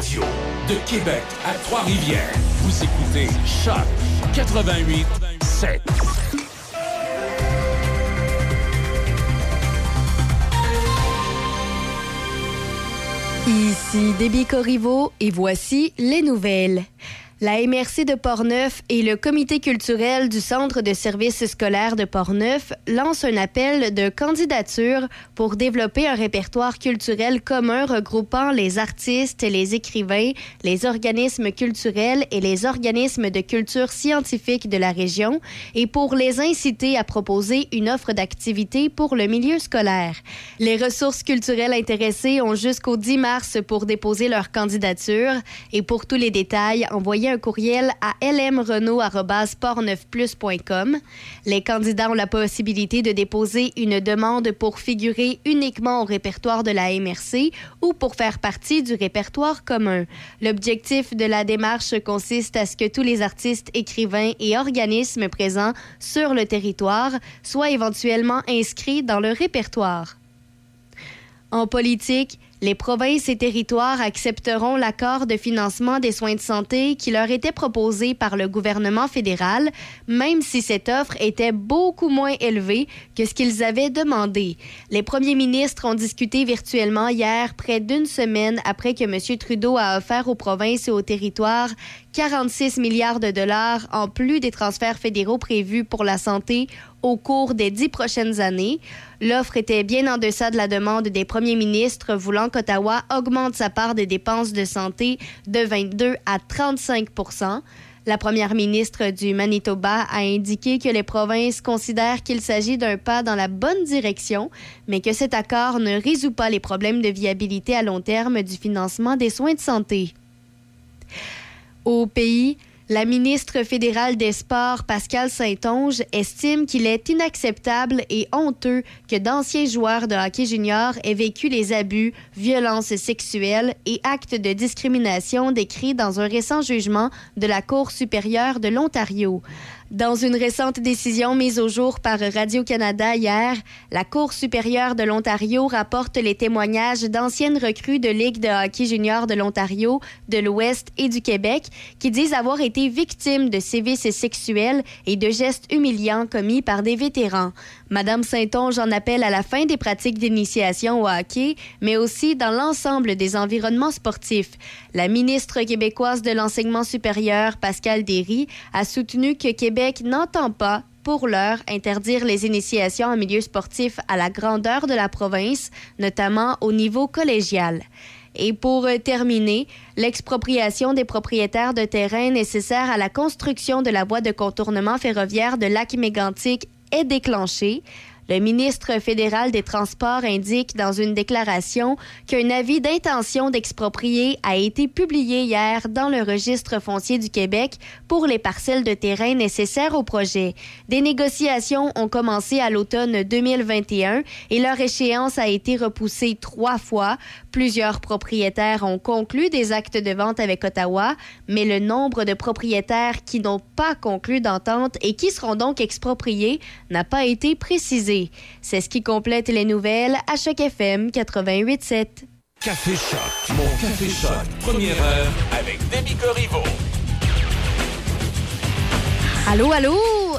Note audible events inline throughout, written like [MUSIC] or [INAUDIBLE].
de Québec à Trois-Rivières. Vous écoutez Choc 88 7. Ici Déby Corriveau et voici les nouvelles. La MRC de Portneuf et le comité culturel du Centre de services scolaires de Portneuf lancent un appel de candidature pour développer un répertoire culturel commun regroupant les artistes, les écrivains, les organismes culturels et les organismes de culture scientifique de la région et pour les inciter à proposer une offre d'activité pour le milieu scolaire. Les ressources culturelles intéressées ont jusqu'au 10 mars pour déposer leur candidature et pour tous les détails, envoyez un courriel à lmrenault.com. Les candidats ont la possibilité de déposer une demande pour figurer uniquement au répertoire de la MRC ou pour faire partie du répertoire commun. L'objectif de la démarche consiste à ce que tous les artistes, écrivains et organismes présents sur le territoire soient éventuellement inscrits dans le répertoire. En politique, les provinces et territoires accepteront l'accord de financement des soins de santé qui leur était proposé par le gouvernement fédéral, même si cette offre était beaucoup moins élevée que ce qu'ils avaient demandé. Les premiers ministres ont discuté virtuellement hier, près d'une semaine après que M. Trudeau a offert aux provinces et aux territoires 46 milliards de dollars en plus des transferts fédéraux prévus pour la santé au cours des dix prochaines années. L'offre était bien en deçà de la demande des premiers ministres voulant qu'Ottawa augmente sa part des dépenses de santé de 22 à 35% la première ministre du Manitoba a indiqué que les provinces considèrent qu'il s'agit d'un pas dans la bonne direction, mais que cet accord ne résout pas les problèmes de viabilité à long terme du financement des soins de santé. Au pays, la ministre fédérale des Sports, Pascal Saint-Onge, estime qu'il est inacceptable et honteux que d'anciens joueurs de hockey junior aient vécu les abus, violences sexuelles et actes de discrimination décrits dans un récent jugement de la Cour supérieure de l'Ontario. Dans une récente décision mise au jour par Radio-Canada hier, la Cour supérieure de l'Ontario rapporte les témoignages d'anciennes recrues de Ligue de hockey junior de l'Ontario, de l'Ouest et du Québec qui disent avoir été victimes de sévices sexuels et de gestes humiliants commis par des vétérans. Madame Saint-Onge en appelle à la fin des pratiques d'initiation au hockey, mais aussi dans l'ensemble des environnements sportifs. La ministre québécoise de l'enseignement supérieur, Pascal Derry, a soutenu que Québec n'entend pas pour l'heure, interdire les initiations en milieu sportif à la grandeur de la province, notamment au niveau collégial. Et pour terminer, l'expropriation des propriétaires de terrains nécessaires à la construction de la voie de contournement ferroviaire de lac mégantic est déclenché. Le ministre fédéral des Transports indique dans une déclaration qu'un avis d'intention d'exproprier a été publié hier dans le registre foncier du Québec pour les parcelles de terrain nécessaires au projet. Des négociations ont commencé à l'automne 2021 et leur échéance a été repoussée trois fois. Plusieurs propriétaires ont conclu des actes de vente avec Ottawa, mais le nombre de propriétaires qui n'ont pas conclu d'entente et qui seront donc expropriés n'a pas été précisé. C'est ce qui complète les nouvelles à Choc FM 88.7. Café Choc, mon Café Choc, première heure avec. Allô, allô!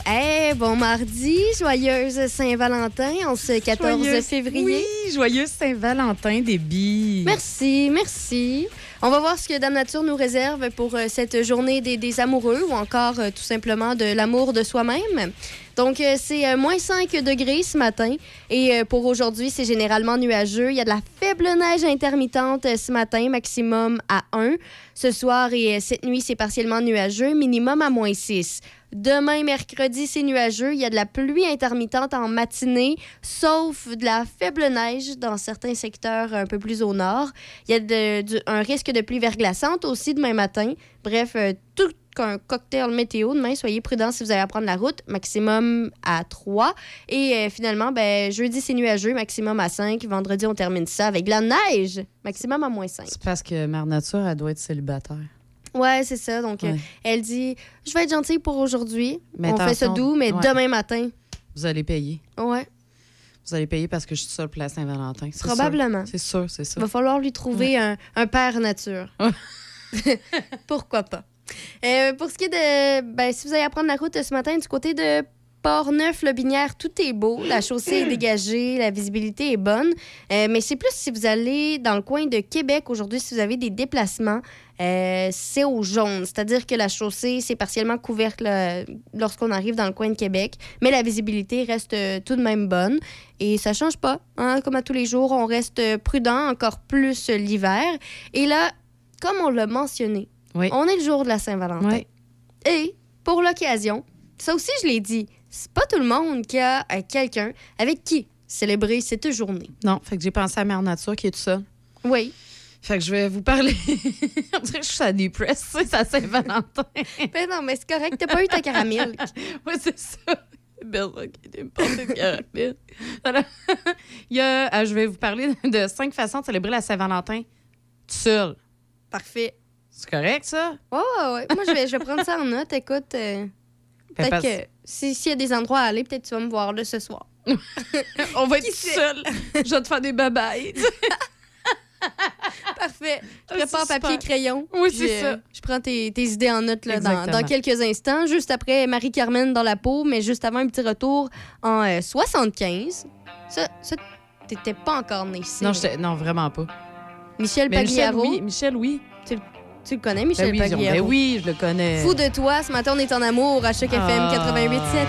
Eh, bon mardi, joyeuse Saint-Valentin en ce 14 Joyeuse- février. Oui, joyeux Saint-Valentin, Déby. Merci, merci. On va voir ce que Dame Nature nous réserve pour euh, cette journée des, des amoureux ou encore euh, tout simplement de l'amour de soi-même. Donc, euh, c'est moins 5 degrés ce matin et pour aujourd'hui, c'est généralement nuageux. Il y a de la faible neige intermittente ce matin, maximum à 1. Ce soir et cette nuit, c'est partiellement nuageux, minimum à moins 6. Demain, mercredi, c'est nuageux. Il y a de la pluie intermittente en matinée, sauf de la faible neige dans certains secteurs un peu plus au nord. Il y a de- un risque de pluie verglaçante aussi demain matin. Bref, euh, tout qu'un cocktail météo demain. Soyez prudents si vous allez prendre la route. Maximum à 3. Et euh, finalement, ben, jeudi, c'est nuageux. Maximum à 5. Vendredi, on termine ça avec de la neige. Maximum à moins 5. C'est parce que Mère Nature, elle doit être célibataire. Ouais, c'est ça. Donc, euh, elle dit Je vais être gentille pour aujourd'hui. Mais On fait ça doux, mais Ouais. demain matin. Vous allez payer. Ouais. Vous allez payer parce que je suis seule pour la Saint-Valentin. c'est sûr. Probablement. C'est sûr, c'est Il ça. va falloir lui trouver un, un père nature. [LAUGHS] [LAUGHS] Pourquoi pas? Euh, pour ce qui est de. Ben, si vous allez prendre la route ce matin du côté de Port-Neuf, le Binière, tout est beau. La chaussée est dégagée, la visibilité est bonne. Euh, mais c'est plus si vous allez dans le coin de Québec aujourd'hui, si vous avez des déplacements, euh, c'est au jaune. C'est-à-dire que la chaussée, c'est partiellement couverte lorsqu'on arrive dans le coin de Québec. Mais la visibilité reste euh, tout de même bonne. Et ça change pas. hein. Comme à tous les jours, on reste prudent, encore plus l'hiver. Et là, comme on l'a mentionné, Oui. on est le jour de la Saint-Valentin. Oui. Et pour l'occasion, ça aussi, je l'ai dit, c'est pas tout le monde qui a euh, quelqu'un avec qui célébrer cette journée. Non, fait que j'ai pensé à Mère Nature qui est tout seul. Oui. Fait que je vais vous parler. [LAUGHS] On dirait que je suis à dépresse, c'est ça, Saint-Valentin. Ben non, mais c'est correct, t'as pas eu ta caramel. [LAUGHS] oui, c'est ça. Qui de caramel. Il y a, euh, je vais vous parler de cinq façons de célébrer la Saint-Valentin tout seul. Parfait. C'est correct, ça? Ouais, ouais, ouais. Moi, je vais, je vais prendre ça en note. Écoute, euh, peut-être parce- que si- s'il y a des endroits à aller, peut-être tu vas me voir là ce soir. [LAUGHS] On va être seul. Je vais te faire des babayes. [LAUGHS] Parfait. Je Ah, prépare c'est papier, super. crayon. Oui, c'est euh, ça. Je prends tes, tes idées en note là, dans, dans quelques instants. Juste après Marie-Carmen dans la peau, mais juste avant un petit retour en euh, 75. Ça, ça t'étais pas encore né ici. Non, non, vraiment pas. Michel Mais Michel, Pagliaro. oui. Michel, oui. Tu le connais, Ben Michel oui, Jean- Pagliaro? ben oui, je le connais. Fou de toi, ce matin on est en amour à FM Ah. 88.7.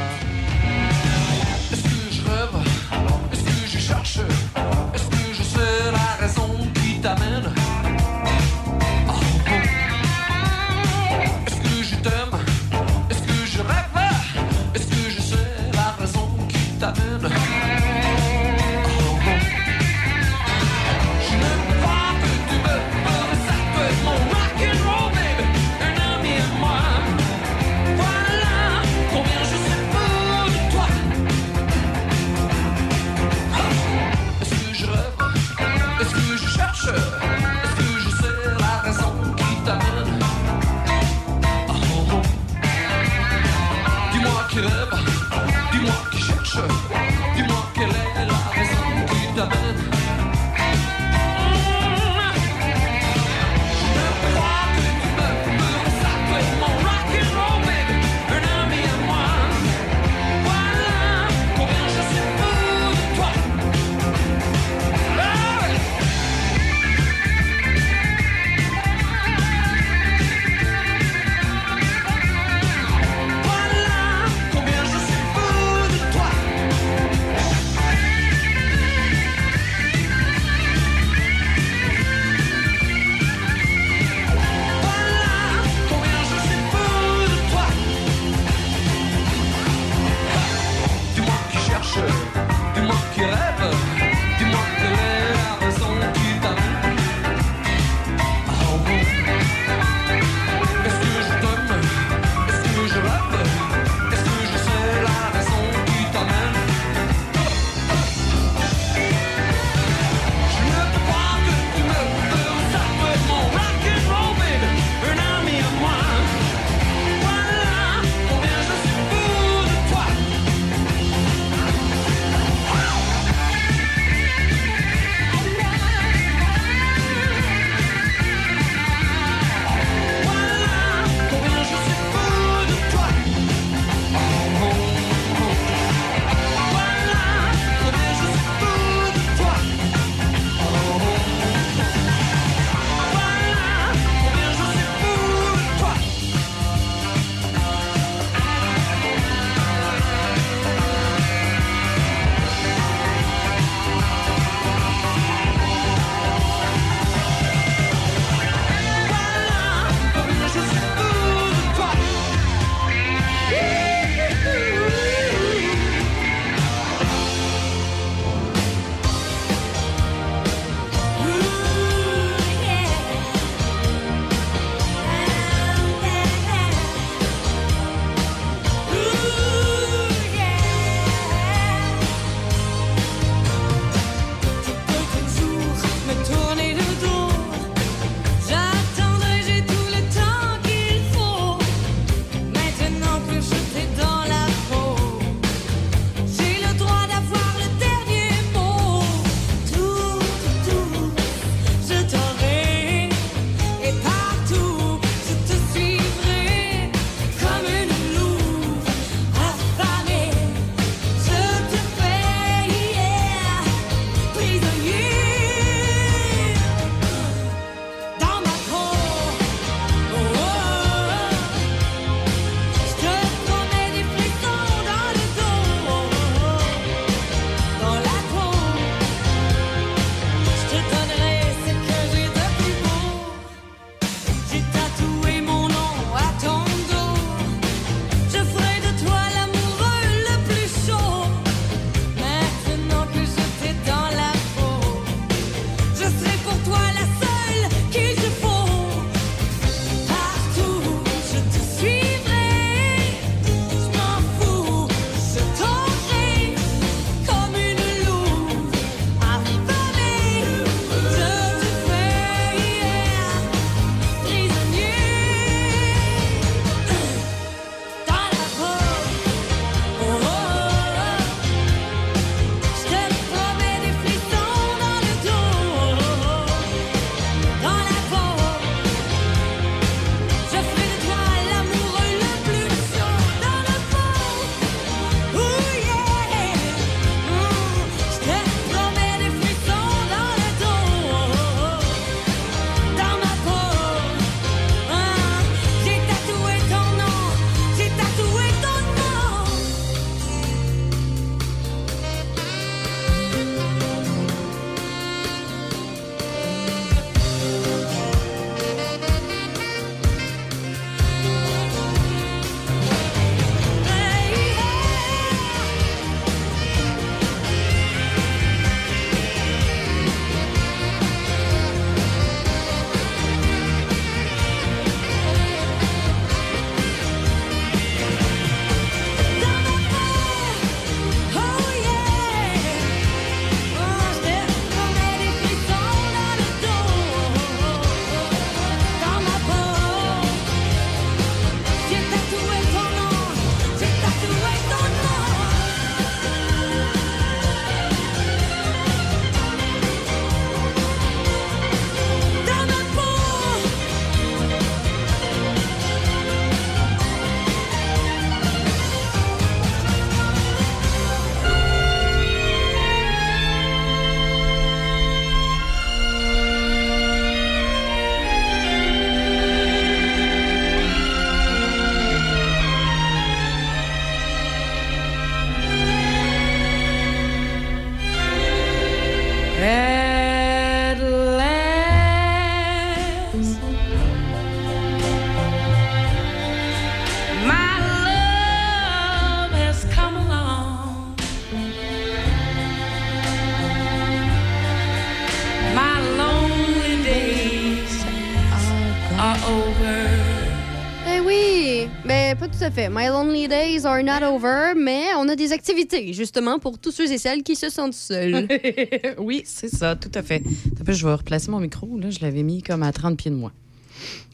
à fait. My Lonely Days are not over, mais on a des activités, justement, pour tous ceux et celles qui se sentent seuls. [LAUGHS] oui, c'est ça, tout à fait. Peu, je vais replacer mon micro. Là, je l'avais mis comme à 30 pieds de moi.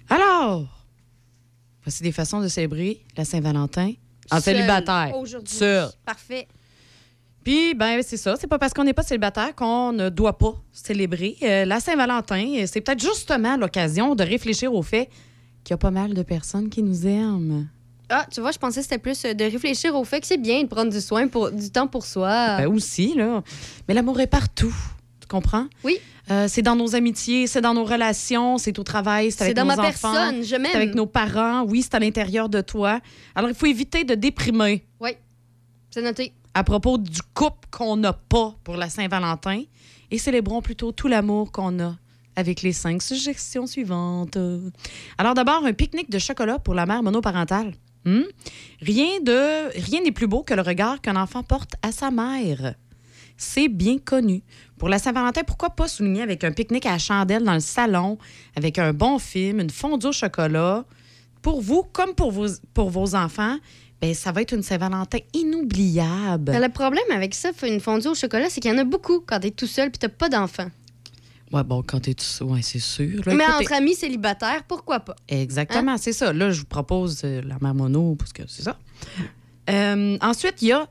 Alors, voici des façons de célébrer la Saint-Valentin en Seul, célibataire. Aujourd'hui. Seul. Parfait. Puis, ben, c'est ça. C'est pas parce qu'on n'est pas célibataire qu'on ne doit pas célébrer. Euh, la Saint-Valentin, c'est peut-être justement l'occasion de réfléchir au fait qu'il y a pas mal de personnes qui nous aiment. Ah, tu vois, je pensais que c'était plus euh, de réfléchir au fait que c'est bien de prendre du soin, pour, du temps pour soi. Ben aussi, là. Mais l'amour est partout. Tu comprends? Oui. Euh, c'est dans nos amitiés, c'est dans nos relations, c'est au travail, c'est c'est avec dans nos ma enfants. personne, je m'aime. C'est avec nos parents. Oui, c'est à l'intérieur de toi. Alors, il faut éviter de déprimer Oui, c'est noté. à propos du couple qu'on n'a pas pour la Saint-Valentin et célébrons plutôt tout l'amour qu'on a avec les cinq suggestions suivantes. Alors d'abord, un pique-nique de chocolat pour la mère monoparentale. Hmm? Rien de rien n'est plus beau que le regard qu'un enfant porte à sa mère. C'est bien connu. Pour la Saint-Valentin, pourquoi pas souligner avec un pique-nique à la chandelle dans le salon, avec un bon film, une fondue au chocolat? Pour vous, comme pour vos, enfants, ben, ça va être une Saint-Valentin inoubliable. Mais le problème avec ça, une fondue au chocolat, c'est qu'il y en a beaucoup quand t'es tout seul puis t'as pas d'enfant. Ouais, bon, quand t'es tout ouais, c'est sûr. là. Mais Écoutez- entre amis célibataires, pourquoi pas? Exactement, c'est ça. Là, je vous propose euh, la mère mono, parce que c'est ça. Euh, ensuite, il y a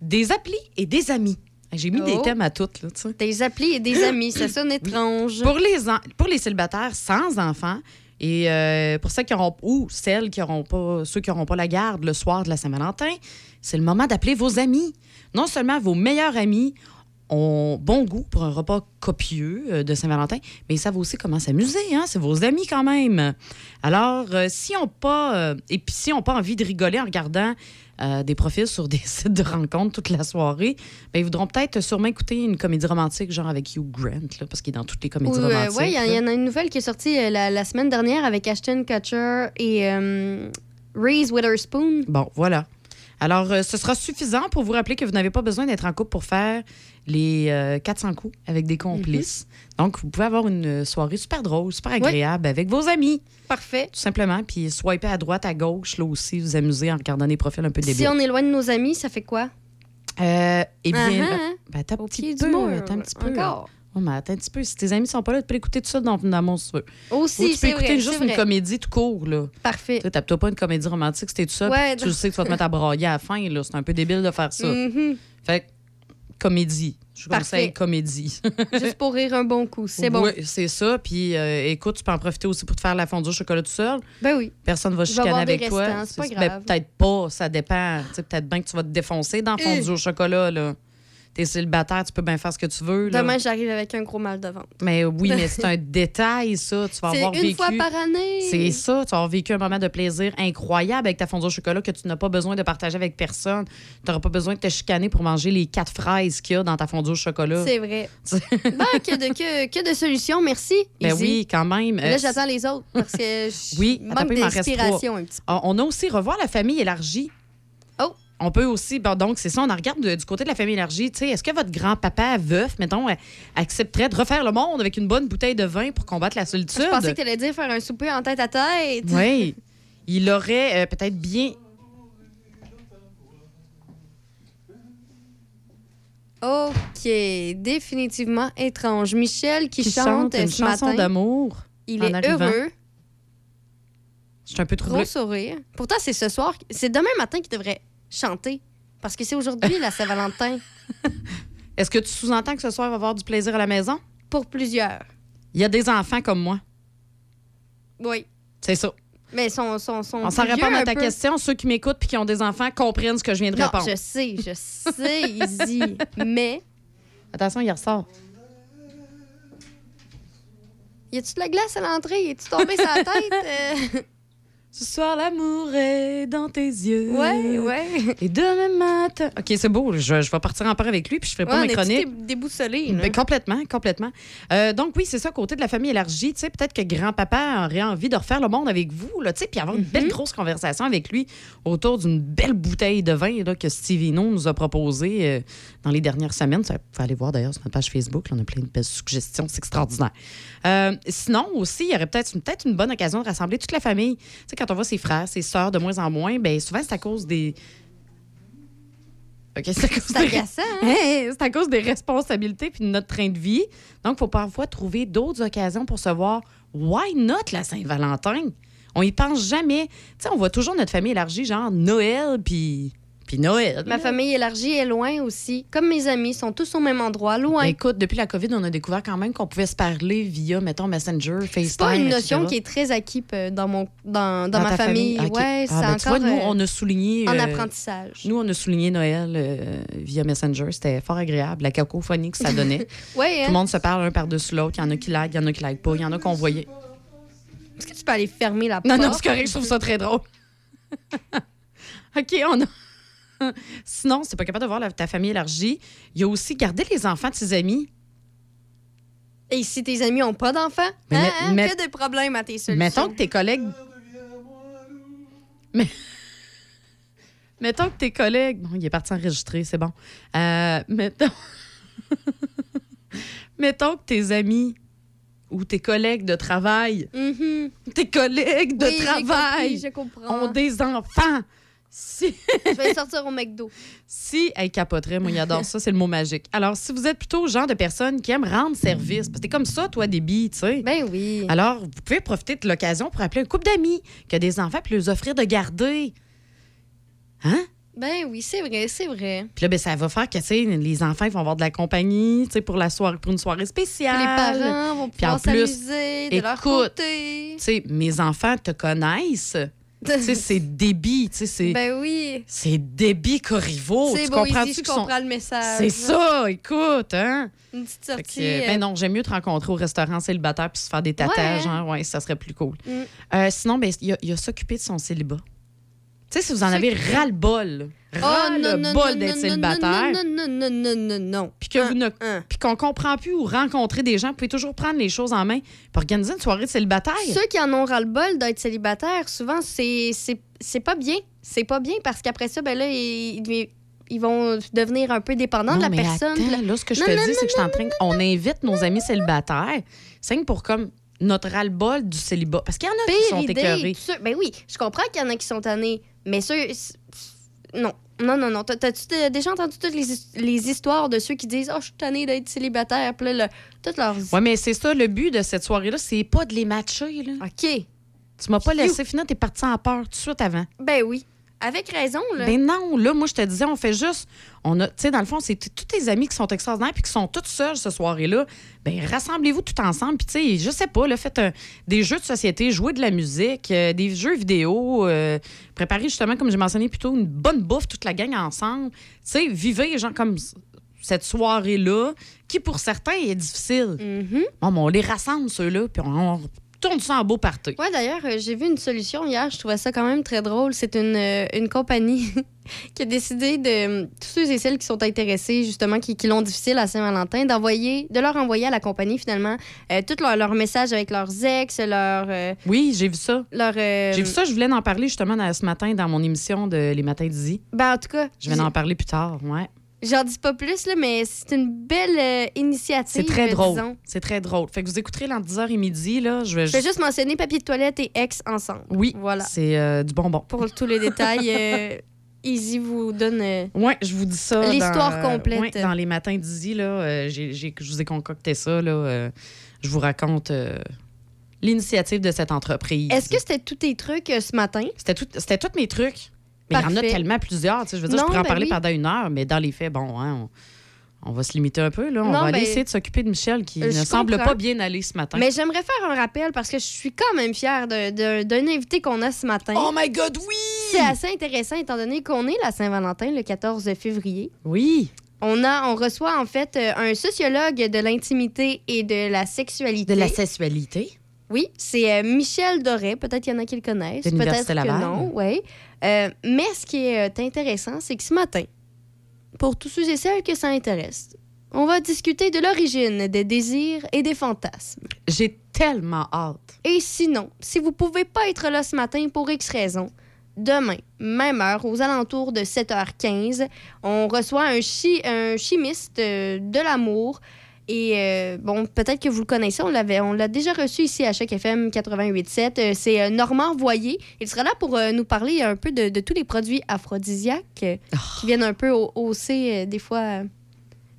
des applis et des amis. J'ai mis des Oh. thèmes à toutes, là, tu sais. Des applis et des amis, ça sonne étrange. Pour les, en- pour les célibataires sans enfants, et euh, pour ceux qui auront, ou celles qui auront pas, ceux qui n'auront pas la garde le soir de la Saint-Valentin, c'est le moment d'appeler vos amis. Non seulement vos meilleurs amis ont bon goût pour un repas copieux euh, de Saint-Valentin, mais ils savent aussi comment s'amuser. Hein? C'est vos amis quand même. Alors, euh, si on pas, euh, et puis si on pas envie de rigoler en regardant euh, des profils sur des [LAUGHS] sites de rencontres toute la soirée, ben, ils voudront peut-être sûrement écouter une comédie romantique, genre avec Hugh Grant, là, parce qu'il est dans toutes les comédies Oui, romantiques. ouais, il y, en- y a une nouvelle qui est sortie la, la semaine dernière avec Ashton Kutcher et Reese Witherspoon. Bon, voilà. Alors, euh, ce sera suffisant pour vous rappeler que vous n'avez pas besoin d'être en couple pour faire les euh, 400 coups avec des complices. Donc, vous pouvez avoir une soirée super drôle, super agréable avec vos amis, Parfait. tout simplement. Puis, swiper à droite, à gauche, là aussi, vous amuser en regardant des profils un peu débiles. Si on est loin de nos amis, ça fait quoi? Euh, eh bien, Ah, ah. euh, ben, peu, du mur. attends un petit peu. Encore. Oh, mais attends un petit peu. Si tes amis sont pas là, tu peux l'écouter tout seul dans, dans mon si tu veux. Ou Aussi, tu peux écouter vrai, juste une vrai. comédie tout court, là. Parfait. Tu tape-toi pas une comédie romantique si t'es tout seul. Ouais, tu sais que tu vas te mettre à brailler à la fin, là. C'est un peu débile de faire ça. Mhm. Fait que, comédie. Je Parfait. conseille comédie. [LAUGHS] Juste pour rire un bon coup. C'est bon. Oui, c'est ça. Puis, euh, écoute, tu peux en profiter aussi pour te faire la fondue au chocolat tout seul. Ben oui. Personne va Je vais chicaner avec toi. c'est pas ben, grave. peut-être pas, ça dépend. Tu sais, peut-être bien que tu vas te défoncer dans la fondue au chocolat, là. T'es célibataire, tu peux bien faire ce que tu veux. Là. Demain, j'arrive avec un gros mal de ventre. Mais oui, mais [LAUGHS] c'est un détail, ça. Tu vas C'est avoir une vécu. fois par année. C'est ça, tu vas avoir vécu un moment de plaisir incroyable avec ta fondue au chocolat que tu n'as pas besoin de partager avec personne. Tu n'auras pas besoin de te chicaner pour manger les quatre fraises qu'il y a dans ta fondue au chocolat. C'est vrai. [LAUGHS] ben, que de, que, que de solutions. Merci. Ben Izzy. oui, quand même. Là, Euh, j'attends les autres parce que je Oui, manque d'inspiration un petit peu. on a aussi revoir la famille élargie. On peut aussi, bon, donc c'est ça, on en regarde de- du côté de la famille élargie. Tu sais, Est-ce que votre grand-papa veuf, mettons, euh, accepterait de refaire le monde avec une bonne bouteille de vin pour combattre la solitude? Je pensais que tu allais dire faire un souper en tête à tête. Oui. [LAUGHS] Il aurait euh, peut-être bien. OK, définitivement étrange. Michel qui, qui chante, une ce chanson d'amour. Il en est arrivant. heureux, Je suis un peu troublée. gros sourire. Pourtant, c'est ce soir, c'est demain matin qu'il devrait chanter. Parce que c'est aujourd'hui la Saint-Valentin. [LAUGHS] Est-ce que tu sous-entends que ce soir, il va avoir du plaisir à la maison? Pour plusieurs. Il y a des enfants comme moi. Oui. C'est ça. Mais son, son, son On s'en répond à ta peu. question. Ceux qui m'écoutent puis qui ont des enfants comprennent ce que je viens de Non, répondre. je sais, je sais, [LAUGHS] Izzy. Mais, Attention, il ressort. y a-tu de la glace à l'entrée? Es-tu tombé sur la tête? Euh, [LAUGHS] Ce soir, l'amour est dans tes yeux. Ouais, ouais. Et demain matin. OK, c'est beau. Je, je vais partir en part avec lui, puis je ferai pas Ouais, mes chroniques. tous dé- déboussolés. là? Ben, complètement, complètement. Euh, donc oui, c'est ça, côté de la famille élargie, tu sais, peut-être que grand-papa aurait envie de refaire le monde avec vous, là, tu sais, puis avoir une belle grosse conversation avec lui autour d'une belle bouteille de vin là, que Steve Hino nous a proposé euh, dans les dernières semaines. Ça, vous pouvez aller voir d'ailleurs sur notre page Facebook, là, on a plein de belles suggestions, c'est extraordinaire. Euh, sinon aussi, il y aurait peut-être une, peut-être une bonne occasion de rassembler toute la famille. Tu sais, quand on voit ses frères, ses sœurs de moins en moins, ben souvent c'est à cause des... OK, c'est à cause des- agaçant, hein? [LAUGHS] Hey, à cause des responsabilités puis de notre train de vie. Donc, il faut parfois trouver d'autres occasions pour se voir. Why not la Saint-Valentin? On y pense jamais. Tu sais, on voit toujours notre famille élargie, genre Noël puis puis Noël. Ma famille élargie est loin aussi. Comme mes amis, sont tous au même endroit, loin. Ben, écoute, depuis la COVID, on a découvert quand même qu'on pouvait se parler via, mettons, Messenger, FaceTime. C'est pas une notion etc. qui est très acquis euh, dans, mon, dans, dans, Dans ma ta famille. OK. Ouais, Ah, c'est ben, tu vois, nous, euh, on a souligné. en euh, apprentissage. Nous, on a souligné Noël euh, via Messenger. C'était fort agréable. La cacophonie que ça donnait. [LAUGHS] Ouais, Tout hein? le monde se parle un par-dessus l'autre. Il y en a qui like, il y en a qui like pas. Il y en a qu'on voyait. Est-ce que tu peux aller fermer la Non, porte? non, c'est correct, je trouve ça très drôle. [LAUGHS] OK, on a. [LAUGHS] Sinon, c'est pas capable de voir la- ta famille élargie. Il y a aussi garder les enfants de ses amis. Et si tes amis ont pas d'enfants, Mais hein, met- hein, met- que des problèmes à tes solutions. Mettons que tes collègues. Mais... [LAUGHS] Mettons que tes collègues. Bon, il est parti enregistrer, c'est bon. Euh, mettons. [LAUGHS] mettons que tes amis ou tes collègues de travail, Mhm. tes collègues de Oui, j'ai travail compris, Je comprends. ont des enfants. Si, Je vais sortir au McDo. si, elle capoterait, moi, il adore ça, c'est le mot magique. Alors, si vous êtes plutôt le genre de personne qui aime rendre service, parce que t'es comme ça, toi, débit, tu sais. Ben oui. Alors, vous pouvez profiter de l'occasion pour appeler un couple d'amis qui a des enfants puis leur offrir de garder. Hein? Ben oui, c'est vrai, c'est vrai. Puis là, ben, ça va faire que tu sais, les enfants ils vont avoir de la compagnie tu sais, pour, la soirée, pour une soirée Puis spéciale. les parents vont Puis pouvoir plus, s'amuser de leur côté. Tu sais, mes enfants te connaissent. Tu c'est débit. tu sais, C'est Ben oui. c'est débit Corriveau. Tu je qu'ils sont- comprends le message. C'est ça, écoute, hein? Une petite Fait que, sortie. euh, ben non, j'aime mieux te rencontrer au restaurant célibataire puis se faire des tatages. Ouais, hein? Ouais, ça serait plus cool. Mm. Euh, sinon, ben, il a, a s'occuper de son célibat. Tu sais, si vous en avez ras-le-bol, Oh, ras-le-bol non, d'être non, célibataire, Non, non, non, non, non, non. puis que vous ne puis qu'on comprend plus ou rencontrer des gens, vous pouvez toujours prendre les choses en main pour organiser une soirée de célibataire. Ceux qui en ont ras-le-bol d'être célibataires, souvent, c'est c'est- pas bien. C'est pas bien parce qu'après ça, ben là, ils, vont devenir un peu dépendants de la mais personne. attends, là, ce que je Non, te non, dis, c'est que je suis en train... On invite nos amis célibataires, c'est pour comme notre ras-le-bol du célibat. Parce qu'il y en a qui sont idée. écœurés. Ben oui, je comprends qu'il y en a qui sont tannés, mais ceux. Non. Non, non, non. T'as- T'as-tu déjà entendu toutes les, les histoires de ceux qui disent Oh, je suis tanné d'être célibataire? Puis là, le- toutes leurs. Oui, mais c'est ça, le but de cette soirée-là, c'est pas de les matcher. Là. OK. Tu m'as pas laissé finir, t'es parti en peur tout de suite avant. Ben oui. Avec raison, là. Ben non, là, moi, je te disais, on fait juste. On a, tu sais, dans le fond, c'est tous tes amis qui sont extraordinaires puis qui sont toutes seules ce soirée-là. Ben, rassemblez-vous tout ensemble. Puis, tu sais, je sais pas, là, faites un- des jeux de société, jouez de la musique, euh, des jeux vidéo, euh, préparez justement, comme j'ai mentionné plus tôt, une bonne bouffe, toute la gang ensemble. Tu sais, vivez, genre, comme cette soirée-là, qui pour certains est difficile. Mhm. Bon, mais on les rassemble, ceux-là, puis on, on tourne ça en beau party. Ouais, d'ailleurs, euh, j'ai vu une solution hier. Je trouvais ça quand même très drôle. C'est une, euh, une compagnie [LAUGHS] qui a décidé de tous ceux et celles qui sont intéressés, justement, qui, qui l'ont difficile à Saint-Valentin, d'envoyer, de leur envoyer à la compagnie finalement euh, tous leurs leurs messages avec leurs ex, leurs, euh, Oui, j'ai vu ça. leurs, euh, J'ai vu ça, je voulais en parler justement dans- ce matin dans mon émission de Les Matins d'Izzy. Ben, en tout cas, Je vais en parler plus tard, ouais. J'en dis pas plus là, mais c'est une belle euh, initiative. C'est très euh, drôle. C'est très drôle. Fait que vous écouterez entre 10h et midi, là. Je vais Je vais juste mentionner papier de toilette et ex ensemble. Oui, Voilà. c'est euh, du bonbon. Pour tous les détails, euh, [LAUGHS] Easy vous donne. euh, Ouais, je vous dis ça. L'histoire complète. ouais, dans les matins là, euh, j'ai- je vous ai concocté ça, là. euh, je vous raconte euh, l'initiative de cette entreprise. Est-ce que c'était tous tes trucs euh, ce matin? C'était tout- c'était tous mes trucs. Mais il y en a tellement plusieurs. tu sais, Je veux dire, Non, je pourrais en ben parler oui. pendant une heure, mais dans les faits, bon, hein, on, on va se limiter un peu. Là. On Non, va aller ben, essayer de s'occuper de Michel qui ne semble comprends. pas bien aller ce matin. Mais j'aimerais faire un rappel parce que je suis quand même fière de- de- d'un invité qu'on a ce matin. Oh my God, oui! C'est assez intéressant étant donné qu'on est la Saint-Valentin le 14 février. Oui. On, a, on reçoit en fait euh, un sociologue de l'intimité et de la sexualité. De la sexualité? Oui, c'est euh, Michel Doré. Peut-être qu'il y en a qui le connaissent. Peut-être que non, oui. Euh, mais ce qui est euh, intéressant, c'est que ce matin, pour tous ceux et celles que ça intéresse, on va discuter de l'origine des désirs et des fantasmes. J'ai tellement hâte. Et sinon, si vous pouvez pas être là ce matin pour X raison, demain, même heure, aux alentours de 7h15, on reçoit un, chi- un chimiste euh, de l'amour. Et euh, bon, peut-être que vous le connaissez, on l'avait, on l'a déjà reçu ici à chaque FM 88.7. Euh, c'est euh, Normand Voyer. Il sera là pour euh, nous parler un peu de, de tous les produits aphrodisiaques euh, qui viennent un peu au- hausser des fois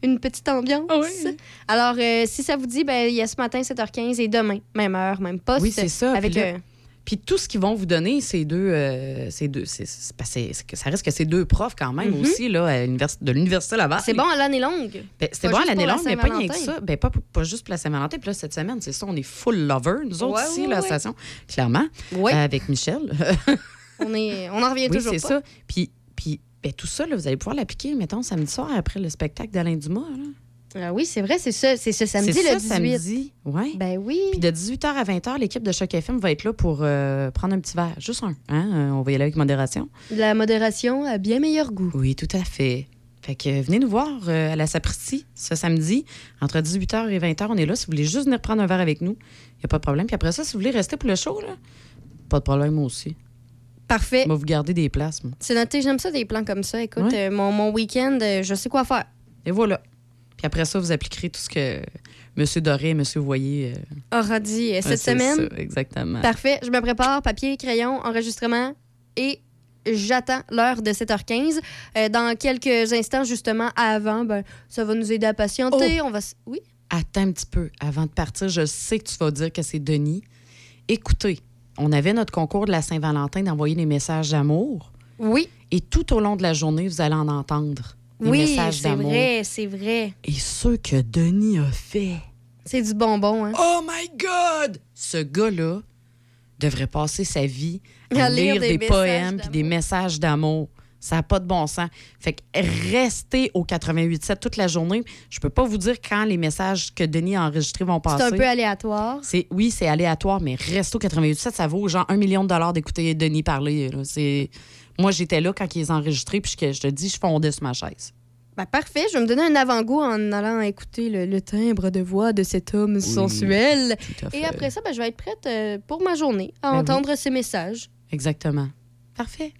une petite ambiance. Ah oui. Alors, euh, si ça vous dit, ben, il y a ce matin 7h15 et demain, même heure, même poste. Oui, c'est ça. Avec Puis là, euh, Puis tout ce qu'ils vont vous donner, c'est deux, euh, c'est deux, c'est, c'est- c'est- c'est ça reste que c'est deux profs quand même Mhm. aussi là, à de l'université Laval. c'est bon à l'année longue. Ben, c'était Pas bon à l'année la longue, mais pas rien que ça. Ben, pas, pas juste pour la Saint-Valentin. Puis là, cette semaine, c'est ça, on est full lover, nous autres Ouais, ici, ouais, la ouais. station, clairement, Oui, euh, avec Michel. [LAUGHS] on, est, on en revient oui, toujours c'est ça. Puis, puis ben, tout ça, là, vous allez pouvoir l'appliquer, mettons, samedi soir après le spectacle d'Alain Dumas. là. Ah oui, c'est vrai, c'est ça. C'est ce samedi, c'est le ça, 18. samedi. Ouais. Ben oui. Puis de 18h à 20h, l'équipe de Choc FM va être là pour euh, prendre un petit verre. Juste un. Hein? Euh, On va y aller avec modération. La modération a bien meilleur goût. Oui, tout à fait. Fait que euh, venez nous voir euh, à la Sapristi ce samedi. Entre 18h et 20h, on est là. Si vous voulez juste venir prendre un verre avec nous, il n'y a pas de problème. Puis après ça, si vous voulez rester pour le show, là, pas de problème moi aussi. Parfait. On va vous garder des places, moi. C'est noté, j'aime ça des plans comme ça. Écoute, Ouais. euh, mon, mon week-end, euh, je sais quoi faire. Et voilà. Après ça, vous appliquerez tout ce que M. Doré et M. Voyer. euh, Aura dit euh, cette semaine. ça, exactement. Parfait. Je me prépare, papier, crayon, enregistrement et j'attends l'heure de 7h15. Euh, dans quelques instants, justement, avant, ben, ça va nous aider à patienter. Oh! On va... Oui? Attends un petit peu. Avant de partir, je sais que tu vas dire que c'est Denis. Écoutez, on avait notre concours de la Saint-Valentin d'envoyer des messages d'amour. Oui. Et tout au long de la journée, vous allez en entendre des Oui, c'est vrai, c'est vrai. Et ceux que Denis a fait. C'est du bonbon, hein? Oh my God! Ce gars-là devrait passer sa vie à, À lire lire, des poèmes puis des messages d'amour. Ça n'a pas de bon sens. Fait que restez au 88.7 toute la journée. Je peux pas vous dire quand les messages que Denis a enregistrés vont passer. C'est un peu aléatoire. C'est oui, c'est aléatoire, mais reste au 88.7, ça vaut genre un million de dollars d'écouter Denis parler. C'est moi j'étais là quand ils les ont enregistrés, puis je, je te dis, je fondais sur ma chaise. Ben, parfait. Je vais me donner un avant-goût en allant écouter le, le timbre de voix de cet homme sensuel. Et après ça, ben, je vais être prête euh, pour ma journée à Ben oui. entendre ces messages. Exactement. Parfait.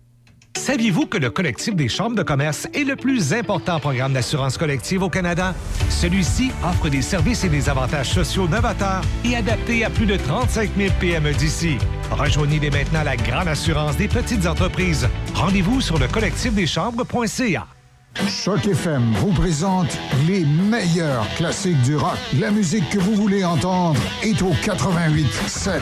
Saviez-vous que le collectif des chambres de commerce est le plus important programme d'assurance collective au Canada? Celui-ci offre des services et des avantages sociaux novateurs et adaptés à plus de 35 000 PME d'ici. Rejoignez dès maintenant la grande assurance des petites entreprises. Rendez-vous sur le collectifdeschambres.ca. Choc FM vous présente les meilleurs classiques du rock. La musique que vous voulez entendre est au 88 7.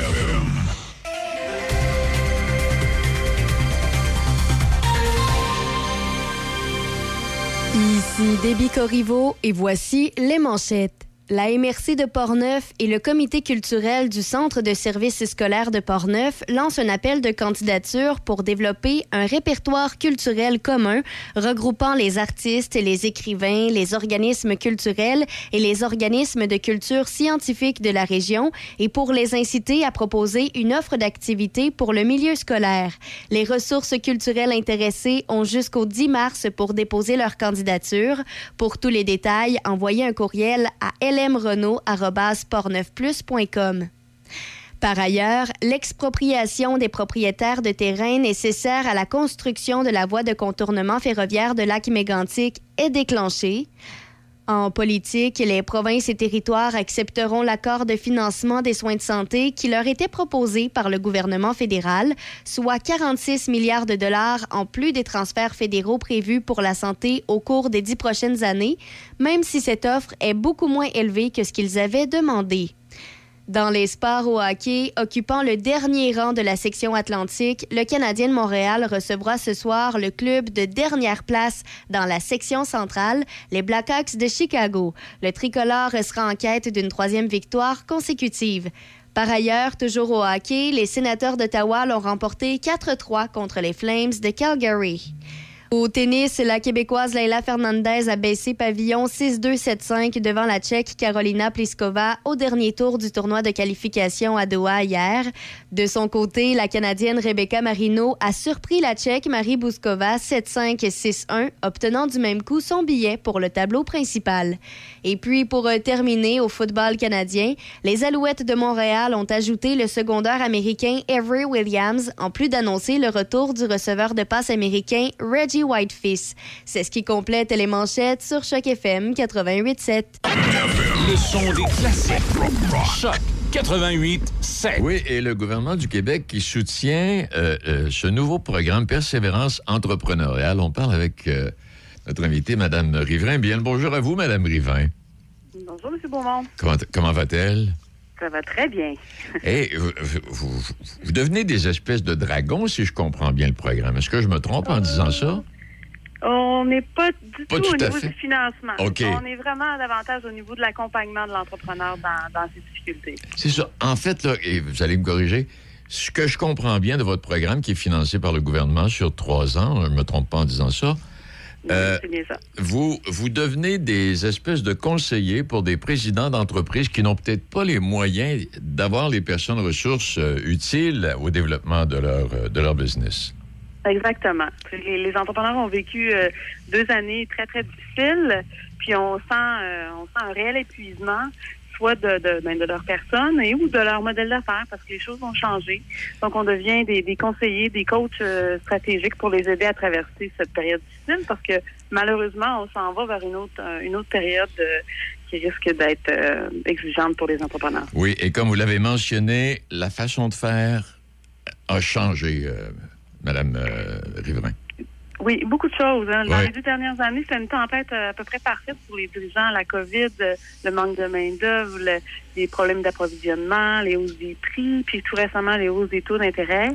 Ici Déby Corriveau et voici les manchettes. La MRC de Portneuf et le comité culturel du Centre de services scolaires de Portneuf lancent un appel de candidature pour développer un répertoire culturel commun regroupant les artistes, les écrivains, les organismes culturels et les organismes de culture scientifique de la région et pour les inciter à proposer une offre d'activités pour le milieu scolaire. Les ressources culturelles intéressées ont jusqu'au 10 mars pour déposer leur candidature. Pour tous les détails, envoyez un courriel à Par ailleurs, l'expropriation des propriétaires de terrains nécessaires à la construction de la voie de contournement ferroviaire de Lac-Mégantic est déclenchée. En politique, les provinces et territoires accepteront l'accord de financement des soins de santé qui leur était proposé par le gouvernement fédéral, soit 46 milliards de dollars en plus des transferts fédéraux prévus pour la santé au cours des dix prochaines années, même si cette offre est beaucoup moins élevée que ce qu'ils avaient demandé. Dans les sports au hockey, occupant le dernier rang de la section Atlantique, le Canadien de Montréal recevra ce soir le club de dernière place dans la section centrale, les Blackhawks de Chicago. Le tricolore sera en quête d'une troisième victoire consécutive. Par ailleurs, toujours au hockey, les sénateurs d'Ottawa l'ont remporté 4-3 contre les Flames de Calgary. Au tennis, la Québécoise Leila Fernandez a baissé pavillon 6-2-7-5 devant la Tchèque Carolina Pliskova au dernier tour du tournoi de qualification à Doha hier. De son côté, la Canadienne Rebecca Marino a surpris la Tchèque Marie Bouskova 7-5-6-1, obtenant du même coup son billet pour le tableau principal. Et puis, pour euh, terminer au football canadien, les Alouettes de Montréal ont ajouté le secondaire américain Avery Williams, en plus d'annoncer le retour du receveur de passe américain Reggie Whitefish. C'est ce qui complète les manchettes sur Choc FM 88.7. Le son des classiques. Choc 88 7. Oui, et le gouvernement du Québec qui soutient euh, euh, ce nouveau programme Persévérance entrepreneuriale. On parle avec euh, notre invitée, Mme Riverain. Bien le bonjour à vous, Mme Riverain. Bonjour, M. Beaumont. Comment, comment va-t-elle? Ça va très bien. [LAUGHS] Et vous, vous- vous- vous devenez des espèces de dragons, si je comprends bien le programme. Est-ce que je me trompe en disant ça? On n'est pas du Pas tout, tout au niveau fait. du financement. On est vraiment davantage au niveau de l'accompagnement de l'entrepreneur dans, dans ses difficultés. C'est ça. En fait, là, et vous allez me corriger, ce que je comprends bien de votre programme qui est financé par le gouvernement sur trois ans, je ne me trompe pas en disant ça, Euh, C'est bien ça. vous, vous devenez des espèces de conseillers pour des présidents d'entreprises qui n'ont peut-être pas les moyens d'avoir les personnes ressources euh, utiles au développement de leur, euh, de leur business. Exactement. Les, entrepreneurs ont vécu euh, deux années très, très difficiles, puis on sent, euh, on sent un réel épuisement, soit de, de, ben, de leur personne et ou de leur modèle d'affaires, parce que les choses ont changé. Donc, on devient des, des conseillers, des coachs euh, stratégiques pour les aider à traverser cette période difficile, parce que malheureusement, on s'en va vers une autre, une autre période qui risque d'être exigeante pour les entrepreneurs. Oui, et comme vous l'avez mentionné, la façon de faire a changé, Madame euh, Riverain. Oui, beaucoup de choses. hein. Dans Ouais. les deux dernières années, c'était une tempête euh, à peu près parfaite pour les dirigeants. La COVID, euh, le manque de main-d'œuvre, le- les problèmes d'approvisionnement, les hausses des prix, puis tout récemment, les hausses des taux d'intérêt.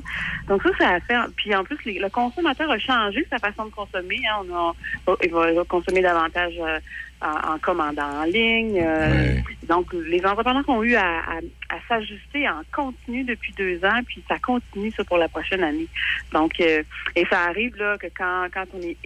Donc ça, ça a fait... Puis en plus, les- le consommateur a changé sa façon de consommer. hein. On a, il va, il va consommer davantage euh, en, en commandant en ligne. euh, Donc, les entrepreneurs ont eu à, à- à s'ajuster en continu depuis deux ans, puis ça continue ça pour la prochaine année. Donc, euh, et ça arrive là que quand, quand on est,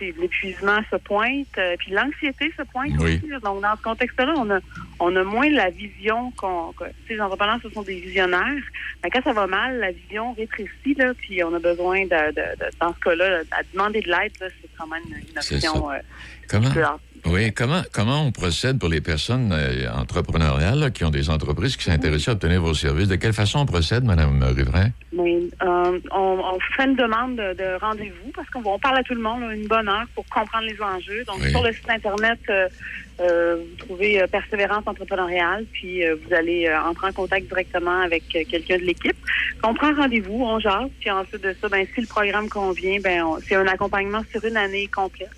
l'épuisement se pointe, euh, puis l'anxiété se pointe Oui. aussi. là. Donc, dans ce contexte-là, on a, on a moins la vision qu'on, sais, les entrepreneurs, ce sont des visionnaires. Mais quand ça va mal, la vision rétrécit là, puis on a besoin de, de- de- dans ce cas-là, à demander de l'aide, là, c'est quand même une, option. ça. Comment, oui, comment, comment on procède pour les personnes euh, entrepreneuriales là, qui ont des entreprises qui s'intéressent à obtenir vos services? De quelle façon on procède, Madame Riverain? Euh, on, on fait une demande de, de rendez-vous parce qu'on parle à tout le monde là, une bonne heure pour comprendre les enjeux. Donc, Oui. sur le site Internet, euh, vous trouvez Persévérance entrepreneuriale, puis vous allez entrer en contact directement avec quelqu'un de l'équipe. On prend rendez-vous, on jase, puis ensuite de ça, ben, si le programme convient, ben, on- c'est un accompagnement sur une année complète.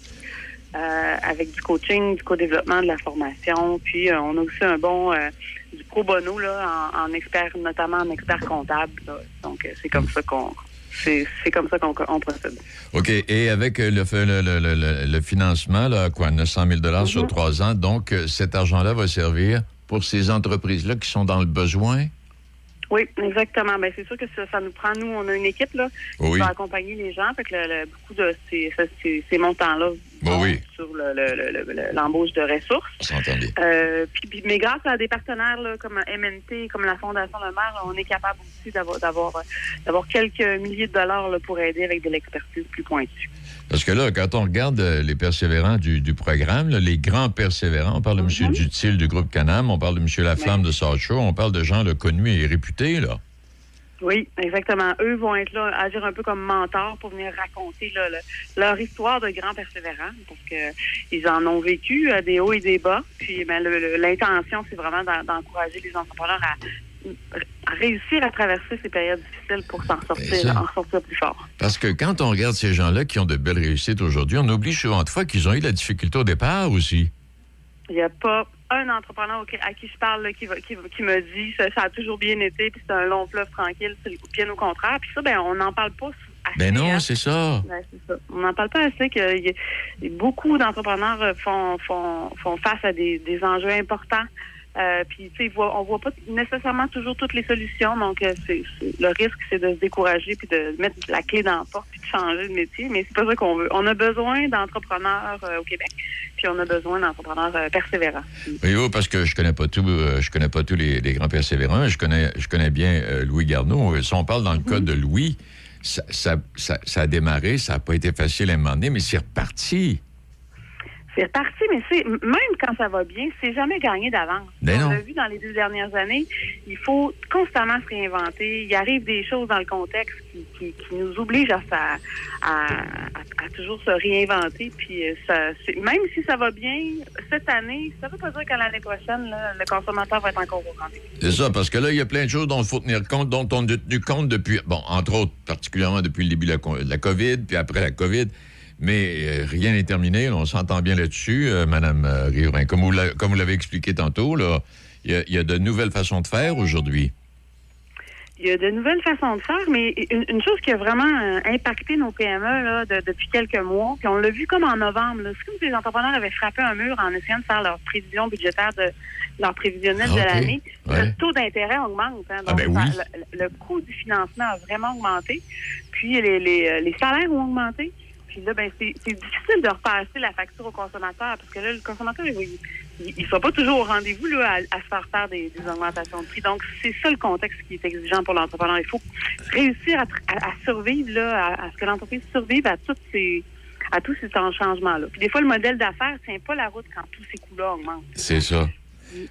Euh, avec du coaching, du co-développement, de la formation. Puis euh, on a aussi un bon euh, du pro bono là, en, en expert, notamment en expert comptable. là. Donc c'est comme ça qu'on c'est comme ça qu'on on procède. OK. Et avec le, le, le, le- le- le financement, là, quoi, 900 000 sur Mhm. trois ans, donc cet argent-là va servir pour ces entreprises-là qui sont dans le besoin? Oui, exactement. Ben c'est sûr que ça, ça nous prend, nous, on a une équipe là, Oui. qui va accompagner les gens. Fait que le- le- beaucoup de ces, ça, ces, ces montants-là Bon, vont oui. sur le- le- le- le- le- l'embauche de ressources. On s'entend bien. Euh, puis, puis- mais grâce à des partenaires là, comme MNT, comme la Fondation Le Maire, là, on est capable aussi d'avoir quelques milliers de dollars là, pour aider avec de l'expertise plus pointue. Parce que là, quand on regarde euh, les persévérants du, du programme, là, les grands persévérants, on parle de M. Dutil du groupe Canam, on parle de M. Laflamme de South Shore, on parle de gens là, connus et réputés, là. Oui, exactement. Eux vont être là, agir un peu comme mentors pour venir raconter là, le- leur histoire de grands persévérants, parce que ils en ont vécu euh, des hauts et des bas. Puis ben, l'intention, c'est vraiment d'en- d'encourager les entrepreneurs à, à réussir à traverser ces périodes difficiles pour s'en C'est sortir, en sortir plus fort. Parce que quand on regarde ces gens-là qui ont de belles réussites aujourd'hui, on oublie souvent de fois qu'ils ont eu de la difficulté au départ aussi. Il n'y a pas un entrepreneur à qui je parle là, qui, va- qui, qui me dit ça, ça a toujours bien été, puis c'est un long fleuve tranquille, c'est bien au contraire. Puis ça, ben, on n'en parle pas assez. Ben non, hein. c'est ça. On n'en parle pas assez que y beaucoup d'entrepreneurs euh, font, font, font face à des, des enjeux importants. Euh, puis, tu sais, on voit pas nécessairement toujours toutes les solutions. Donc, euh, c'est, c'est- le risque, c'est de se décourager puis de mettre la clé dans la porte puis de changer de métier. Mais c'est pas ça qu'on veut. On a besoin d'entrepreneurs euh, au Québec. Puis, on a besoin d'entrepreneurs persévérants. Oui, parce que je connais pas tout, je connais pas tous les, les grands persévérants. Je connais, je connais bien Louis Garneau. Si on parle dans le cas de Louis, ça, ça, ça- ça a démarré, ça n'a pas été facile à un moment donné, mais c'est reparti. C'est reparti, mais c'est même quand ça va bien, c'est jamais gagné d'avance. Ben On l'a vu dans les deux dernières années, il faut constamment se réinventer. Il arrive des choses dans le contexte qui, qui, qui nous obligent à, à, à- à toujours se réinventer. Puis euh, ça, même si ça va bien cette année, ça veut pas dire que l'année prochaine, là, le consommateur va être encore au rendez-vous. C'est ça, parce que là, il y a plein de choses dont il faut tenir compte, dont on a tenu compte depuis, bon, entre autres, particulièrement depuis le début de la, de la COVID, puis après la COVID. Mais euh, rien n'est terminé, là, on s'entend bien là-dessus, euh, Madame euh, Riverain. Comme vous l'a- comme vous l'avez expliqué tantôt, il y, a- il y a de nouvelles façons de faire aujourd'hui. Il y a de nouvelles façons de faire, mais une, une chose qui a vraiment euh, impacté nos PME là, de- depuis quelques mois, puis on l'a vu comme en novembre, c'est comme si les entrepreneurs avaient frappé un mur en essayant de faire leur prévision budgétaire de leur prévisionnel Ah, de ok. l'année. Ouais. Le taux d'intérêt augmente. Hein, Ah, ben ça- oui. le, le coût du financement a vraiment augmenté. Puis les, les, les salaires ont augmenté. Puis là, ben, c'est difficile de repasser la facture au consommateur parce que là, le consommateur, il ne soit pas toujours au rendez-vous à, à se faire faire des, augmentations de prix. Donc, c'est ça le contexte qui est exigeant pour l'entrepreneur. Il faut réussir à, survivre, là, à, ce que l'entreprise survive à ces à tous ces changements-là. Puis des fois, le modèle d'affaires tient pas la route quand tous ces coûts-là augmentent. C'est ça.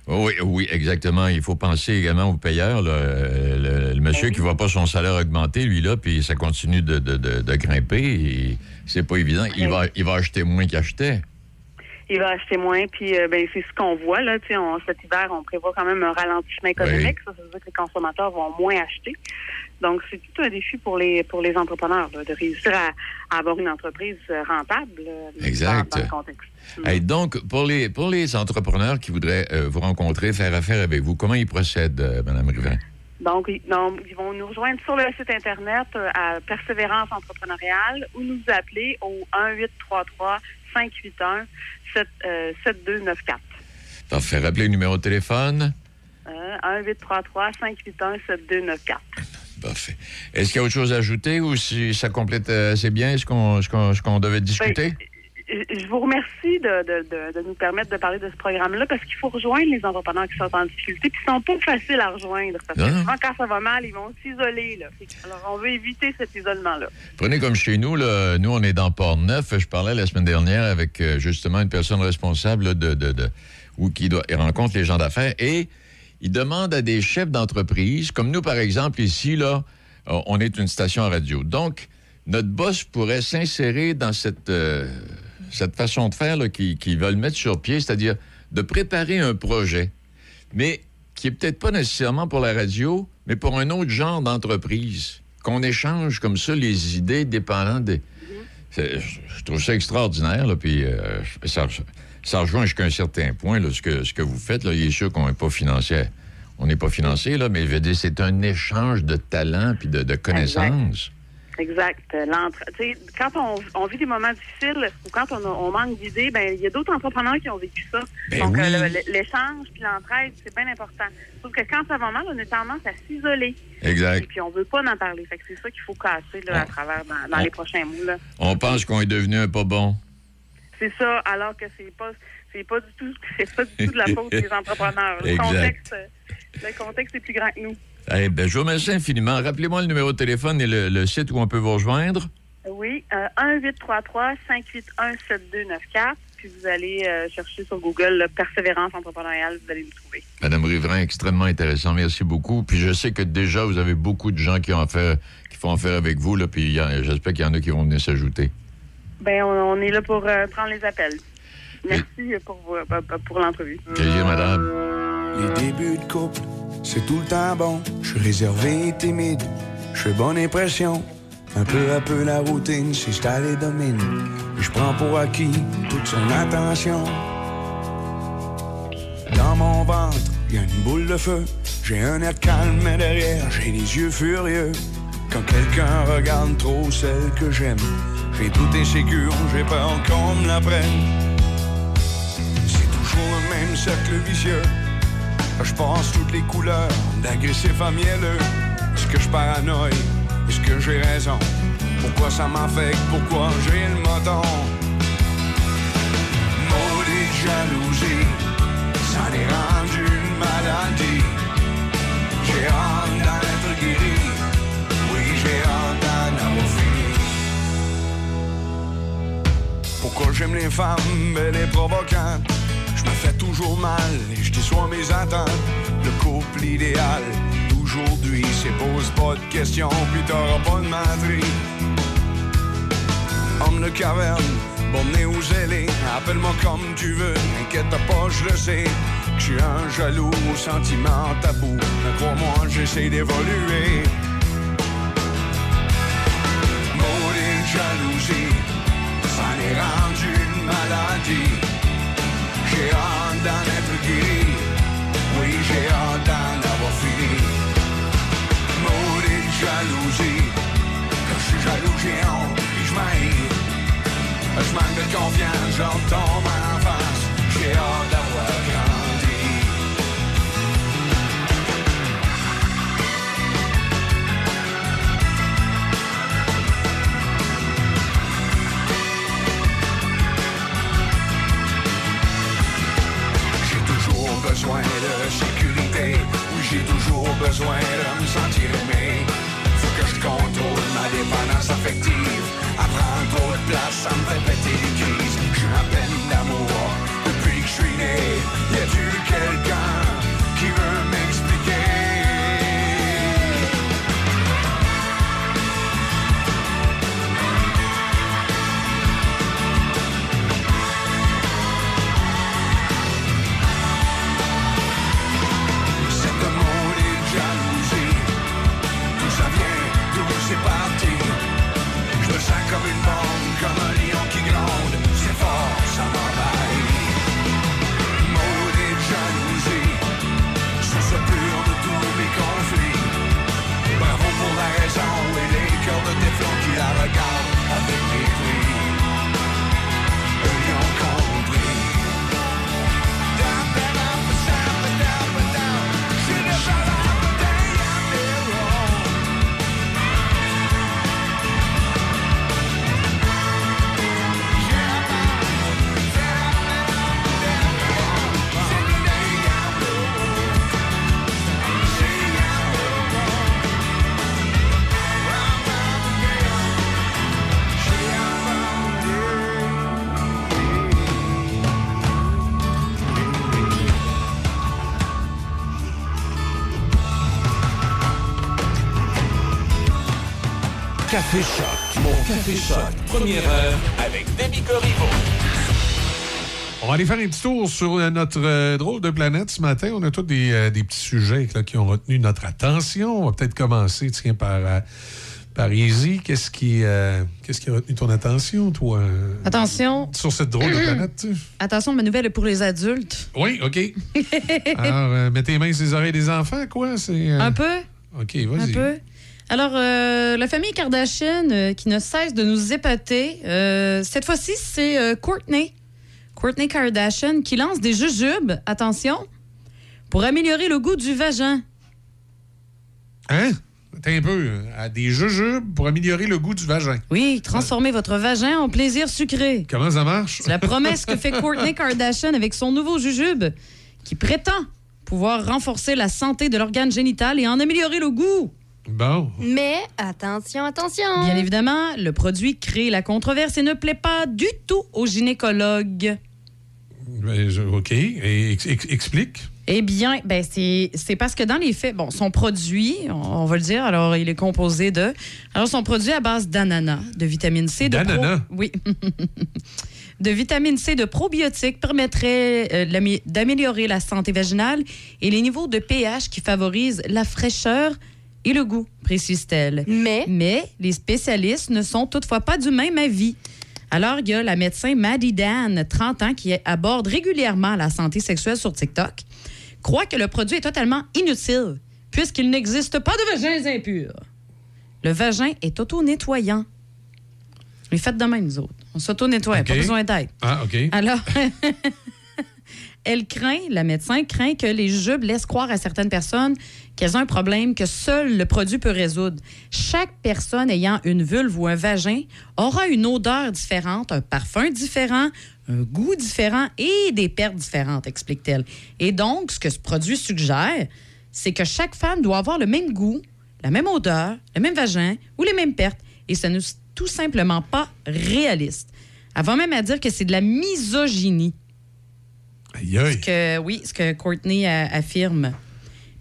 Oui, oui, exactement. Il faut penser également aux payeurs. là. Euh, Le, le monsieur qui ne voit pas son salaire augmenter, lui, là, puis ça continue de, de- de- de grimper. C'est pas évident. Il va, il va acheter moins qu'il achetait. il va acheter moins. Puis euh, ben, c'est ce qu'on voit. Là, on, cet hiver, on prévoit quand même un ralentissement économique. Ça, ça veut dire que les consommateurs vont moins acheter. Donc, c'est tout un défi pour les pour les entrepreneurs là, de réussir à, à avoir une entreprise euh, rentable là, Exact. dans, dans le contexte. Mm. Hey, donc, pour les, pour les entrepreneurs qui voudraient euh, vous rencontrer, faire affaire avec vous, comment ils procèdent, euh, Mme Rivin? Donc, ils, vont nous rejoindre sur le site Internet euh, à Persévérance entrepreneuriale ou nous appeler au 1-833-581-7294. Parfait. Rappelez le numéro de téléphone. Euh, 1-833-581-7294. Parfait. Est-ce qu'il y a autre chose à ajouter ou si ça complète euh, assez bien ce qu'on devait discuter? Ben, je vous remercie de, de, de, de nous permettre de parler de ce programme-là parce qu'il faut rejoindre les entrepreneurs qui sont en difficulté ils sont pas faciles à rejoindre parce que souvent, quand ça va mal, ils vont s'isoler. Alors, on veut éviter cet isolement-là. Prenez comme chez nous, là, nous, on est dans Port-Neuf. Je parlais la semaine dernière avec euh, justement une personne responsable de, ou qui doit, rencontre les gens d'affaires et il demande à des chefs d'entreprise, comme nous, par exemple, ici, là, euh, on est une station radio. Donc, notre boss pourrait s'insérer dans cette, euh, cette façon de faire qu'ils qu'ils veulent mettre sur pied, c'est-à-dire de préparer un projet, mais qui est peut-être pas nécessairement pour la radio, mais pour un autre genre d'entreprise. Qu'on échange comme ça les idées dépendant des. Je je trouve ça extraordinaire, là, puis euh, ça, ça rejoint jusqu'à un certain point, là, ce, que, ce que vous faites. Là, il est sûr qu'on n'est pas financier. On n'est pas financé, là, mais je veux dire, c'est un échange de talents puis de, de connaissances. Exact. Euh, Quand on, on vit des moments difficiles ou quand on, manque d'idées, ben il y a d'autres entrepreneurs qui ont vécu ça. Ben Donc, oui. euh, l'échange puis l'entraide, c'est bien important. Sauf que quand ça va mal, on a tendance à s'isoler. Et Exact. puis, on veut pas en parler. Fait que c'est ça qu'il faut casser là, à travers dans, dans On- les prochains mois. Là. On pense qu'on est devenu un pas bon. C'est ça, alors que c'est pas c'est pas du tout [LAUGHS] c'est pas du tout de la faute des entrepreneurs. Le contexte, euh, le contexte est plus grand que nous. Eh ben, je vous remercie infiniment. Rappelez-moi le numéro de téléphone et le, le site où on peut vous rejoindre. Oui, euh, 1-833-581-7294. puis vous allez euh, chercher sur Google là, Persévérance entrepreneuriale, vous allez le trouver. Madame Riverain, extrêmement intéressant. Merci beaucoup. Puis je sais que déjà, vous avez beaucoup de gens qui, ont affaire, qui font affaire avec vous. Là, puis j'espère qu'il y en a qui vont venir s'ajouter. Ben, on, on est là pour euh, prendre les appels. Merci pour, euh, pour l'entrevue. Plaisir, madame? Les débuts de couple, c'est tout le temps bon. Je suis réservé et timide, je fais bonne impression. Un peu à peu, la routine s'installe et domine. Je prends pour acquis toute son attention. Dans mon ventre, y a une boule de feu. J'ai un air calme, mais derrière, j'ai les yeux furieux. Quand quelqu'un regarde trop celle que j'aime, j'ai tout insécure, j'ai peur qu'on me la prenne. C'est toujours le même cercle vicieux. Je passe toutes les couleurs, d'agressif à mielleux. Est-ce que je paranoïe? Est-ce que j'ai raison? Pourquoi ça m'affecte? Pourquoi j'ai le menton? Maudite jalousie, ça est rendu une maladie. J'ai hâte Pourquoi j'aime les femmes belles et provocantes? Je me fais toujours mal et je déçois mes attentes. Le couple idéal d'aujourd'hui, c'est pose pas de questions, puis t'auras pas de menterie. Homme de caverne, borné ou zélé, appelle-moi comme tu veux, n'inquiète pas, je le sais. Je suis un jaloux aux sentiments tabous, mais crois-moi, j'essaie d'évoluer. Jalousie, ça est rendu une maladie. J'ai hâte d'en être guéri. Oui, j'ai hâte d'en avoir fini. Maudite jalousie. Quand je suis jaloux, j'ai honte et je m'haïs. Je manque de confiance, j'en tombe face. J'ai hâte d'avoir besoin de sécurité. Oui, j'ai toujours besoin de me sentir aimé. Faut que je contrôle ma dépendance affective. Apprendre trop de place, ça me fait péter Café Choc. Mon Café Choc. Première heure avec Demi Corriveau. On va aller faire un petit tour sur euh, notre euh, drôle de planète ce matin. On a tous des, euh, des petits sujets là, qui ont retenu notre attention. On va peut-être commencer tiens, par, euh, par Izzy. Qu'est-ce qui, euh, qu'est-ce qui a retenu ton attention, toi, Attention, sur cette drôle de [CLEARS THROAT] planète? tu sais? attention, ma nouvelle est pour les adultes. Oui, OK. [LAUGHS] Alors, euh, mets tes mains sur les oreilles des enfants, quoi? C'est, euh, Un peu? OK, Un vas-y. peu. Alors, euh, la famille Kardashian euh, qui ne cesse de nous épater. euh, cette fois-ci, c'est Courtney. Courtney Kardashian qui lance des jujubes, attention, pour améliorer le goût du vagin. Hein? Attends un peu. Des jujubes pour améliorer le goût du vagin. Oui, transformer votre vagin en plaisir sucré. Comment ça marche? C'est la promesse que fait Courtney Kardashian avec son nouveau jujube qui prétend pouvoir renforcer la santé de l'organe génital et en améliorer le goût. Bon. Mais attention, attention. Bien évidemment, le produit crée la controverse et ne plaît pas du tout aux gynécologues. Ben, je- OK. Et ex- ex- explique. Eh bien, ben c'est parce que dans les faits, bon, son produit, on, on va le dire, alors il est composé de. Alors, son produit à base d'ananas, de vitamine C, de. pro- D'ananas? Oui. [LAUGHS] de vitamine C, de probiotiques permettrait euh, d'améliorer la santé vaginale et les niveaux de pH qui favorisent la fraîcheur et le goût, précise-t-elle. Mais, Mais les spécialistes ne sont toutefois pas du même avis. Alors, il y a la médecin Maddie Dan, 30 ans, qui aborde régulièrement la santé sexuelle sur TikTok, croit que le produit est totalement inutile puisqu'il n'existe pas de vagins impurs. Le vagin est auto-nettoyant. Mais faites de même, nous autres. On s'auto-nettoie, pas besoin d'aide. Ah, OK. Alors, [LAUGHS] elle craint, la médecin craint que les jujubes laissent croire à certaines personnes qu'elles ont un problème que seul le produit peut résoudre. Chaque personne ayant une vulve ou un vagin aura une odeur différente, un parfum différent, un goût différent et des pertes différentes, explique-t-elle. Et donc, ce que ce produit suggère, c'est que chaque femme doit avoir le même goût, la même odeur, le même vagin ou les mêmes pertes. Et ce n'est tout simplement pas réaliste. Va même à dire que c'est de la misogynie Aïe, aïe. que oui, ce que Courtney affirme.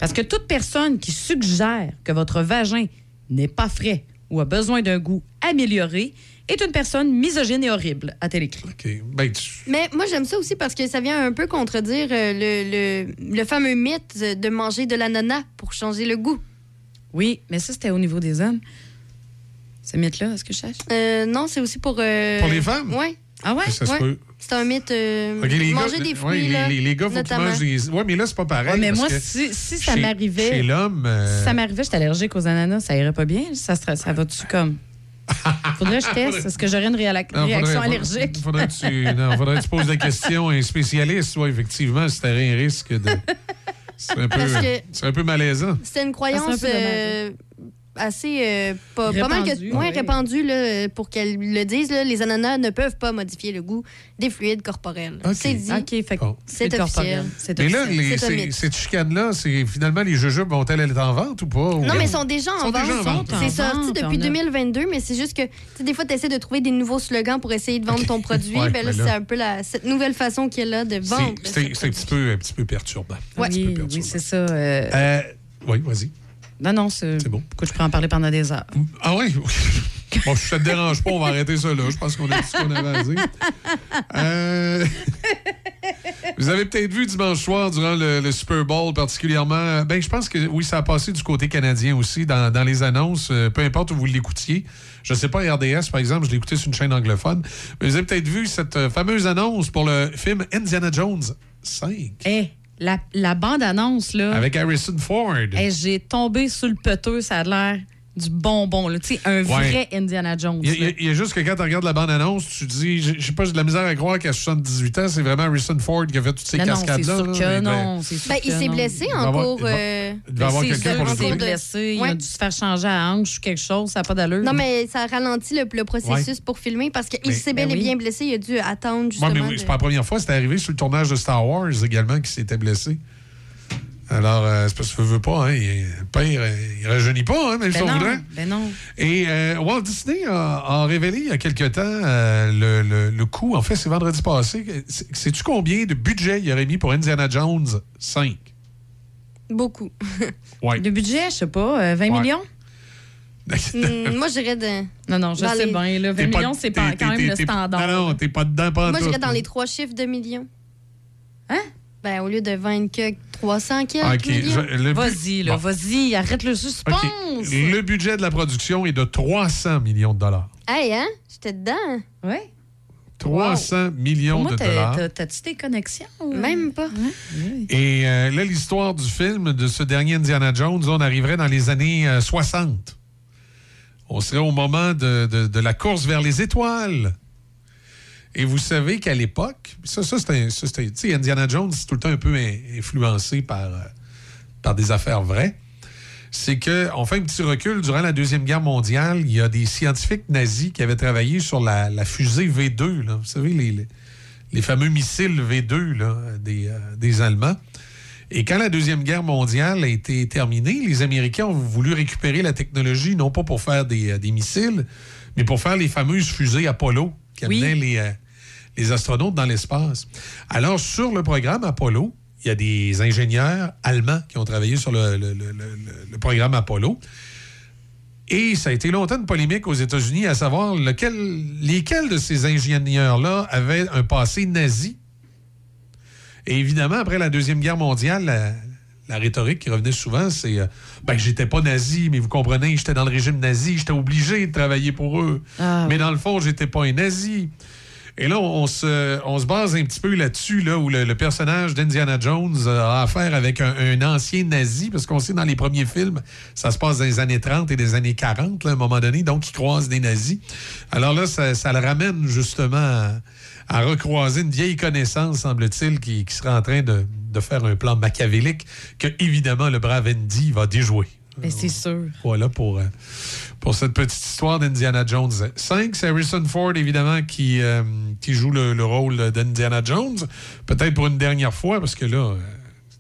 Parce que toute personne qui suggère que votre vagin n'est pas frais ou a besoin d'un goût amélioré est une personne misogyne et horrible, a-t-elle écrit. OK. Ben, tu- mais moi, j'aime ça aussi parce que ça vient un peu contredire euh, le, le, le fameux mythe de manger de l'ananas pour changer le goût. Oui, mais ça, c'était au niveau des hommes. Ce mythe-là, est-ce que je cherche? Euh, non, c'est aussi pour. euh, Pour les femmes? Oui. Ah ouais? ça se ouais. peut. C'est un mythe. euh, OK, les manger gars, des ouais, fruits, les, là, les, les gars, faut qu'ils mangent des. Oui, mais là, c'est pas pareil. Ouais, mais parce moi, que si, si ça m'arrivait. Chez l'homme. euh, Si ça m'arrivait, j'étais allergique aux ananas, ça irait pas bien. Ça, ça va-tu comme? [LAUGHS] Faudrait que je teste. Est-ce que j'aurais une non, faudrait- réaction faudrait- allergique? Faudrait que tu, non, faudrait que tu poses la question à un spécialiste. Oui, effectivement, si t'aurais un risque de. [LAUGHS] C'est un, peu- c'est un peu malaisant. C'était une croyance c'est assez. euh, pas, pas mal que, ouais, oui. répandue là, pour qu'elle le dise. là, les ananas ne peuvent pas modifier le goût des fluides corporels. C'est dit. OK, fait que Bon. c'est officiel. Mais là, les- ces- cette chicane-là, c'est finalement les jujubes vont-elles être en vente ou pas? ou- Non, mais ils sont déjà en sont vente. vente. C'est sorti vente, depuis on a- 2022, mais c'est juste que des fois, tu essaies de trouver des nouveaux slogans pour essayer de vendre ton produit. [LAUGHS] Ouais, ben là, mais là- c'est un peu la, cette nouvelle façon qu'il y a de vendre. C'est ce c'est un petit peu, un petit peu perturbant. Un petit peu Oui, perturbant. oui, c'est ça. euh, Euh, oui, vas-y. Non, non, c'est. Bon. Écoute, je peux en parler pendant des heures. Ah oui? [LAUGHS] bon, si ça te dérange pas, on va arrêter ça là. Je pense qu'on a dit ce qu'on avait à dire. Euh, Vous avez peut-être vu dimanche soir, durant le, le Super Bowl particulièrement, ben je pense que oui, ça a passé du côté canadien aussi dans, dans les annonces, euh, peu importe où vous l'écoutiez. Je sais pas, RDS, par exemple, je l'écoutais sur une chaîne anglophone. Mais vous avez peut-être vu cette euh, fameuse annonce pour le film Indiana Jones 5 Eh, la, la bande-annonce, là. avec Harrison Ford. J'ai tombé sur le peteux, ça a l'air du bonbon, là. Tu sais, un vrai Indiana Jones. Il y, a- il y là. a- il y a juste que quand tu regardes la bande-annonce, tu te dis, sais pas, j'ai de la misère à croire qu'à 78 ans, c'est vraiment Harrison Ford qui a fait toutes ces Non, non, c'est cascades-là. sûr là. que Mais, ben, non. c'est sûr Ben, il s'est blessé Il va en cours. il va- euh, Il y avoir quelqu'un pour le qu'il s'est blessé, il a dû se faire changer à hanche ou quelque chose, ça n'a pas d'allure. Non, mais ça ralentit le, le processus pour filmer parce qu'il s'est bel Ben et oui. bien blessé. Il a dû attendre justement. mais oui, de- c'est pas la première fois, c'était arrivé sur le tournage de Star Wars également qu'il s'était blessé. Alors, euh, c'est parce que veut pas, hein, il, le père, euh, il rajeunit pas, hein, si ben on non, ben non. Et euh, Walt Disney a, a révélé il y a quelque temps euh, le, le- le coût, en fait, c'est vendredi passé. Sais-tu combien de budget il aurait mis pour Indiana Jones 5? Beaucoup. [LAUGHS] Ouais. Le budget, je sais pas, euh, 20 Ouais. millions? [LAUGHS] Hmm, moi, je dirais de... Non, non, je Dans sais les- bien. Là, 20 T'es pas- millions, c'est pas- quand même le standard. Non, non, t'es pas dedans, pas Moi, dirais dans les trois chiffres de millions. Hein? Ben, au lieu de 20 que 300 quelques bu- Vas-y, là, Bon. vas-y, arrête le suspense. Le budget de la production est de 300 millions de dollars. Hey, hein? J'étais dedans. Ouais. 300 millions moi, de dollars. t'as- t'as-tu tes connexions? Même pas. Et euh, là, l'histoire du film de ce dernier Indiana Jones, on arriverait dans les années euh, 60. On serait au moment de, de- de la course vers les étoiles. Et vous savez qu'à l'époque, ça, ça Tu sais, Indiana Jones, c'est tout le temps un peu in- influencé par, euh, par des affaires vraies. C'est qu'on fait un petit recul. Durant la Deuxième Guerre mondiale, il y a des scientifiques nazis qui avaient travaillé sur la, la fusée V2. là. Vous savez, les, les- les fameux missiles V2 là, des, euh, des Allemands. Et quand la Deuxième Guerre mondiale a été terminée, les Américains ont voulu récupérer la technologie, non pas pour faire des, euh, des missiles, mais pour faire les fameuses fusées Apollo qui Oui. amenaient les, les astronautes dans l'espace. Alors, sur le programme Apollo, il y a des ingénieurs allemands qui ont travaillé sur le, le- le- le- le programme Apollo. Et ça a été longtemps une polémique aux États-Unis à savoir lequel, lesquels de ces ingénieurs-là avaient un passé nazi. Et évidemment, après la Deuxième Guerre mondiale, la, la rhétorique qui revenait souvent, c'est euh, ben, j'étais pas nazi, mais vous comprenez, j'étais dans le régime nazi, j'étais obligé de travailler pour eux. Ah, mais dans le fond, j'étais pas un nazi. Et là, on se, on se base un petit peu là-dessus, là, où le, le personnage d'Indiana Jones a affaire avec un, un ancien nazi, parce qu'on sait dans les premiers films, ça se passe dans les années 30 et des années 40, là, à un moment donné, donc il croise des nazis. Alors là, ça, ça le ramène justement à, à recroiser une vieille connaissance, semble-t-il, qui, qui serait en train de, de faire un plan machiavélique que, évidemment, le brave Andy va déjouer. Ben, c'est sûr. Voilà pour, euh, pour cette petite histoire d'Indiana Jones. 5, c'est Harrison Ford, évidemment, qui, euh, qui joue le, le rôle d'Indiana Jones. Peut-être pour une dernière fois, parce que là, euh,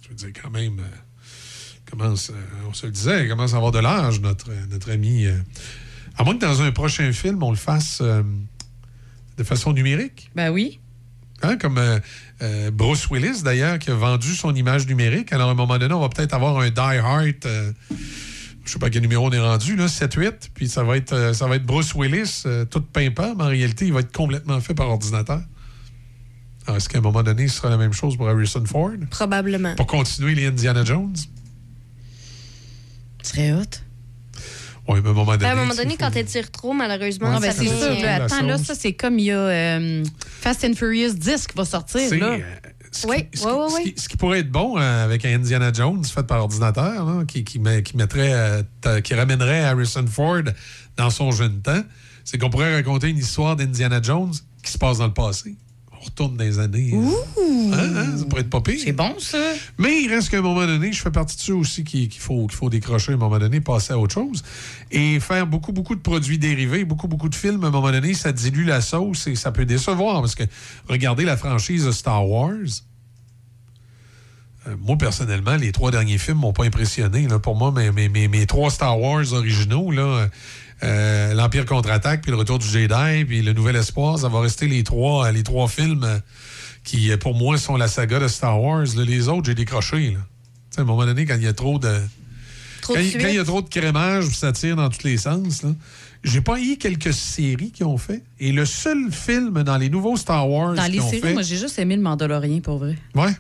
je veux dire, quand même, euh, commence, euh, on se le disait, il commence à avoir de l'âge, notre, notre ami. euh. à moins que dans un prochain film, on le fasse euh, de façon numérique. Ben oui. Hein, comme euh, euh, Bruce Willis, d'ailleurs, qui a vendu son image numérique. Alors, à un moment donné, on va peut-être avoir un Die Hard, euh, je sais pas quel numéro on est rendu, là, 7-8, puis ça va être, euh, ça va être Bruce Willis, euh, tout pimpant, mais en réalité, il va être complètement fait par ordinateur. Alors, est-ce qu'à un moment donné, ce sera la même chose pour Harrison Ford? Probablement. Pour continuer les Indiana Jones? Serait hot. Oui, mais à un moment donné. Ben, à un moment donné, quand elle tire trop, malheureusement, ben, ça c'est sûr. attends, là, ça, c'est comme il y a euh, Fast and Furious 10 qui va sortir. C'est, Là. Ce, Oui, qui, ce oui, oui, ce qui- ce qui pourrait être bon euh, avec un Indiana Jones fait par ordinateur, là, qui, qui, met- qui mettrait, euh, qui ramènerait Harrison Ford dans son jeune temps, c'est qu'on pourrait raconter une histoire d'Indiana Jones qui se passe dans le passé. On retourne dans les années. euh, hein, hein, ça pourrait être pas pire. C'est bon, ça. Mais il reste qu'à un moment donné, je fais partie de ceux aussi qui- qu'il faut, qu'il faut décrocher à un moment donné, passer à autre chose. Et faire beaucoup, beaucoup de produits dérivés, beaucoup, beaucoup de films, à un moment donné, ça dilue la sauce et ça peut décevoir. Parce que regardez la franchise de Star Wars. Euh, moi, personnellement, les trois derniers films m'ont pas impressionné. Là. Pour moi, mes, mes, mes, mes trois Star Wars originaux, là, euh, l'Empire contre-attaque, puis le Retour du Jedi, puis le Nouvel Espoir, ça va rester les trois, les trois films euh, qui, euh, pour moi, sont la saga de Star Wars. Les autres, j'ai décroché. Là. À un moment donné, quand il y a trop de. Trop quand, il- y a trop de crémage, ça tire dans tous les sens. J'ai pas eu quelques séries qui ont fait. Et le seul film dans les nouveaux Star Wars Dans les séries, fait. moi, j'ai juste aimé le Mandalorien, pour vrai. Ouais.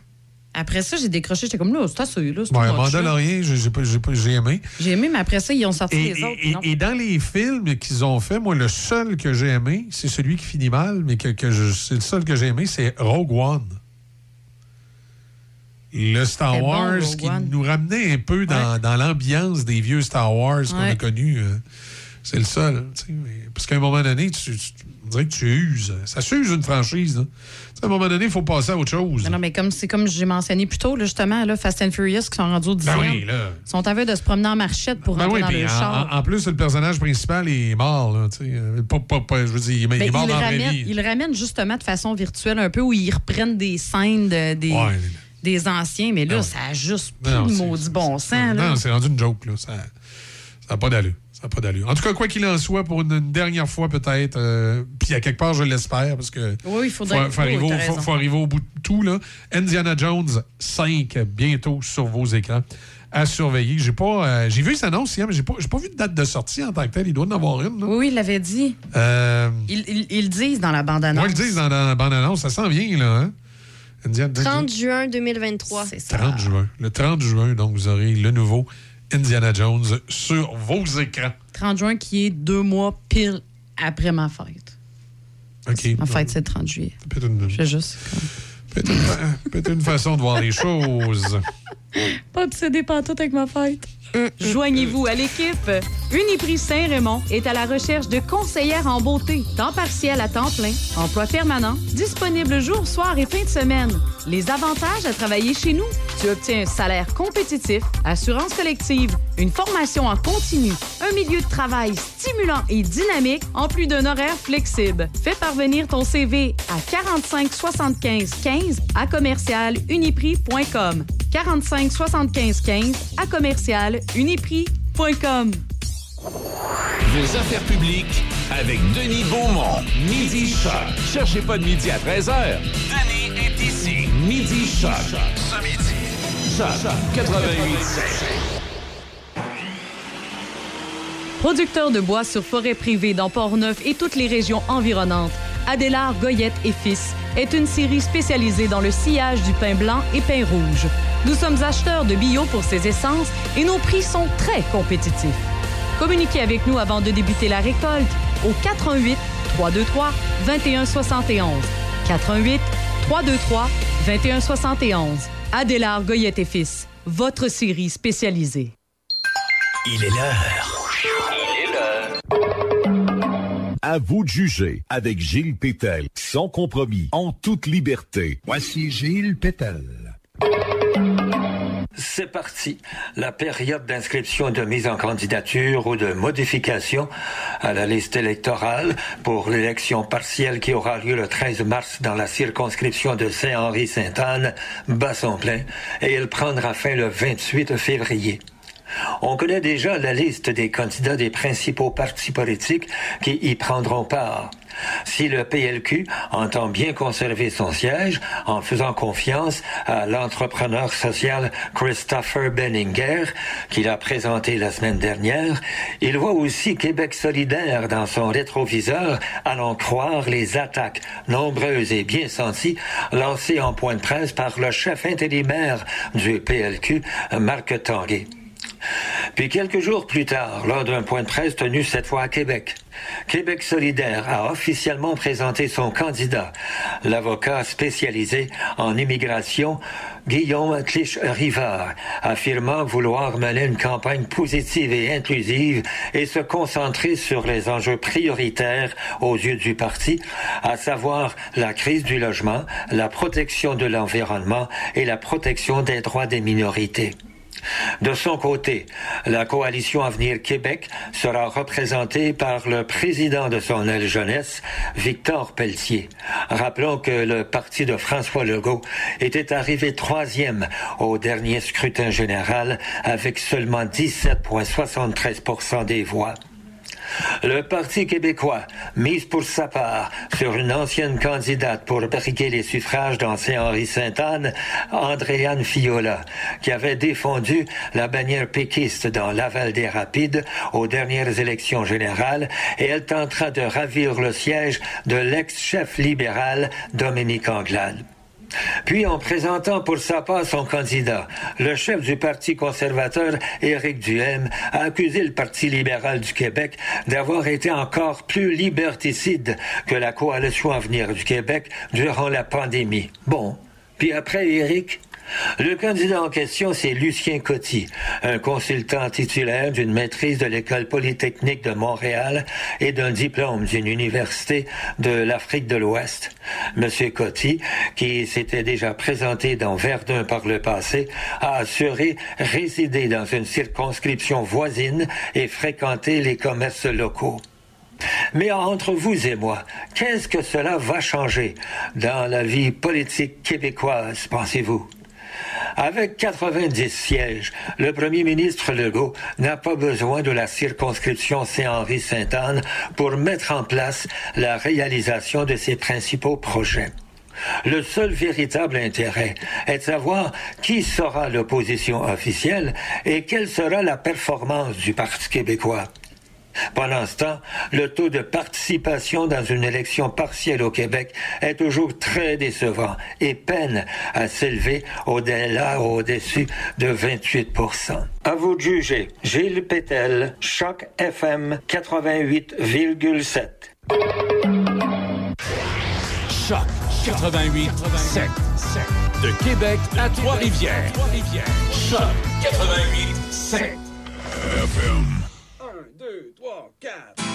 Après ça, j'ai décroché. J'étais comme là, c'est assez, là. c'est Ouais. Mandalorian, j'ai aimé. J'ai aimé, mais après ça, ils ont sorti Et, les autres. et- non? et dans les films qu'ils ont fait, moi, le seul que j'ai aimé, c'est celui qui finit mal, mais que, c'est le seul que j'ai aimé, c'est Rogue One. Le Star bon, Wars Rogue qui One. nous ramenait un peu dans, dans l'ambiance des vieux Star Wars qu'on Ouais. a connus. euh, c'est le seul. mais- Parce qu'à un moment donné, tu, dirait que tu uses. Ça s'use une franchise. là. À un moment donné, il faut passer à autre chose. Non, non, mais comme c'est comme j'ai mentionné plus tôt, là, justement, là, Fast and Furious qui sont rendus au 10 Ben oui, là. Ils sont aveux de se promener en marchette pour Ben rentrer oui, dans le en, char. en- en plus, le personnage principal est mort. Là. Euh, pas, pas- pas- je veux dire, il est- il Ben, est mort le dans la vraie ramènent, vie. ils le ramènent justement de façon virtuelle, un peu où ils reprennent des scènes de- des, Ouais. des anciens, mais là, Non. ça a juste plus Non, de maudit bon sens. Non, c'est rendu une joke. Là. Ça n'a pas d'allure. Ça n'a pas d'allure. En tout cas, quoi qu'il en soit, pour une, une dernière fois peut-être, euh, puis à quelque part, je l'espère, parce que Oui, il faut, faudrait. faut arriver, oui, au, t'as faut- arriver au bout de tout. Là. Indiana Jones 5, bientôt sur vos écrans. À surveiller. J'ai pas. euh, j'ai vu cette annonce hier, mais j'ai pas, pas vu de date de sortie en tant que telle. Il doit en avoir une. là. Oui, oui, il l'avait dit. Euh, Ils, ils- ils le disent dans la bande-annonce. moi, ils le disent dans, la bande-annonce. Ça s'en vient, là. Hein? Indiana 30 juin 2023. C'est ça. 30 juin. Le 30 juin, donc, vous aurez le nouveau Indiana Jones sur vos écrans. 30 juin, qui est deux mois pile après ma fête. OK. Ma fête, c'est le 30 juillet. Peut-être une, Je fais juste. peut-être une fa- peut-être une façon de voir les [LAUGHS] choses. Pas obsédé par tout avec ma fête. Joignez-vous à l'équipe. Uniprix Saint-Raymond est à la recherche de conseillères en beauté, temps partiel à temps plein, emploi permanent, disponible jour, soir et fin de semaine. Les avantages à travailler chez nous. Tu obtiens un salaire compétitif, assurance collective, une formation en continu, un milieu de travail stimulant et dynamique, en plus d'un horaire flexible. Fais parvenir ton CV à 45 75 15 à commercial uniprix.com. 45 75 15 à commercial uniprix.com. Affaires publiques avec Denis Beaumont. Midi Choc. Cherchez pas de midi à 13h. Denis est ici. Midi Choc. Ce midi. Choc 88 Producteur de bois sur forêt privée dans Port-Neuf et toutes les régions environnantes, Adélard Goyette et Fils est une série spécialisée dans le sillage du pain blanc et pain rouge. Nous sommes acheteurs de bio pour ces essences et nos prix sont très compétitifs. Communiquez avec nous avant de débuter la récolte au 88 323 2171. 88 323 2171. Adélard Goyette et Fils, votre série spécialisée. Il est l'heure. À vous de juger avec Gilles Pétel, sans compromis, en toute liberté. Voici Gilles Pétel. C'est parti. La période d'inscription de mise en candidature ou de modification à la liste électorale pour l'élection partielle qui aura lieu le 13 mars dans la circonscription de Saint-Henri-Sainte-Anne bat son plein et elle prendra fin le 28 février. On connaît déjà la liste des candidats des principaux partis politiques qui y prendront part. Si le PLQ entend bien conserver son siège en faisant confiance à l'entrepreneur social Christopher Benninger, qu'il a présenté la semaine dernière, il voit aussi Québec solidaire dans son rétroviseur, l'en croire les attaques nombreuses et bien senties lancées en point de presse par le chef intérimaire du PLQ, Marc Tanguay. Puis quelques jours plus tard, lors d'un point de presse tenu cette fois à Québec, Québec solidaire a officiellement présenté son candidat, l'avocat spécialisé en immigration, Guillaume Clich-Rivard, affirmant vouloir mener une campagne positive et inclusive et se concentrer sur les enjeux prioritaires aux yeux du parti, à savoir la crise du logement, la protection de l'environnement et la protection des droits des minorités. De son côté, la coalition Avenir Québec sera représentée par le président de son aile jeunesse, Victor Pelletier. Rappelons que le parti de François Legault était arrivé troisième au dernier scrutin général avec seulement 17,73 des voix. Le Parti québécois mise pour sa part sur une ancienne candidate pour briquer les suffrages dans Saint-Henri-Sainte-Anne, Andréane Fiola, qui avait défendu la bannière péquiste dans Laval des Rapides aux dernières élections générales et elle tentera de ravir le siège de l'ex-chef libéral Dominique Anglade. Puis, en présentant pour sa part son candidat, le chef du Parti conservateur, Éric Duhem, a accusé le Parti libéral du Québec d'avoir été encore plus liberticide que la coalition Avenir du Québec durant la pandémie. Bon. Puis après, Éric, le candidat en question, c'est Lucien Coty, un consultant titulaire d'une maîtrise de l'École polytechnique de Montréal et d'un diplôme d'une université de l'Afrique de l'Ouest. Monsieur Coty, qui s'était déjà présenté dans Verdun par le passé, a assuré résider dans une circonscription voisine et fréquenter les commerces locaux. Mais entre vous et moi, qu'est-ce que cela va changer dans la vie politique québécoise, pensez-vous? Avec 90 sièges, le premier ministre Legault n'a pas besoin de la circonscription Saint-Henri-Sainte-Anne pour mettre en place la réalisation de ses principaux projets. Le seul véritable intérêt est de savoir qui sera l'opposition officielle et quelle sera la performance du Parti québécois. Pendant ce temps, le taux de participation dans une élection partielle au Québec est toujours très décevant et peine à s'élever au-delà ou au-dessus de 28% À vous de juger. Gilles Pétel, Choc FM 88,7. Choc 88 7. De Québec à Trois-Rivières. Choc 88 7. FM. 1, 2, 3, 4.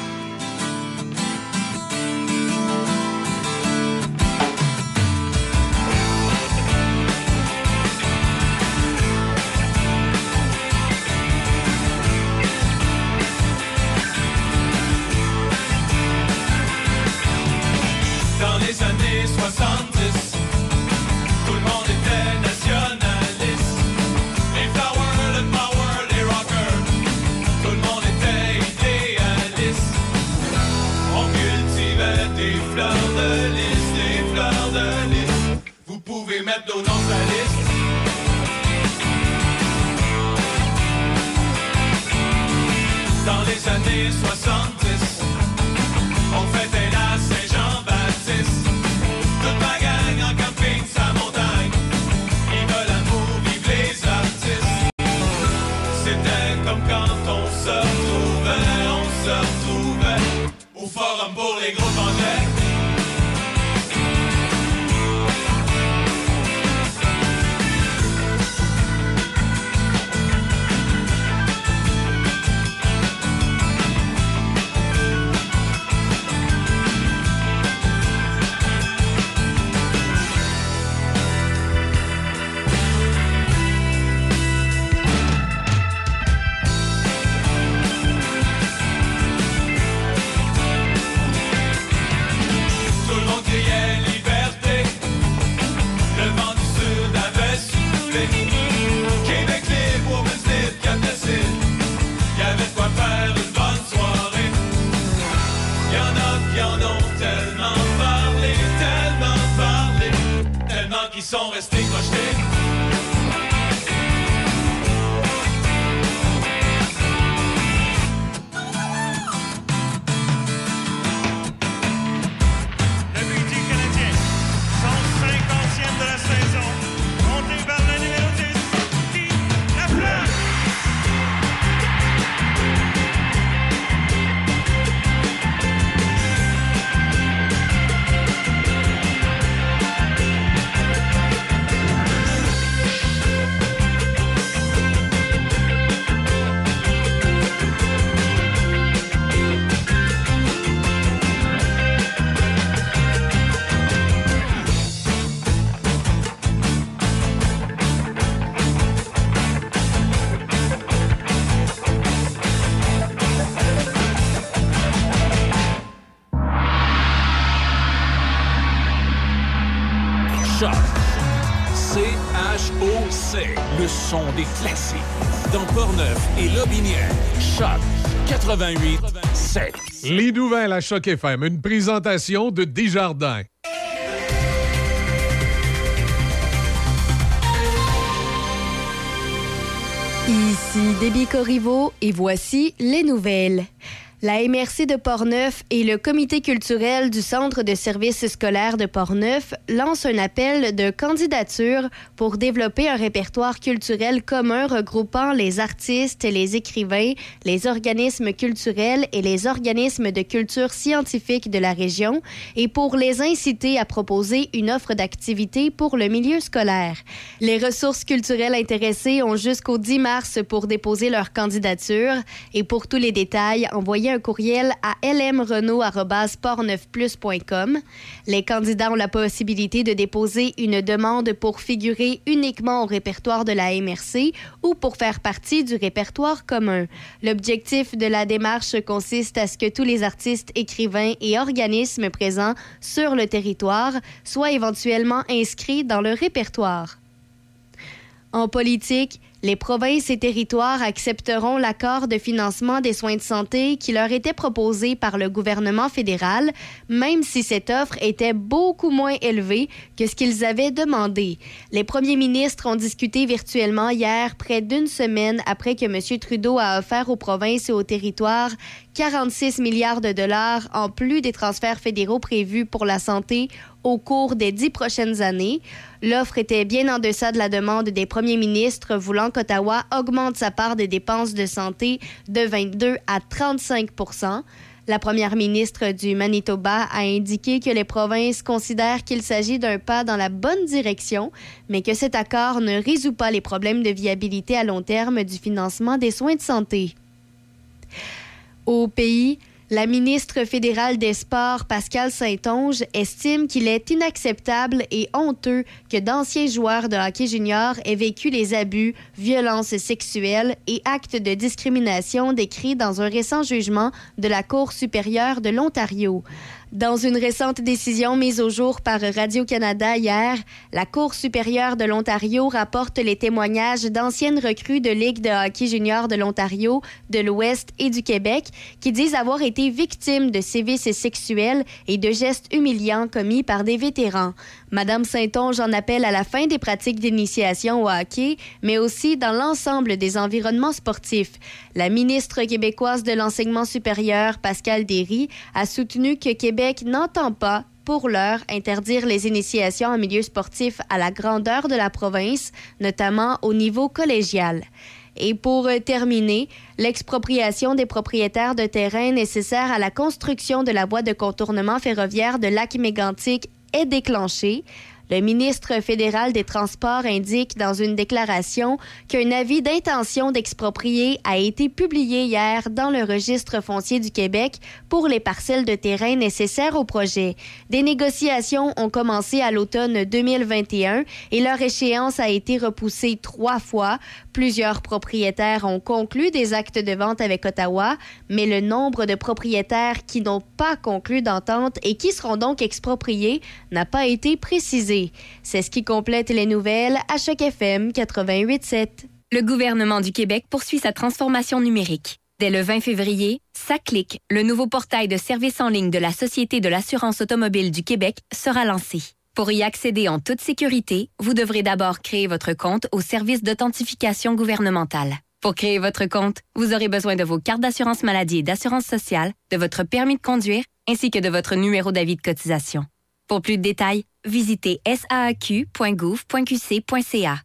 Dans les années 70, I don't know. Tellement qu'ils Des classiques. Dans Portneuf et Lobinière. Choc 88 7. Les nouvelles à Choc FM, une présentation de Desjardins. Ici Déby Corriveau et voici les nouvelles. La MRC de Portneuf et le Comité culturel du Centre de services scolaires de Portneuf lancent un appel de candidature pour développer un répertoire culturel commun regroupant les artistes, les écrivains, les organismes culturels et les organismes de culture scientifique de la région et pour les inciter à proposer une offre d'activité pour le milieu scolaire. Les ressources culturelles intéressées ont jusqu'au 10 mars pour déposer leur candidature et pour tous les détails, envoyez un courriel à lmrenault.portneufplus.com. Les candidats ont la possibilité de déposer une demande pour figurer uniquement au répertoire de la MRC ou pour faire partie du répertoire commun. L'objectif de la démarche consiste à ce que tous les artistes, écrivains et organismes présents sur le territoire soient éventuellement inscrits dans le répertoire. En politique, les provinces et territoires accepteront l'accord de financement des soins de santé qui leur était proposé par le gouvernement fédéral, même si cette offre était beaucoup moins élevée que ce qu'ils avaient demandé. Les premiers ministres ont discuté virtuellement hier, près d'une semaine après que M. Trudeau a offert aux provinces et aux territoires 46 milliards de dollars en plus des transferts fédéraux prévus pour la santé au cours des dix prochaines années. L'offre était bien en deçà de la demande des premiers ministres voulant qu'Ottawa augmente sa part des dépenses de santé de 22 à 35% la première ministre du Manitoba a indiqué que les provinces considèrent qu'il s'agit d'un pas dans la bonne direction, mais que cet accord ne résout pas les problèmes de viabilité à long terme du financement des soins de santé. Au pays, la ministre fédérale des Sports, Pascal Saint-Onge, estime qu'il est inacceptable et honteux que d'anciens joueurs de hockey junior aient vécu les abus, violences sexuelles et actes de discrimination décrits dans un récent jugement de la Cour supérieure de l'Ontario. Dans une récente décision mise au jour par Radio-Canada hier, la Cour supérieure de l'Ontario rapporte les témoignages d'anciennes recrues de Ligue de hockey junior de l'Ontario, de l'Ouest et du Québec qui disent avoir été victimes de sévices sexuels et de gestes humiliants commis par des vétérans. Madame Saint-Onge en appelle à la fin des pratiques d'initiation au hockey, mais aussi dans l'ensemble des environnements sportifs. La ministre québécoise de l'enseignement supérieur, Pascal Derry, a soutenu que Québec n'entend pas pour l'heure, interdire les initiations en milieu sportif à la grandeur de la province, notamment au niveau collégial. Et pour euh, terminer, l'expropriation des propriétaires de terrains nécessaires à la construction de la voie de contournement ferroviaire de Lac-Mégantic est déclenchée. Le ministre fédéral des Transports indique dans une déclaration qu'un avis d'intention d'exproprier a été publié hier dans le registre foncier du Québec pour les parcelles de terrain nécessaires au projet. Des négociations ont commencé à l'automne 2021 et leur échéance a été repoussée trois fois. Plusieurs propriétaires ont conclu des actes de vente avec Ottawa, mais le nombre de propriétaires qui n'ont pas conclu d'entente et qui seront donc expropriés n'a pas été précisé. C'est ce qui complète les nouvelles à Choc FM 88.7. Le gouvernement du Québec poursuit sa transformation numérique. Dès le 20 février, SACLIC, le nouveau portail de services en ligne de la Société de l'assurance automobile du Québec, sera lancé. Pour y accéder en toute sécurité, vous devrez d'abord créer votre compte au service d'authentification gouvernementale. Pour créer votre compte, vous aurez besoin de vos cartes d'assurance maladie et d'assurance sociale, de votre permis de conduire, ainsi que de votre numéro d'avis de cotisation. Pour plus de détails, visitez saaq.gouv.qc.ca.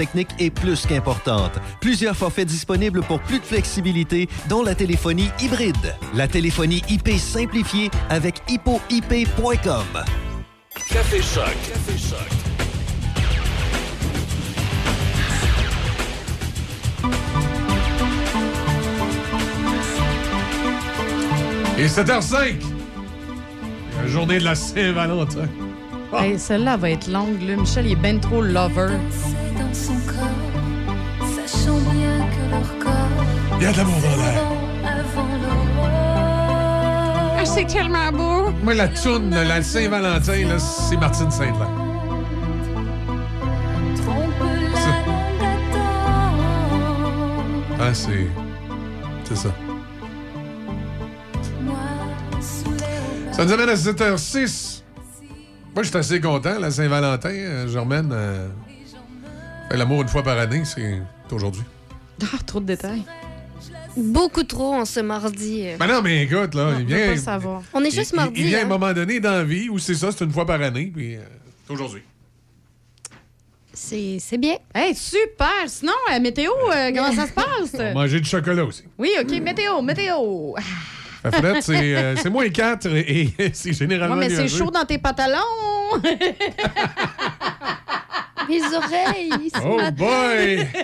technique est plus qu'importante. Plusieurs forfaits disponibles pour plus de flexibilité, dont la téléphonie hybride. La téléphonie IP simplifiée avec hippoip.com. Café Choc. Café Choc. Et 7h05. La journée de la Saint-Valentin. Hey, [LAUGHS] Celle-là va être longue. Là. Michel, il est ben trop lover. dans son corps, sachant bien que leur corps Il y a de l'amour dans l'air. Ah, c'est tellement beau. Moi, la toune, la Saint-Valentin, là, c'est Martine Saint-Laurent. Ah, c'est. C'est ça. Ça nous amène à 7h06. Moi, je suis assez content, la Saint-Valentin. Euh, Germaine euh, fait l'amour une fois par année, c'est aujourd'hui. [LAUGHS] Ah, trop de détails. Beaucoup trop en ce mardi. Ben non, mais écoute, là, il On peut vient. pas savoir. On est il- juste il- mardi, Il, vient à hein? un moment donné dans la vie où c'est ça, c'est une fois par année, puis euh, c'est aujourd'hui. C'est c'est bien. Hey, super. Sinon, euh, météo, euh, comment ça se [LAUGHS] passe? On manger du chocolat aussi. Oui, OK, météo, météo. La fenêtre, c'est euh, c'est moins 4 et, et [LAUGHS] c'est généralement. Ouais, mais c'est chaud dans tes pantalons. [LAUGHS] Mes oreilles. ce Oh matin. boy! [LAUGHS]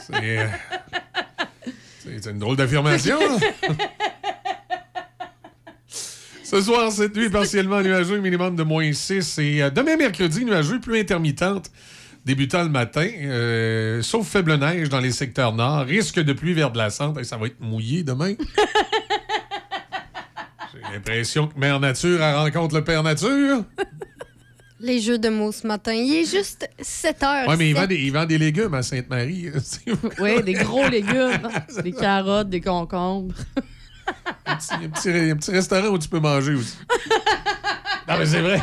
C'est. euh, c'est- c'est une drôle d'affirmation. Ce soir, cette nuit partiellement nuageux, minimum de moins 6. Et euh, demain, mercredi, nuageux, pluie intermittente, débutant le matin, euh, sauf faible neige dans les secteurs nord. Risque de pluie vers de la centre. Et ça va être mouillé demain. [LAUGHS] J'ai l'impression que Mère Nature elle rencontre le Père Nature. [LAUGHS] Les jeux de mots ce matin. Il est juste 7 heures. Oui, mais il vend, des, il vend des légumes à Sainte-Marie. [LAUGHS] Oui, des gros légumes. Des carottes, des concombres. un, petit, un petit- un petit restaurant où tu peux manger aussi. non, mais c'est vrai.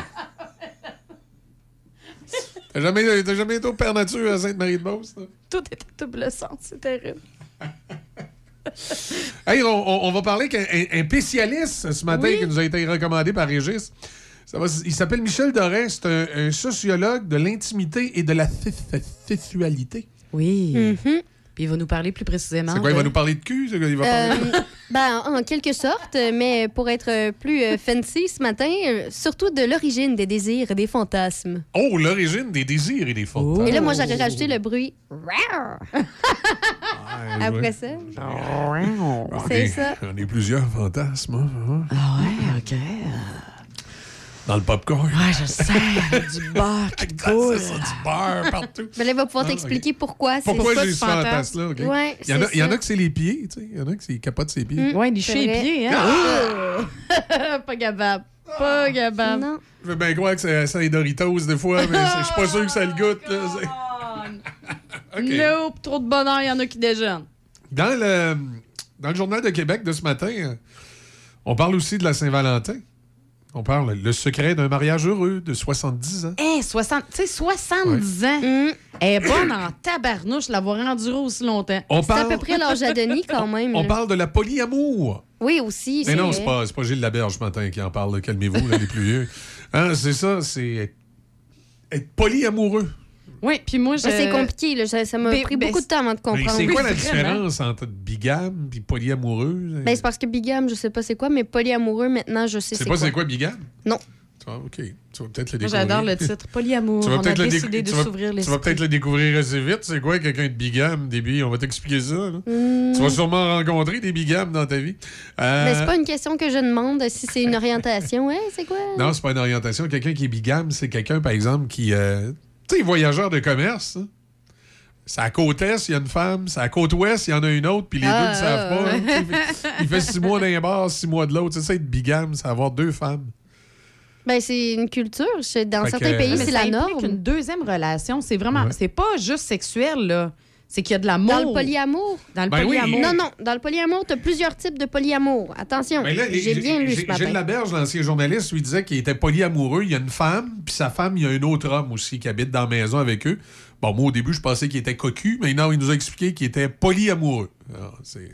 T'as jamais, t'as jamais été au Père Nature à Sainte-Marie-de-Beauce? Tout est à double sens, c'est terrible. [LAUGHS] Hey, on, on- on va parler qu'un un- un spécialiste ce matin Oui. qui nous a été recommandé par Régis. Ça va- il s'appelle Michel Doré. C'est un, un sociologue de l'intimité et de la sexualité. Oui. Puis il va nous parler plus précisément. C'est quoi, il va de- nous parler de cul? c'est quoi, Il va parler... Euh, ben, en quelque sorte, mais pour être plus euh, fancy ce matin, euh, surtout de l'origine des désirs et des fantasmes. Oh, l'origine des désirs et des fantasmes. Et là, moi, j'aurais rajouté le bruit. Après ça. C'est est- ça. On est plusieurs fantasmes. hein. Ah ouais, OK. Dans le popcorn. Ouais, je sais. du beurre qui [LAUGHS] coule. Ça, du beurre partout. Ben là, il va pouvoir Ah, t'expliquer pourquoi. c'est Pourquoi ça, j'ai du ce fantasme-là? ok? Ouais, il, y en a, c'est il y en ça. a que c'est les pieds, tu sais. Il y en a que c'est capote ses pieds. Mm, Ouais, licher les vrai. pieds, hein? Ah! [LAUGHS] pas capable. Pas capable. Non. Je veux bien croire que c'est ça les Doritos des fois, mais je suis pas sûr que ça le goûte. [LAUGHS] Nope, trop de bonheur, il y en a qui déjeunent. Dans le, dans le Journal de Québec de ce matin, on parle aussi de la Saint-Valentin. On parle le secret d'un mariage heureux de 70 ans. Hé, 60, tu sais, 70 ans. Elle est bonne en tabarnouche, l'avoir endurée aussi longtemps. On C'est à parle- peu près l'âge à Denis quand même. On là. parle de la polyamour. Oui, aussi. Mais non, c'est pas, c'est pas Gilles Laberge ce matin qui en parle. Calmez-vous, là, les plus vieux. Hein, c'est ça, c'est être, être polyamoureux. Oui, puis moi, je. Ben, c'est compliqué, là. Ça ça m'a Ben, pris ben, beaucoup de temps avant de Mais comprendre. c'est quoi la différence entre bigame et polyamoureux? Ben, c'est parce que bigame, je sais pas c'est quoi, mais polyamoureux, maintenant, je sais c'est c'est pas quoi. c'est quoi bigame? Non. Tu OK. Tu vas peut-être le Moi, découvrir. j'adore le titre. Polyamour. Tu vas On a peut-être le déc- décidé de tu vas- s'ouvrir Tu l'esprit. vas peut-être le découvrir assez vite. C'est quoi quelqu'un de bigame, début? On va t'expliquer ça. Hmm. Tu vas sûrement rencontrer des bigames dans ta vie. Euh, Mais c'est pas une question que je demande si c'est une orientation. Ouais, c'est quoi? Non, c'est pas une orientation. Quelqu'un qui est bigame, c'est quelqu'un, par exemple, qui. euh, Tu sais, voyageur de commerce. hein. C'est à côte est, il y a une femme. C'est à côte ouest, il y en a une autre, puis les Ah, deux ne savent ah, pas. ah. hein. Tu sais, il fait- six mois d'un bar, six mois de l'autre. C'est ça, être bigame, c'est avoir deux femmes. Ben, c'est une culture. Dans Fait certains que- pays, c'est la norme. une deuxième relation. C'est vraiment. Ouais. C'est pas juste sexuel, là. C'est qu'il y a de l'amour. Dans le polyamour. Dans le Ben oui. polyamour. Non, non. Dans le polyamour, tu as plusieurs types de polyamour. Attention. Les- J'ai bien lu ce Gilles matin. Laberge, l'ancien journaliste, lui disait qu'il était polyamoureux. Il y a une femme, puis sa femme, il y a un autre homme aussi qui habite dans la maison avec eux. Bon, moi, au début, je pensais qu'il était cocu, mais non, il nous a expliqué qu'il était polyamoureux. Alors, c'est...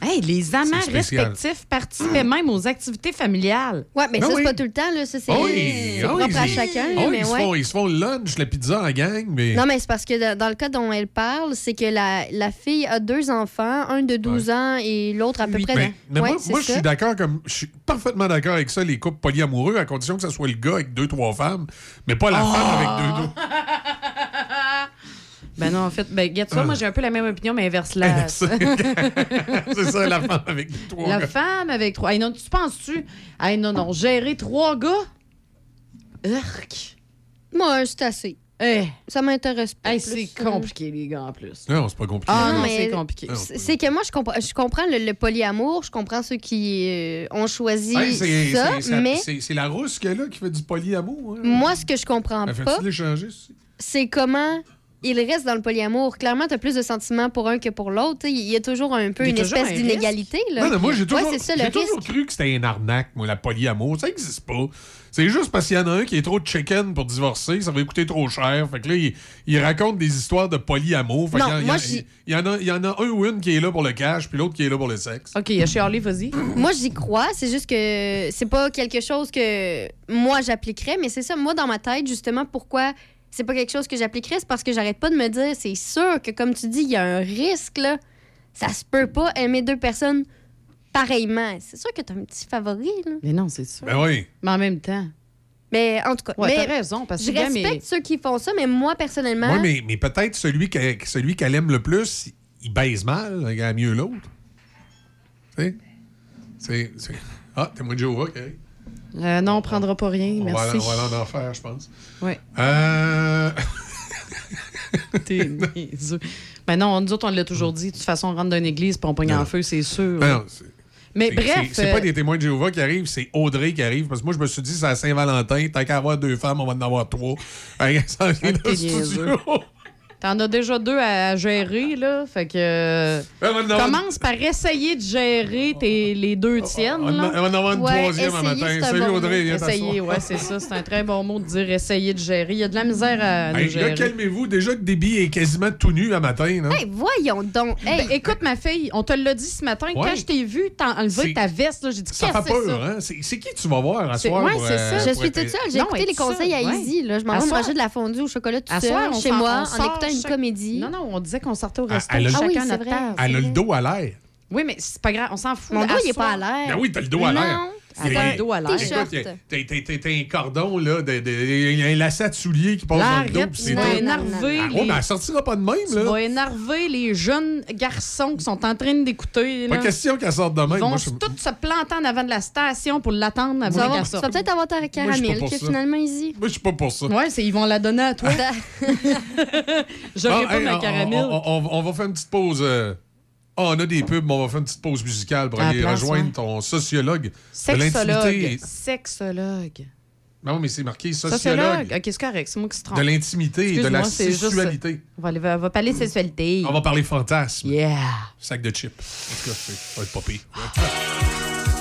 Hey, les amants respectifs participaient même aux activités familiales. Ouais, mais Ben ça, oui. c'est pas tout le temps. Là. Ça, c'est Ah oui, ah oui, propre à ils- chacun. ah mais ils, se ouais. font, ils se font le lunch, la pizza en gang, mais... Non, mais c'est parce que dans- le cas dont elle parle, c'est que la, la fille a deux enfants, un de 12 ans et l'autre à peu près. Mais, mais Ouais, moi, moi, je suis d'accord comme je suis parfaitement d'accord avec ça, les couples polyamoureux, à condition que ce soit le gars avec deux, trois femmes, mais pas la Oh! femme avec deux, deux. [LAUGHS] Ben non, en fait, ben, regarde ça, Ah. moi j'ai un peu la même opinion, mais inverse la. [LAUGHS] c'est ça, la femme avec trois La gars. femme avec trois. Hey, non, tu penses-tu? Hey, non, non, gérer trois gars? Urk. Moi, c'est assez. Eh. Ça m'intéresse pas. Hey, plus. c'est compliqué, les gars, en plus. Non, c'est pas compliqué. Ah non, mais c'est compliqué. c'est- que moi, je comprends, je comprends le, le polyamour, je comprends ceux qui euh, ont choisi Hey, ça, mais c'est- la rousse a qui fait du polyamour. hein. moi, ce que je comprends pas, c'est comment il reste dans le polyamour. Clairement, tu as plus de sentiments pour un que pour l'autre. Il y a toujours un peu une espèce un d'inégalité. là. Non, non, moi, j'ai toujours, Ouais, ça, le toujours cru que c'était une arnaque, moi, la polyamour. Ça n'existe pas. C'est juste parce qu'il y en a un qui est trop chicken pour divorcer, ça va coûter trop cher. Fait que là, il, il raconte des histoires de polyamour. Fait Non, qu'il y en- il y moi, en- il y, en a, il y en a un ou une qui est là pour le cash, puis l'autre qui est là pour le sexe. OK, Charlie, vas-y. Moi, j'y crois. C'est juste que c'est pas quelque chose que moi j'appliquerais, mais c'est ça. Moi, dans ma tête, justement, pourquoi c'est pas quelque chose que j'appliquerais, c'est parce que j'arrête pas de me dire, c'est sûr que, comme tu dis, il y a un risque, là. Ça se peut pas aimer deux personnes pareillement. C'est sûr que t'as un petit favori, là. Mais non, c'est sûr. Ben oui. Mais en même temps. Mais en tout cas, Ouais, mais t'as raison, parce que je respecte mais- ceux qui font ça, mais moi, personnellement, Oui, mais, mais peut-être celui qu'elle celui qu'elle aime le plus, il baise mal, il a mieux l'autre. Tu sais? C'est. c'est- Ah, témoin de Jéhovah, OK. Euh, non, on prendra pas rien, On va, merci. aller- on va aller en enfer, je pense. Oui. Euh. [LAUGHS] T'es. Ben non, nous autres, on l'a toujours dit. De toute façon, on rentre dans une église puis on pogne en feu, c'est sûr. Ben non, Mais bref. c'est- pas euh, des témoins de Jéhovah qui arrivent, c'est Audrey qui arrive. Parce que moi, je me suis dit, c'est à Saint-Valentin, tant qu'à avoir deux femmes, on va en avoir trois. [LAUGHS] Ça vient t'es de studio. T'en as déjà deux à gérer, là. Fait que. euh, Ben, Commence par essayer de gérer tes, les deux tiennes. On là. va en avoir une Ouais, troisième un matin. Salut bon Audrey, Essayer, ouais, c'est ça. C'est un très bon mot de dire essayer de gérer. Il y a de la misère à Hey, gérer. là, calmez-vous. Déjà que Déby est quasiment tout nu à matin. Là. hey, voyons donc. Hey, Ben, écoute, ma fille, on te l'a dit ce matin. Ouais. Quand je t'ai vu t'enlever C'est- ta veste, là, j'ai dit ça qu'est-ce fait que c'est peur, ça? hein? C'est c'est qui tu vas voir à C'est- soir? ouais, pour, c'est euh, ça. je pour suis toute seule. J'ai écouté les conseils à. Là. Je m'en vais manger de la fondue au chocolat tout À seul, soir, on chez moi, en sort une chaque- comédie. Non, non, on disait qu'on sortait au Ah, resto, elle a Ah oui, à c'est notre vrai. table. Elle a le dos à l'air. Oui, mais c'est pas grave, on s'en fout. Mon dos, il est pas à l'air. Ben oui, t'as le dos à l'air. Non, Hey, le dos à l'air. T'as- un cordon, là, de, de- y a un lacet de soulier qui passe dans le dos. c'est Ah, les... ouais, mais elle sortira pas de même, Tu là. vas énerver les jeunes garçons qui sont en train d'écouter. Pas question qu'elle sorte de même. Ils vont Moi, je- tous se planter en avant de la station pour l'attendre avant Ça va, ça va peut-être avoir ta caramel, que ça. finalement, Easy. Moi, je suis pas pour ça. Ouais, c'est ils vont la donner à toi. [LAUGHS] [LAUGHS] J'aurais Ah, pas hey, ma caramel. On, on- on va faire une petite pause. Euh, Ah, on a des pubs, mais on va faire une petite pause musicale pour À la aller place, rejoindre ouais. ton sociologue de Sexologue. l'intimité. Sexologue. Non, mais c'est marqué sociologue. Sociologue. OK, c'est correct. C'est moi qui se trompe. De l'intimité et de la juste- sexualité. On va, on va parler sexualité. On va parler fantasme. Yeah. Sac de chips. En tout cas, ça va être pas pire. [SIGHS]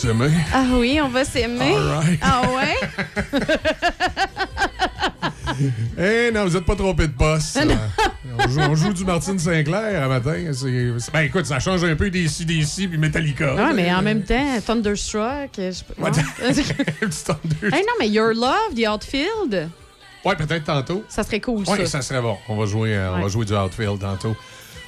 s'aimer. Ah oui, on va s'aimer. All right. Ah ouais? [LAUGHS] Eh non, vous n'êtes pas trompé de poste. Ah, non. on, joue, on joue du Martine Sinclair à matin. C'est- Ben écoute, ça change un peu des DC, puis Metallica. Ouais, mais en même temps, Thunderstruck. Je... Ouais, non? [LAUGHS] Petit Thunder. Hey, non, mais Your Love, The Outfield, Ouais, peut-être tantôt. ça serait cool, Oui, ça. ça serait bon. On va jouer, euh, on Ouais. va jouer du outfield tantôt.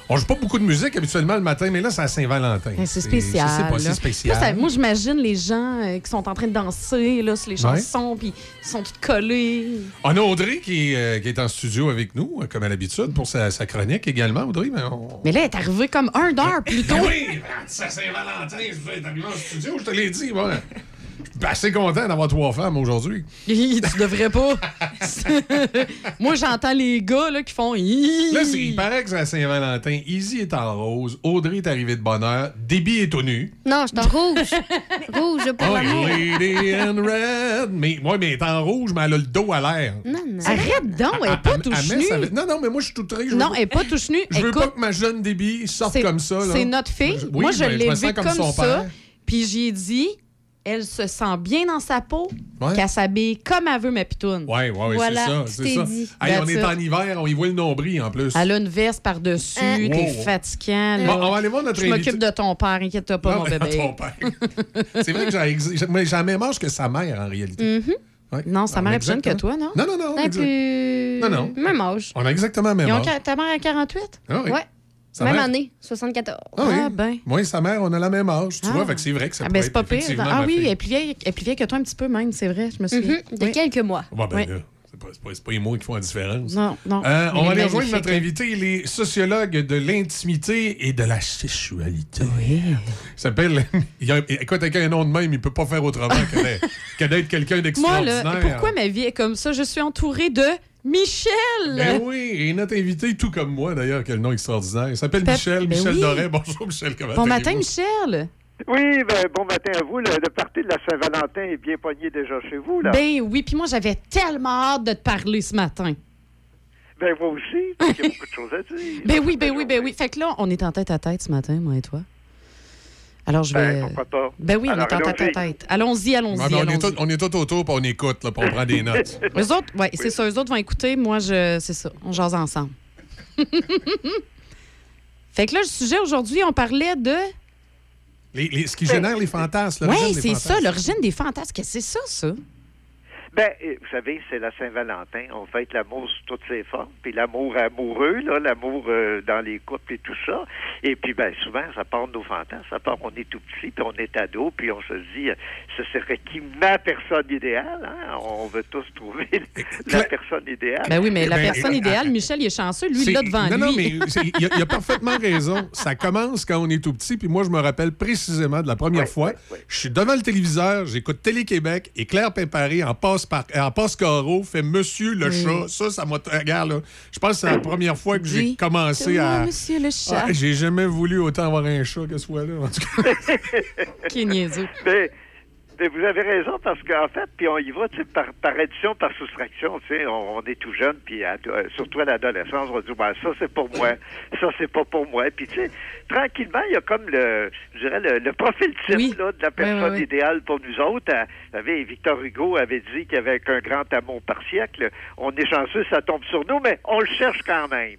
On joue pas beaucoup de musique habituellement le matin, mais là, c'est à Saint-Valentin. C'est spécial. Sais pas, c'est spécial. Là, ça- moi, j'imagine les gens euh, qui sont en train de danser là, sur les Ouais. chansons, puis ils sont tous collés. On a Audrey qui, est, euh, qui est en studio avec nous, euh, comme à l'habitude, pour sa, sa chronique également, Audrey. Mais on... Mais là, elle est arrivée comme un d'heure plus tôt. Oui, c'est à Saint-Valentin, je vais être arrivé en studio, je te l'ai dit, moi. Je suis assez content d'avoir trois femmes aujourd'hui. [LAUGHS] Tu devrais pas. [LAUGHS] Moi, j'entends les gars là, qui font. Là, c'est- il paraît que c'est à Saint-Valentin. Easy est en rose, Audrey est arrivée de bonne heure, Déby est au nu. Non, je suis en rouge. [LAUGHS] rouge pour Oh. Lady in red. Mais, ouais, mais elle est en rouge, mais elle a le dos à l'air. Non, non. Arrête donc, elle est pas met nue. sa- Non, non, mais moi, je suis tout veux Non, elle est pas touche nue. Je veux Écoute, pas que ma jeune Déby sorte comme ça. C'est notre fille. Oui, Moi, je l'ai vue comme, son ça. père. Puis j'ai dit, elle se sent bien dans sa peau, Ouais. qu'elle s'habille comme elle veut, ma pitoune. Oui, oui, oui, Voilà, c'est ça. C'est ça. dit. Hey, on est en hiver, on y voit le nombril en plus. Elle a une veste par-dessus, Hein? t'es fatigant. Bon, on va aller voir notre Je m'occupe de ton père, inquiète-toi pas, Non, mon bébé. ton père. c'est vrai que j'ai la même âge que sa mère, en réalité. Mhm. Ouais. Non, sa mère est plus jeune que toi, non? Non, non, non. Exact. plus... Non, non. Même âge. On a exactement le même Ils âge. ta mère a 48? Ah oui. Ouais. Sa Même mère- année, 74. Ah oui. Ah, ben. Moi et sa mère, on a la même âge. Tu Ah. vois, fait que c'est vrai que ça Ah, peut ben, c'est être pas pire. Ah oui, elle est, plus vieille, elle est plus vieille que toi un petit peu même, c'est vrai, je me souviens. [LAUGHS] De Oui. quelques mois. Bon, ben Oui. là, c'est pas, c'est pas, c'est pas les mots qui font la différence. Non, non. Euh, on va aller rejoindre notre invité. Il est sociologue de l'intimité et de la sexualité. Oui. Il s'appelle. il a- écoute, avec un nom de même, il peut pas faire autrement que d'être- [LAUGHS] que d'être quelqu'un Moi, d'extraordinaire. là, pourquoi ma vie est comme ça? Je suis entourée de Michel! Ben oui, et notre invité, tout comme moi d'ailleurs, le nom extraordinaire. Il s'appelle Michel, ben Michel oui. Doré. Bonjour Michel, comment Bon matin? Michel! Oui, ben, bon matin à vous. Le, le party de la Saint-Valentin est bien pogné déjà chez vous, là. Ben oui, puis moi, j'avais tellement hâte de te parler ce matin. Ben, moi aussi, parce qu'il y a beaucoup de choses à dire. Ben oui, ben oui, ben oui. Fait que là, on est en tête à tête ce matin, moi et toi. Alors, je vais. Ben, pourquoi pas? Ben oui, on Alors, est en tête à allons-y. tête. Allons-y, allons-y. Ben, on, est allons-y. tout, on est tout autour, puis on écoute, là, puis on prend des [LAUGHS] notes. Eux autres, oui, c'est ça. Eux autres vont écouter. Moi, je, c'est ça. On jase ensemble. [LAUGHS] fait que là, le sujet aujourd'hui, on parlait de. Les- les- ce qui génère les fantasmes. Oui, c'est ça, l'origine des fantasmes. Qu'est-ce que c'est ça, ça? Ben, euh, vous savez, c'est la Saint-Valentin. On fête l'amour sous toutes ses formes. Puis l'amour amoureux, là, l'amour euh, dans les couples et tout ça. Et puis, ben, souvent, ça part de nos fantasmes. Ça part, on est tout petit, puis on est ado, puis on se dit, euh, ce serait qui ma personne idéale? Hein? On veut tous trouver la personne idéale. Ben oui, mais la Ben, personne euh, idéale, Michel, il est chanceux. Lui, il l'a devant non, lui. non, mais il a, a parfaitement raison. Ça commence quand on est tout petit. Puis moi, je me rappelle précisément de la première fois. Je suis devant le téléviseur, j'écoute Télé-Québec et Claire Pimparé en passe par en passe carreau fait Monsieur le Oui. chat. Ça, ça m'a. Regarde, là. Je pense que c'est la première fois que j'ai commencé à. monsieur le chat. Ah, j'ai jamais voulu autant avoir un chat que ce soit-là. En tout cas. [LAUGHS] Qui est niaiseux. Mais, mais vous avez raison parce qu'en fait, puis on y va tu sais, par, par addition, par soustraction. Tu sais, on, on est tout jeune, puis à- euh, surtout à l'adolescence, on va dire ben, ça c'est pour moi, [LAUGHS] ça c'est pas pour moi. Puis tu sais, tranquillement, il y a comme le, je dirais le, le profil type là, de la personne oui, oui. idéale pour nous autres. Euh, Vous savez, Victor Hugo avait dit avait qu'un grand amour par siècle. On est chanceux, ça tombe sur nous, mais on le cherche quand même.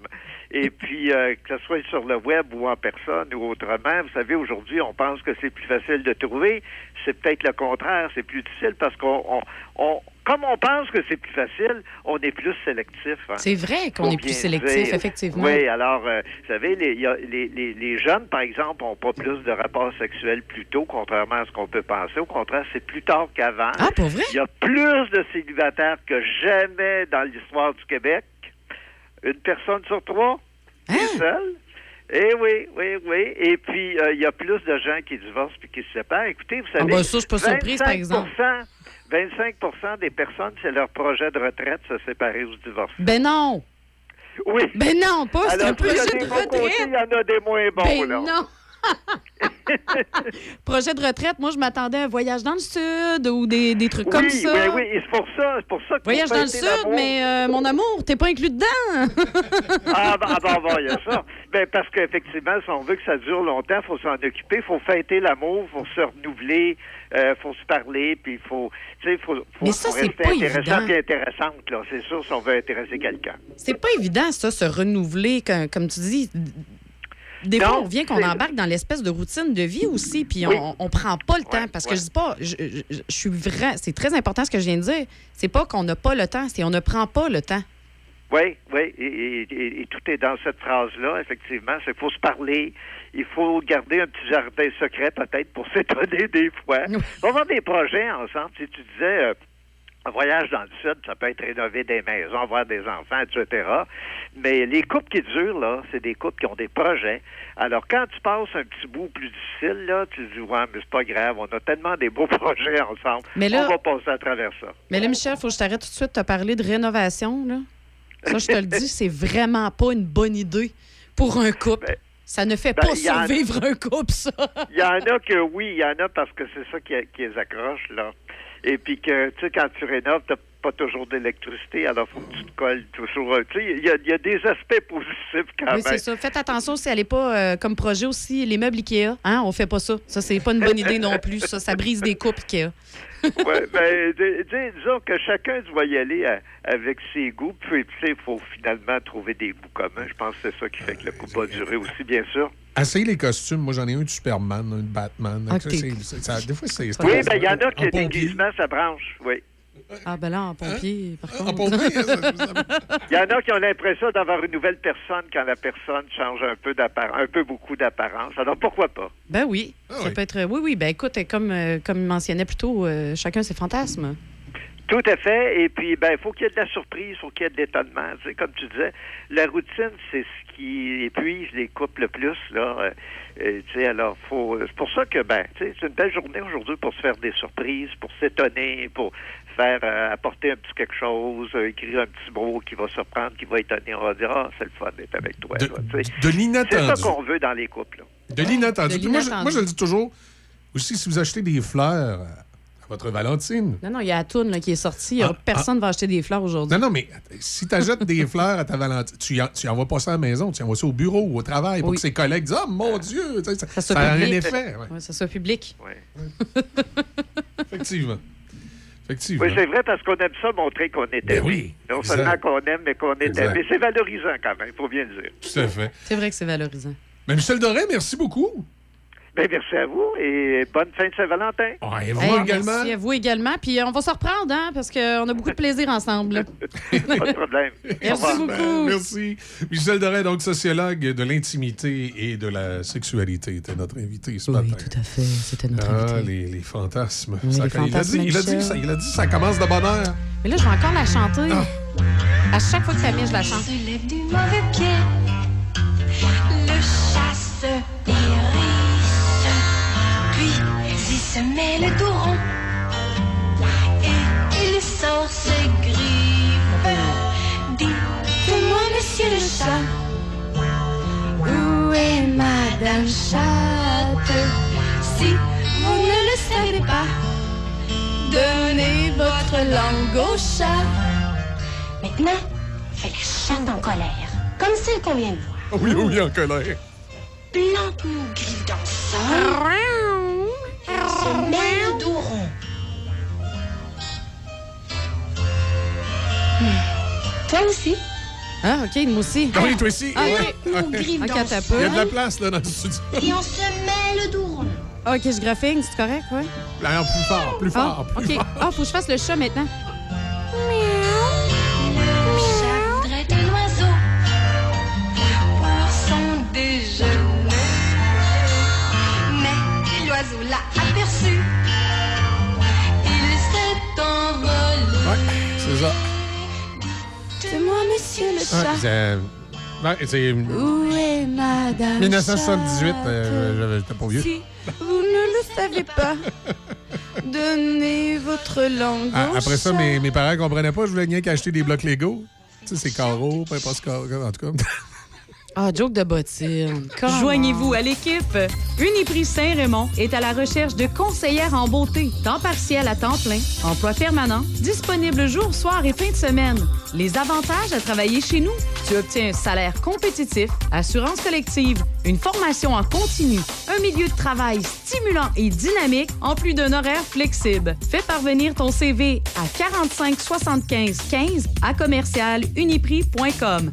Et puis, euh, que ce soit sur le web ou en personne ou autrement, vous savez, aujourd'hui, on pense que c'est plus facile de trouver. C'est peut-être le contraire, c'est plus difficile parce qu'on, on, on- comme on pense que c'est plus facile, on est plus sélectif. hein. C'est vrai qu'on est plus sélectif, dire. effectivement. Oui, alors, euh, vous savez, les, y a- les, les, les jeunes, par exemple, n'ont pas plus de rapports sexuels plus tôt, contrairement à ce qu'on peut penser. Au contraire, c'est plus tard qu'avant. Ah, pour vrai? Il y a plus de célibataires que jamais dans l'histoire du Québec. Une personne sur trois? Hein? est seule? Eh oui, oui, oui. Et puis, euh, il y a plus de gens qui divorcent puis qui se séparent. Écoutez, vous savez... Ah ben ça, je suis pas surprise, par 25 exemple. 25 des personnes, c'est leur projet de retraite, se séparer ou se divorcer. Ben non! Oui. Ben non, pas, c'est un projet de retraite. Il y en a des moins bons, Ben là. non! [LAUGHS] projet de retraite, moi, je m'attendais à un voyage dans le sud ou des, des trucs oui, comme ça. oui, oui, et c'est pour ça, c'est pour ça qu'il Voyage dans le sud, mais euh, mon amour, t'es pas inclus dedans. [LAUGHS] Ah, ben, ah, ben, il y a ça. Ben, parce qu'effectivement, si on veut que ça dure longtemps, il faut s'en occuper, il faut fêter l'amour, il faut se renouveler, il faut se parler, puis il faut, tu sais, faut, faut, Mais ça, faut c'est rester pas intéressant évident. et intéressante, là. C'est sûr, si on veut intéresser quelqu'un. C'est pas évident, ça, se renouveler, comme, comme tu dis. Des fois, on vient qu'on embarque dans l'espèce de routine de vie aussi, puis Oui. on, on prend pas le temps. parce que je dis pas, je, je- je suis vrai, c'est très important ce que je viens de dire. C'est pas qu'on n'a pas le temps, c'est on ne prend pas le temps. Oui, oui, et, et- et- et tout est dans cette phrase-là, effectivement. Il faut se parler, il faut garder un petit jardin secret peut-être pour [LAUGHS] s'étonner des fois. On va avoir des projets ensemble. Si tu disais euh, un voyage dans le sud, ça peut être rénover des maisons, avoir des enfants, etc. Mais les couples qui durent, là, c'est des couples qui ont des projets. Alors, quand tu passes un petit bout plus difficile, là, tu te dis, ouais, mais c'est pas grave, on a tellement des beaux [LAUGHS] projets ensemble. Mais là- on va passer à travers ça. Mais là, Michel, faut que je t'arrête tout de suite te parler de rénovation. Là. Ça, je te le dis, c'est vraiment pas une bonne idée pour un couple. Ça ne fait ben, pas en- survivre un couple, ça. Il y en a que oui, il y en a parce que c'est ça qui, qui les accroche, là. Et puis que, tu sais, quand tu rénoves, t'as pas toujours d'électricité, alors faut que tu te colles toujours. Tu sais, il y, a- il y a des aspects positifs quand Oui, même. c'est ça. Faites attention si elle n'est pas euh, comme projet aussi, les meubles Ikea. Hein? On fait pas ça. Ça, c'est pas une bonne idée non plus. Ça, ça brise des couples Ikea. [LAUGHS] ouais, ben, disons que chacun doit y aller à- avec ses goûts, puis tu sais, il faut finalement trouver des goûts communs. Je pense que c'est ça qui fait que le couple va durer aussi, bien sûr. Essayez les costumes. Moi, j'en ai un de Superman, un de Batman. Ça, c'est- ça- des fois, c'est. Oui, ben, il y en a qui, déguisement, ça branche, oui. Ah, ben là, en pompier, par contre. En pompier, ça- Il y en a qui ont l'impression d'avoir une nouvelle personne quand la personne change un peu d'apparence, un peu beaucoup d'apparence. Alors, pourquoi pas? Ben oui. ça peut être. Oui, oui. Ben écoute, comme, euh, comme il mentionnait plus tôt, euh, chacun ses fantasmes. Tout à fait. Et puis, ben, il faut qu'il y ait de la surprise, il faut qu'il y ait de l'étonnement. Tu sais, comme tu disais, la routine, c'est ce qui épuise les couples le plus. Là. Euh, euh, tu sais, alors, faut. C'est pour ça que, ben, tu sais, c'est une belle journée aujourd'hui pour se faire des surprises, pour s'étonner, pour faire euh, apporter un petit quelque chose, euh, écrire un petit mot qui va surprendre, qui va étonner. On va dire, ah, c'est le fun d'être avec toi. là, tu sais. de C'est l'inattendu. ça qu'on veut dans les couples. là. De l'inattendu. de Moi, moi, je le dis toujours, aussi, si vous achetez des fleurs votre Valentine. Non, non, il y a la toune là, qui est sortie. Il y a Ah, personne va acheter des fleurs aujourd'hui. Non, non, mais si tu achètes des [LAUGHS] fleurs à ta Valentine, tu, y en- tu y envoies pas ça à la maison, tu envoies ça au bureau ou au travail pour Oui. que ses collègues disent Oh mon Dieu, ça, Ça ça soit a un public. effet. ouais. Ouais, ça soit public. Effectivement. Effectivement. Oui, c'est vrai parce qu'on aime ça montrer qu'on est Ben aimé. oui, Non exact. seulement qu'on aime, mais qu'on est Exact. aimé. C'est valorisant quand même, il faut bien le dire. Tout à fait. C'est vrai que c'est valorisant. Mais Michel Doré, merci beaucoup. Ben, merci à vous et bonne fin de Saint-Valentin. et Hey, Merci à vous également. Puis euh, on va se reprendre, hein, parce qu'on a beaucoup de plaisir ensemble. [LAUGHS] Pas de problème. [LAUGHS] Merci beaucoup. Ben, merci. Michel Doré, donc sociologue de l'intimité et de la sexualité, était notre invité ce matin. tout à fait. C'était notre Ah, les, les fantasmes. Oui, Ça- les il, a dit, il, a dit, ça, il a dit ça commence de bonne heure. Mais là, je vais encore la chanter. À chaque fois que ça met, je la chante. se lève du mauvais pied. Se met le dos rond et il sort ses griffes. Dites-moi, monsieur le chat, où est Madame Chatte? Si vous ne le savez pas, donnez votre langue au chat. Maintenant, fais la chatte en colère, comme celle qu'on vient de voir. Oui, oui, en colère. Plante nos griffes dans le sol. Elle se met le dos rond. Hmm. Toi aussi? Ah, OK, moi aussi. Ah oui, toi aussi. Ah. OK. OK, dans attends le un peu. Il y a de la place là, dans le studio. Et on se met le dos rond. OK, je graphique, c'est correct, ouais? Alors, plus fort, plus fort, Ah, plus OK. fort. Ah, faut que je fasse le chat maintenant. C'est ça. Moi, monsieur le chat. ouais, c'est Où est madame 1978, euh, j'étais pas vieux. Si vous ne le savez pas, donnez votre langue Ah, après ça, mes, mes parents comprenaient pas, je voulais rien qu'acheter des blocs Lego. Tu sais, c'est carreaux, peu importe ce carreau, en tout cas. Ah, joke de bottine. Joignez-vous à l'équipe. Uniprix Saint-Raymond est à la recherche de conseillères en beauté, temps partiel à temps plein, emploi permanent, disponible jour, soir et fin de semaine. Les avantages à travailler chez nous, tu obtiens un salaire compétitif, assurance collective, une formation en continu, un milieu de travail stimulant et dynamique, en plus d'un horaire flexible. Fais parvenir ton CV à 45 75 15 à commercial uniprix.com.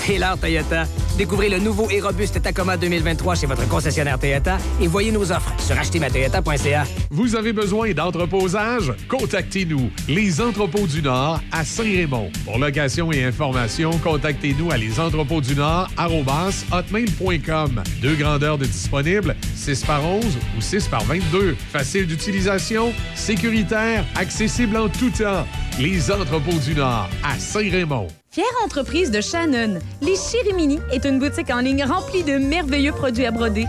Toyota. Découvrez le nouveau et robuste Tacoma 2023 chez votre concessionnaire Toyota et voyez nos offres sur achetermatoyota.ca. Vous avez besoin d'entreposage? Contactez-nous, Les Entrepôts du Nord à Saint-Raymond. Pour location et information, contactez-nous à lesentrepôtsdunord@hotmail.com. Deux grandeurs de disponibles, 6 par 11 ou 6 par 22. Facile d'utilisation, sécuritaire, accessible en tout temps. Les Entrepôts du Nord à Saint-Raymond. Fière entreprise de Shannon, les Chirimini est une boutique en ligne remplie de merveilleux produits à broder.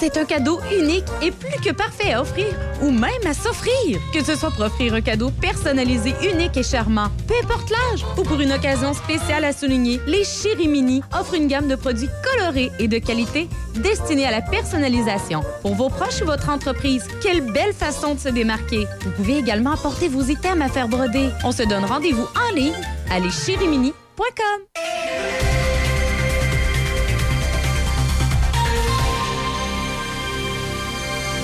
C'est un cadeau unique et plus que parfait à offrir, ou même à s'offrir. Que ce soit pour offrir un cadeau personnalisé, unique et charmant, peu importe l'âge, ou pour une occasion spéciale à souligner, les Chirimini offrent une gamme de produits colorés et de qualité destinés à la personnalisation. Pour vos proches ou votre entreprise, quelle belle façon de se démarquer. Vous pouvez également apporter vos items à faire broder. On se donne rendez-vous en ligne à leschirimini.com.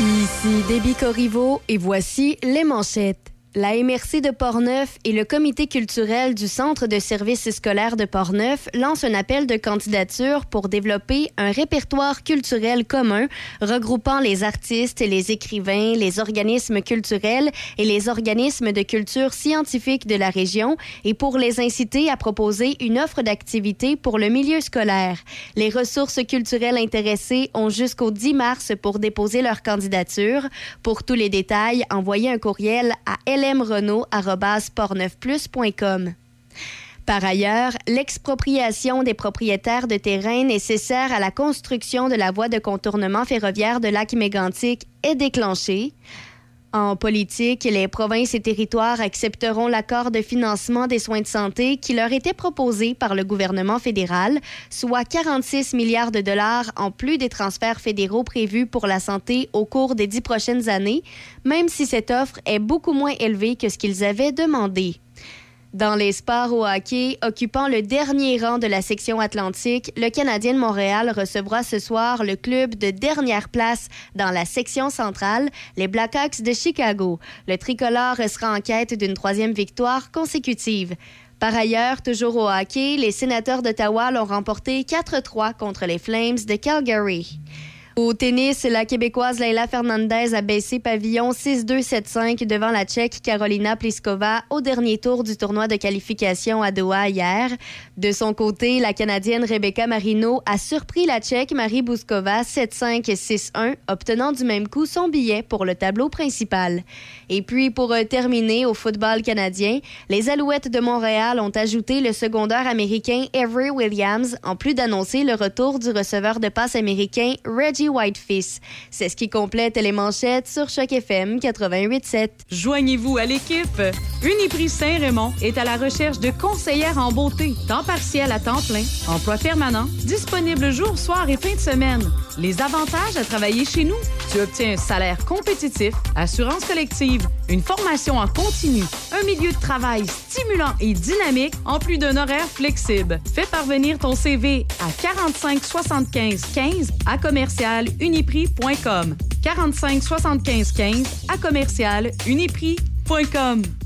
Ici Déby Corriveau et voici les manchettes. La MRC de Portneuf et le comité culturel du Centre de services scolaires de Portneuf lancent un appel de candidature pour développer un répertoire culturel commun regroupant les artistes, les écrivains, les organismes culturels et les organismes de culture scientifique de la région et pour les inciter à proposer une offre d'activités pour le milieu scolaire. Les ressources culturelles intéressées ont jusqu'au 10 mars pour déposer leur candidature. Pour tous les détails, envoyez un courriel à Par ailleurs, l'expropriation des propriétaires de terrains nécessaires à la construction de la voie de contournement ferroviaire de lac mégantic est déclenchée. En politique, les provinces et territoires accepteront l'accord de financement des soins de santé qui leur était proposé par le gouvernement fédéral, soit 46 milliards de dollars en plus des transferts fédéraux prévus pour la santé au cours des dix prochaines années, même si cette offre est beaucoup moins élevée que ce qu'ils avaient demandé. Dans les sports au hockey, occupant le dernier rang de la section Atlantique, le Canadien de Montréal recevra ce soir le club de dernière place dans la section centrale, les Blackhawks de Chicago. Le tricolore sera en quête d'une troisième victoire consécutive. Par ailleurs, toujours au hockey, les sénateurs d'Ottawa l'ont remporté 4-3 contre les Flames de Calgary. Au tennis, la Québécoise Leila Fernandez a baissé pavillon 6-2-7-5 devant la Tchèque Carolina Pliskova au dernier tour du tournoi de qualification à Doha hier. De son côté, la Canadienne Rebecca Marino a surpris la Tchèque Marie Bouskova 7-5-6-1, obtenant du même coup son billet pour le tableau principal. Et puis, pour euh, terminer au football canadien, les Alouettes de Montréal ont ajouté le secondaire américain Avery Williams, en plus d'annoncer le retour du receveur de passe américain Reggie Whitefish. C'est ce qui complète les manchettes sur Choc FM 88.7. Joignez-vous à l'équipe. Uniprix Saint-Raymond est à la recherche de conseillères en beauté, temps partiel à temps plein, emploi permanent, disponible jour, soir et fin de semaine. Les avantages à travailler chez nous, tu obtiens un salaire compétitif, assurance collective, une formation en continu, un milieu de travail stimulant et dynamique, en plus d'un horaire flexible. Fais parvenir ton CV à 45 75 15 à commercial uniprix.com. 45 75 15 à commercial uniprix.com.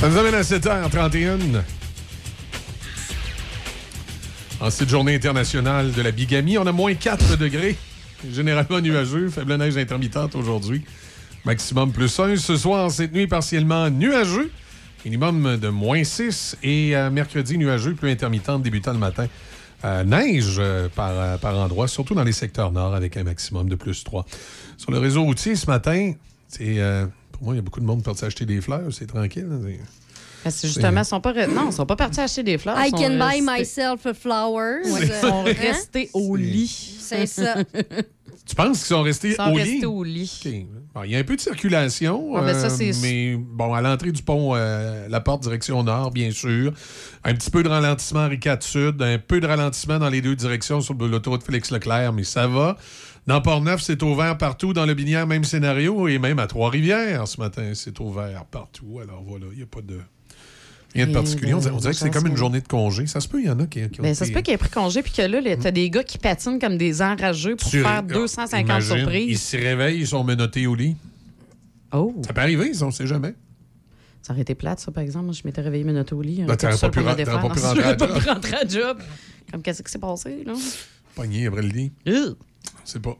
Ça nous amène à 7h31. En cette journée internationale de la bigamie, on a moins 4 degrés. Généralement nuageux, faible neige intermittente aujourd'hui. Maximum plus 1. Ce soir, cette nuit, partiellement nuageux. Minimum de moins 6. Et euh, mercredi, nuageux, plus intermittente, débutant le matin. Euh, neige euh, par, par endroits, surtout dans les secteurs nord, avec un maximum de plus 3. Sur le réseau routier, ce matin, c'est, pour moi, il y a beaucoup de monde parti acheter des fleurs. C'est tranquille. hein, c'est- Parce que justement, ils sont pas, re- non, ils sont pas partis acheter des fleurs. I can buy restés- myself a flowers. Ouais, ils sont Hein? restés au lit. C'est ça. [LAUGHS] Tu penses qu'ils sont restés Ils sont au restés lit? au lit. Bon, il y a un peu de circulation, Ouais, ben ça, euh, c'est- mais bon, à l'entrée du pont, euh, la porte direction nord, bien sûr. Un petit peu de ralentissement à Ricard Sud, un peu de ralentissement dans les deux directions sur l'autoroute Félix-Leclerc, mais ça va. Dans Port-Neuf, c'est ouvert partout. Dans le Binière, même scénario. Et même à Trois-Rivières, ce matin, c'est ouvert partout. Alors voilà, il n'y a pas de... Rien de particulier. On dirait, on dirait que c'est comme une journée de congé. Ça se peut, il y en a qui, qui ont Ben, ça se peut qu'il ait pris congé puis que là, là, t'as des gars qui patinent comme des enrageux pour Tu- faire euh, 250 imagine, Ils surprises. se réveillent, ils sont menottés au lit. Oh. Ça peut arriver, ça, on ne sait jamais. Ça aurait été plate, ça, par exemple. Moi, je m'étais réveillée menotté au lit. J'étais t'aurais pas pu rentrer à [LAUGHS] job. Comme qu'est-ce qui s'est passé, là? Pogné après le lit. C'est pas.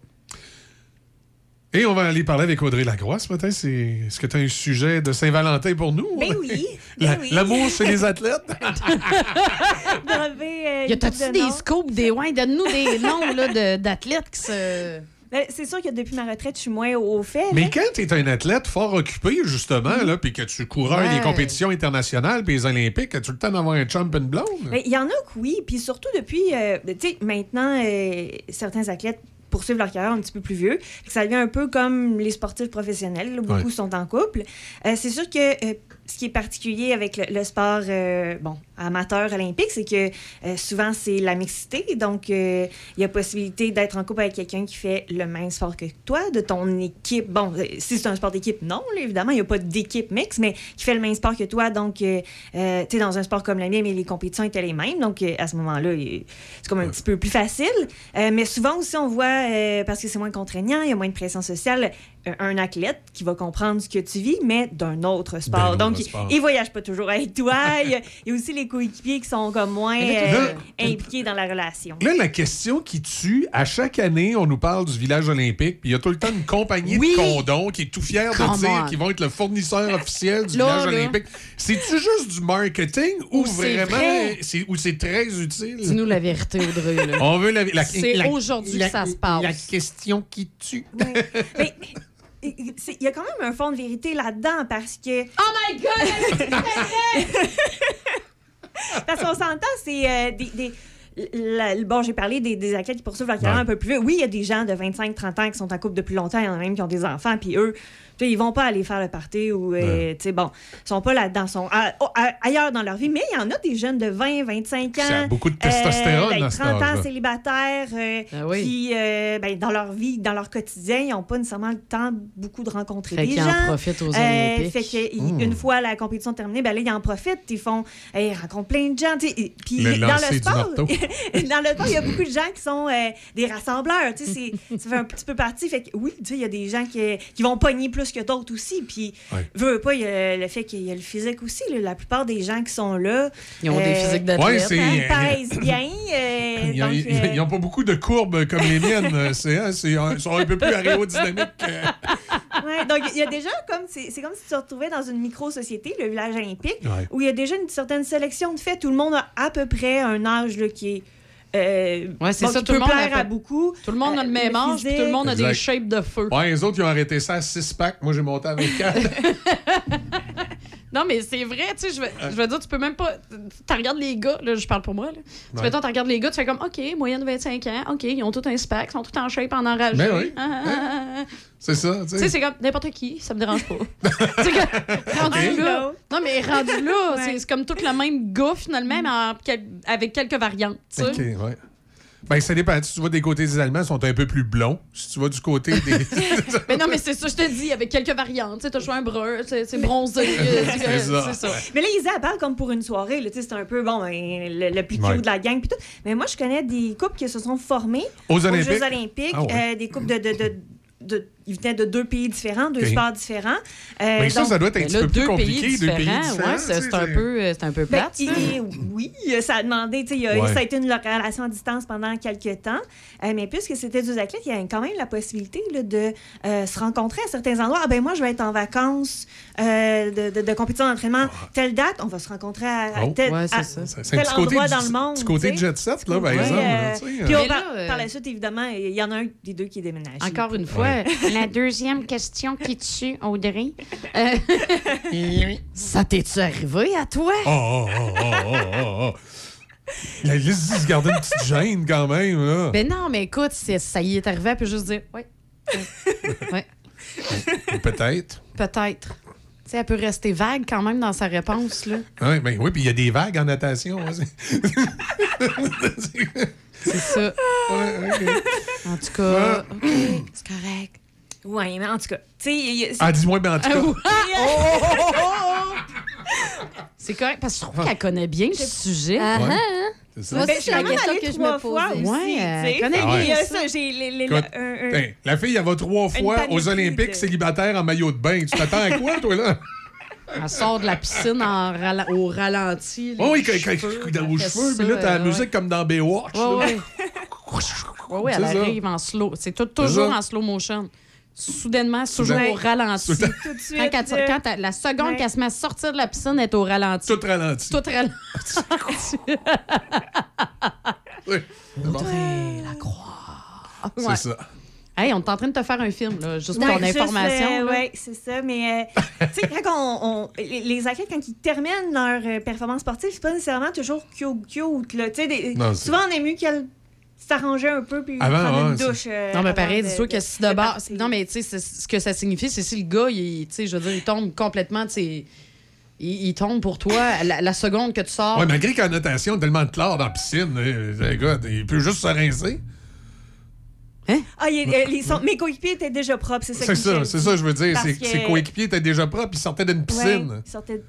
Et on va aller parler avec Audrey Lacroix ce matin. C'est... Est-ce que tu as un sujet de Saint-Valentin pour nous? Ben oui. [LAUGHS] Ben oui. L'amour chez les athlètes? [LAUGHS] Avez, euh, Y a-tu des scoops, des ouais, donne-nous des noms là, de- d'athlètes qui se. Ben, c'est sûr que depuis ma retraite, je suis moins au fait. Mais quand tu es un athlète fort occupé, justement, là, puis que tu courais Ouais. les compétitions internationales puis les Olympiques, as-tu le temps d'avoir un champion blonde? Ben, Il y en a que oui, puis surtout depuis, euh, tu sais, maintenant, euh, certains athlètes poursuivent leur carrière un petit peu plus vieux. Ça devient un peu comme les sportifs professionnels. là, beaucoup Ouais. sont en couple. Euh, c'est sûr que euh, ce qui est particulier avec le, le sport euh, bon, amateur olympique, c'est que euh, souvent, c'est la mixité. Donc, euh, il y a possibilité d'être en couple avec quelqu'un qui fait le même sport que toi, de ton équipe. Bon, si c'est un sport d'équipe, non, là, évidemment, il n'y a pas d'équipe mixte, mais qui fait le même sport que toi. Donc, tu sais, dans un sport comme le mien, mais les compétitions étaient les mêmes. Donc, à ce moment-là, c'est comme un petit peu plus facile. Mais souvent aussi, on voit, parce que c'est moins contraignant, il y a moins de pression sociale, un athlète qui va comprendre ce que tu vis, mais d'un autre sport. Autre Donc, il- sport. il voyage pas toujours avec toi. [LAUGHS] Il y a, il y a aussi les coéquipiers qui sont comme moins là, euh, impliqués dans la relation. Là, la question qui tue, à chaque année, on nous parle du village olympique, puis il y a tout le temps une compagnie de condoms qui est tout fière de dire qu'ils vont être le fournisseur officiel du Là, village là. olympique. C'est-tu juste du marketing ou, vraiment vrai? ou c'est très utile? Dis-nous la vérité, Audrey. là. On veut la, la- C'est aujourd'hui que ça se passe. La question qui tue. Mais il y a quand même un fond de vérité là-dedans parce que. Oh my God! [LAUGHS] parce qu'on s'entend, c'est euh, des. des- la- bon, j'ai parlé des, des athlètes qui poursuivent leur carrière Ouais. un peu plus vite. Oui, il y a des gens de 25-30 ans qui sont en couple depuis longtemps. Il y en a même qui ont des enfants. Puis eux, tu sais, ils vont pas aller faire le party ou, euh, tu sais, bon, ils sont pas là-dedans. Sont à- oh, à- ailleurs dans leur vie. Mais il y en a des jeunes de 20-25 ans. Ça a beaucoup de testostérone ben, à cet 30 ans célibataires euh, Ah oui. qui, euh, ben, dans leur vie, dans leur quotidien, ils n'ont pas nécessairement le temps beaucoup de rencontrer Fait des qu'ils en gens. profitent aux Euh, Olympiques. fait que, Hmm. une fois la compétition terminée, ben là, ils en profitent. Ils font, ils rencontrent plein de gens. Puis Le dans le sport, [LAUGHS] dans le sport, il y a beaucoup de gens qui sont euh, des rassembleurs. tu sais, c'est- ça fait un petit peu partie. Fait que oui, tu sais, il y a des gens qui, qui vont pogner plus que d'autres aussi. Puis, Ouais. veut veut pas, il y a le fait qu'il y a le physique aussi. là. La plupart des gens qui sont là. Ils ont des physiques d'athlètes. Ouais, hein, paraissent bien. euh, [LAUGHS] Ils euh, n'ont pas beaucoup de courbes comme les miennes. C'est, hein, c'est- ils sont un peu plus aérodynamiques. que- [LAUGHS] Ouais, donc il y a déjà comme c'est c'est comme si tu te retrouvais dans une micro-société, le village olympique, Ouais. où il y a déjà une certaine sélection de faits. Tout le monde a à peu près un âge là, qui est. euh, Ouais, c'est bon, ça, tout le monde plaire a à beaucoup. Tout le monde a le Euh, même âge, puis tout le monde a des shapes de feu. Ouais, les autres, ils ont arrêté ça à 6 packs. Moi, j'ai monté avec 4. [LAUGHS] Non, mais c'est vrai, tu sais, je veux, je veux dire, tu peux même pas. Tu regardes les gars, là, je parle pour moi, là. Tu Ouais. tu regardes les gars, tu fais comme, OK, moyenne 25 ans, OK, ils ont tout un spack, ils sont tout en shape, en enragé. Ben oui. Ah, ah, ah, ah. c'est ça, tu Tu sais, c'est comme n'importe qui, ça me dérange pas. [LAUGHS] tu sais, que- rendu là. Non, mais rendu là, [LAUGHS] c'est- c'est comme tout le même gars, finalement, mais en quel- avec quelques variantes, tu sais. OK, ouais. Ben, ça dépend. Si tu vas des côtés des Allemands, ils sont un peu plus blonds. Si tu vas du côté des. [LAUGHS] Mais non, mais c'est ça, je te dis, avec quelques variantes. Tu sais, t'as joué un brun, c'est bronzé. [LAUGHS] C'est ça. Mais là, Isa, elle parle comme pour une soirée. là, tu sais, C'est un peu, bon, ben, le, le plus cute Ouais. de la gang. Puis tout. Mais moi, je connais des couples qui se sont formés Aux Olympiques? Jeux olympiques. Ah ouais. euh, des couples de... de, de, de- ils venaient de deux pays différents, deux sports différents. Euh, Mais ça, donc- ça doit être un petit là, peu plus deux compliqué. pays deux pays différents, ouais, c'est un peu, c'est un peu Ben, plate, ça. il- oui, ça a demandé, tu sais, Ouais. ça a été une relation à distance pendant quelques temps, Euh, mais puisque c'était deux athlètes, il y a quand même la possibilité là, de euh, se rencontrer à certains endroits. Ah ben moi, je vais être en vacances euh, de, de, de compétition d'entraînement, telle date, on va se rencontrer à, à Oh. tel, Ouais, c'est à ça. C'est c'est tel un petit côté, endroit du- dans le monde. petit côté sais. jet set, là, par exemple. puis Mais par, la suite, évidemment, il y en a un des deux qui est déménagé. Encore une fois, la deuxième question qui tue, Audrey. Euh, ça t'es-tu arrivé à toi? Oh, oh, oh, oh, oh, oh, oh. La liste se garder une petite gêne quand même. Là. Ben non, mais écoute, ça y est arrivé, elle peut juste dire oui. Ouais, [LAUGHS] Peut-être. peut-être. Tu sais, elle peut rester vague quand même dans sa réponse, là. Ouais, ben oui, puis il y a des vagues en natation. hein, c'est- ça. Ouais. En tout cas, OK, c'est correct. Oui, mais en tout cas, tu sais, il y a- Ah, dis-moi, ben en tout cas. C'est correct, parce que je trouve qu'elle connaît bien le sujet. Ah, Ouais. ah. C'est ça. Moi, Ben, c'est je suis la question allée que je trois me aussi, Ouais, elle tu sais. connaît Fait bien qu'il y a ça. j'ai les- les- Écoute, un- un- ben, la fille, elle va trois fois aux Olympiques de- célibataire en maillot de bain. Tu t'attends à quoi, toi, là? Elle sort de la piscine en rala- au ralenti. Oh, oui, quand, dans aux cheveux, ça, puis là, t'as la musique comme dans Baywatch. Ouais, ouais. Ouais, ouais, elle arrive en slow. C'est tout- toujours en slow motion. Soudainement, c'est toujours au ralenti. Tout le temps. tout de suite. Quand, elle- quand elle- la seconde ouais. qu'elle se met à sortir de la piscine, elle est au ralenti. Tout ralenti. Tout ralenti. [LAUGHS] Oui, c'est bon. Audrey Lacroix. C'est Ouais. ça. Hey, on est en train de te faire un film, là, juste pour Ouais, ton juste, information. euh, ouais, c'est ça. Mais euh, [LAUGHS] tu sais, quand on, on- les athlètes, quand ils terminent leur euh, performance sportive, c'est pas nécessairement toujours cute. cute là. Tu sais, des- Non, souvent, on est mieux qu'elle s'arranger un peu puis Avant, prendre une douche. euh, Non, mais pareil, de- dis-toi que de- si de bord. partir. Non, mais tu sais, c'est- ce que ça signifie, c'est si le gars, il, tu sais, je veux dire, il tombe complètement de ses, il, il tombe pour toi [LAUGHS] la, la seconde que tu sors. Ouais, malgré qu'en natation, tellement de chlore dans la piscine, euh, écoute, il peut juste se rincer. Ah, il- euh, les son- mes coéquipiers étaient déjà propres, c'est ça C'est ça, c'est ça, je veux dire. C'est que- Ses coéquipiers étaient déjà propres, ils sortaient d'une piscine. Ouais, ils sortaient-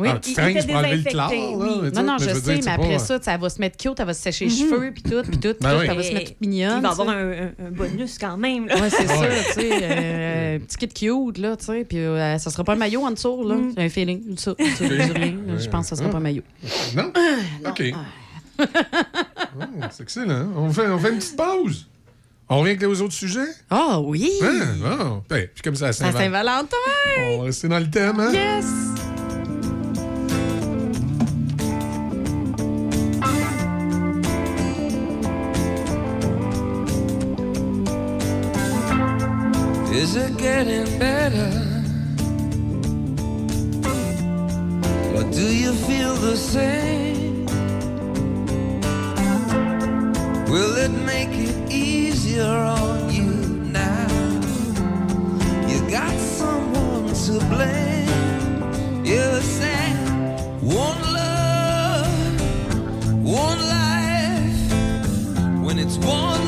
Oui. Ah, chlore, oui. mais tu Non, non, je sais, dire, mais après pas- ça, ça va se mettre cute, elle va se sécher les Mhm. cheveux, puis tout, puis tout, [LAUGHS] puis Ben tout, oui. elle va se mettre toute mignonne. Il va avoir un, bonus quand même. Ouais, c'est Ouais. ça, tu sais. euh, petit kit cute, là, tu sais. Puis euh, ça sera pas un maillot en dessous, là. Mm. J'ai un feeling. Ça, ça, je pense que ça sera pas un maillot. [LAUGHS] Non? OK. [LAUGHS] Oh, c'est excellent. On fait, on fait une petite pause. On revient avec les autres sujets? Ah oui! Hein? Ben, puis comme ça, à À Saint-Valentin. Saint-Valentin! On va rester dans le thème, hein? Yes! Is it getting better? Or do you feel the same? Will it make it easier on you now? You got someone to blame. You said one love, one life. When it's one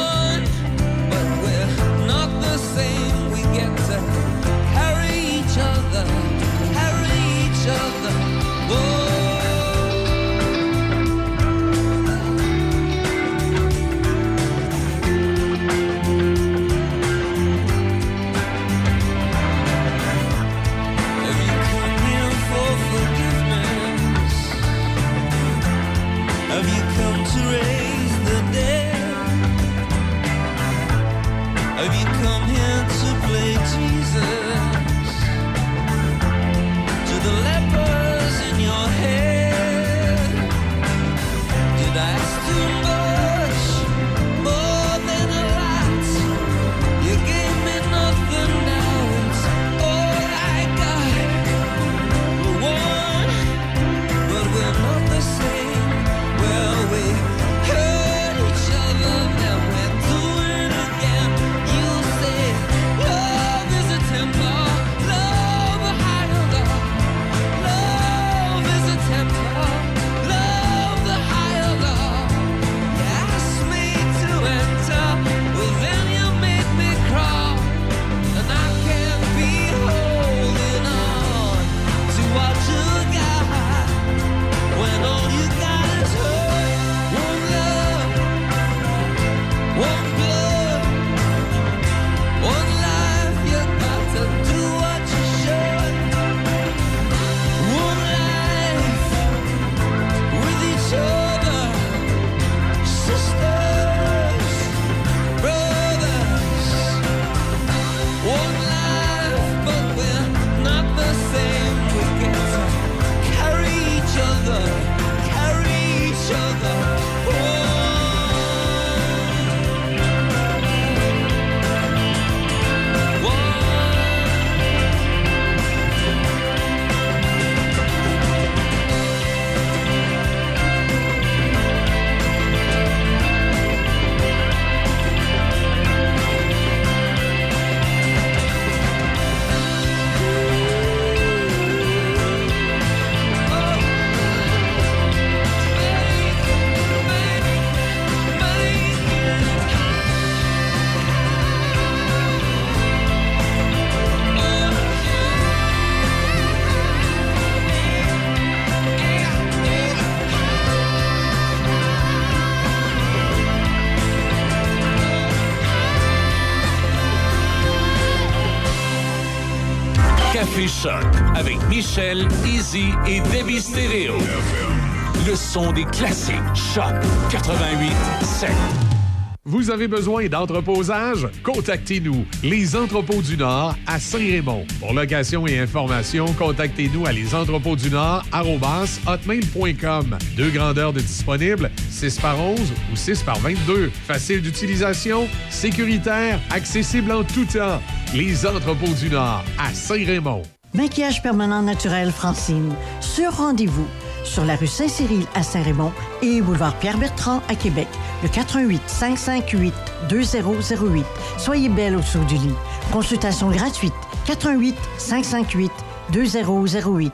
Avec Michel, Easy et Debbie Stereo. Le son des classiques. Choc 88 7. Vous avez besoin d'entreposage? Contactez-nous, Les Entrepôts du Nord à Saint-Raymond. Pour location et information, contactez-nous à lesentrepôtsdunord@hotmail.com. Deux grandeurs de disponibles, 6 par 11 ou 6 par 22. Facile d'utilisation, sécuritaire, accessible en tout temps. Les Entrepôts du Nord à Saint-Raymond. Maquillage permanent naturel Francine. Sur rendez-vous. Sur la rue Saint-Cyril à Saint-Raymond et boulevard Pierre-Bertrand à Québec. Le 88 558 2008. Soyez belle au du lit. Consultation gratuite. 88 558 2008.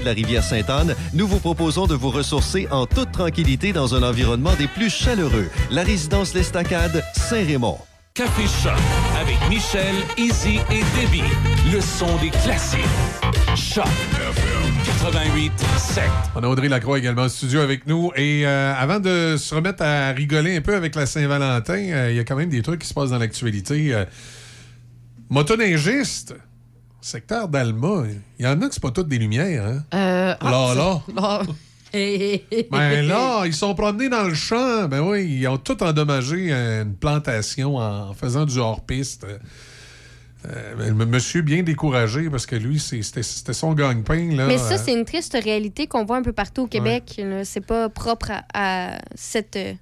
De la rivière Sainte-Anne, nous vous proposons de vous ressourcer en toute tranquillité dans un environnement des plus chaleureux. La résidence L'Estacade, Saint-Raymond. Café Choc avec Michel, Easy et Debbie. Le son des classiques. Choc 88 7. On a Audrey Lacroix également en studio avec nous. Et euh, avant de se remettre à rigoler un peu avec la Saint-Valentin, euh, il y a quand même des trucs qui se passent dans l'actualité. Euh, motoneigiste, secteur d'Alma, il y en a que c'est pas toutes des lumières. Hein? Euh, Là, là. là. [LAUGHS] Ben là, ils sont promenés dans le champ. Ben oui, ils ont tout endommagé euh, une plantation en faisant du hors-piste. Euh, le monsieur bien découragé parce que lui, c'est- c'était son gagne-pain. là. Mais ça, Euh, c'est une triste réalité qu'on voit un peu partout au Québec. là. C'est pas propre à, à cette euh,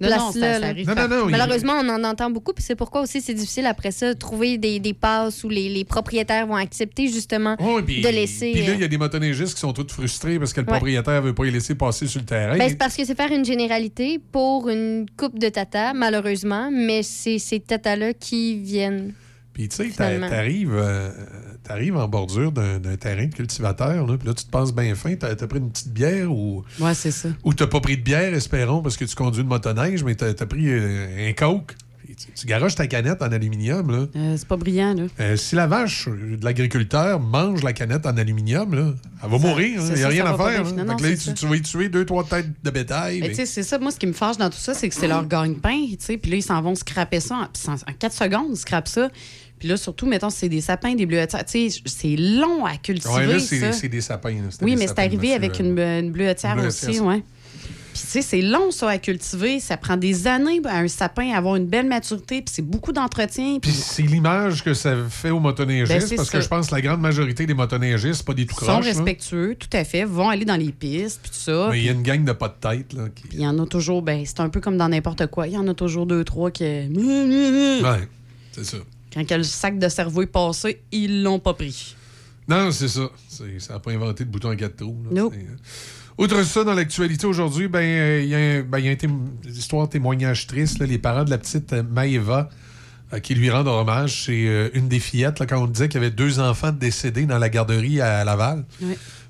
Non, non, place-là. ça- ça là. arrive Non, non, non, il- Malheureusement, on en entend beaucoup. Puis c'est pourquoi aussi c'est difficile après ça de trouver des, des passes où les, les propriétaires vont accepter justement puis- de laisser. Puis là, il y euh, a des motoneigistes qui sont tous frustrés parce que le Ouais. propriétaire veut pas les laisser passer sur le terrain. ben, c'est parce que c'est faire une généralité pour une coupe de tata, malheureusement, mais c'est ces tatas-là qui viennent. Puis tu sais, t'arrives euh, t'arrives en bordure d'un terrain de cultivateur, là, puis là, tu te penses bien fin, t'as as pris une petite bière ou... Ouais, c'est ça. Ou t'as pas pris de bière, espérons, parce que tu conduis une motoneige, mais t'as as pris euh, un coke. Puis Tu, tu garoches ta canette en aluminium, là. Euh, c'est pas brillant, là. Si la vache de l'agriculteur mange la canette en aluminium, là, elle va mourir. Il c'est n'y a rien à faire. là. Non, non, Fait que là, tu, vas y tuer deux, trois têtes de bétail. Mais mais- tu sais, c'est ça. Moi, ce qui me fâche dans tout ça, c'est que c'est leur gagne-pain, tu sais. Puis là, ils s'en vont scraper ça en, en 4 secondes, ils scrapent ça. Puis là, surtout, mettons, c'est des sapins, des bleuetières. Tu sais, c'est long à cultiver, Ouais, là, c'est des sapins. là. Oui, des mais c'est arrivé avec une, une bleuetière aussi, ouais. Puis tu sais, c'est long, ça, à cultiver. Ça prend des années à un sapin à avoir une belle maturité, puis c'est beaucoup d'entretien. Puis c'est l'image que ça fait aux motoneigistes, Ben, parce que je pense que la grande majorité des motoneigistes, c'est pas des tout ils sont croches. là. respectueux, tout à fait, vont aller dans les pistes, puis tout ça. Mais il y a une gang de pas de tête. Là, qui... Puis il y en a toujours, ben, c'est un peu comme dans n'importe quoi. Il y en a toujours deux, trois qui. Ouais, c'est ça. Quand le sac de cerveau est passé, ils l'ont pas pris. Non, c'est ça. Ça n'a pas inventé de bouton à quatre trous. là. Nope. C'est, euh, Outre ça, dans l'actualité aujourd'hui, ben, euh, il y a, un- ben, y a témo- l'histoire témoignage triste. là. les parents de la petite euh, Maëva euh, qui lui rendent hommage. C'est euh, une des fillettes, là, quand on disait qu'il y avait deux enfants décédés dans la garderie à Laval.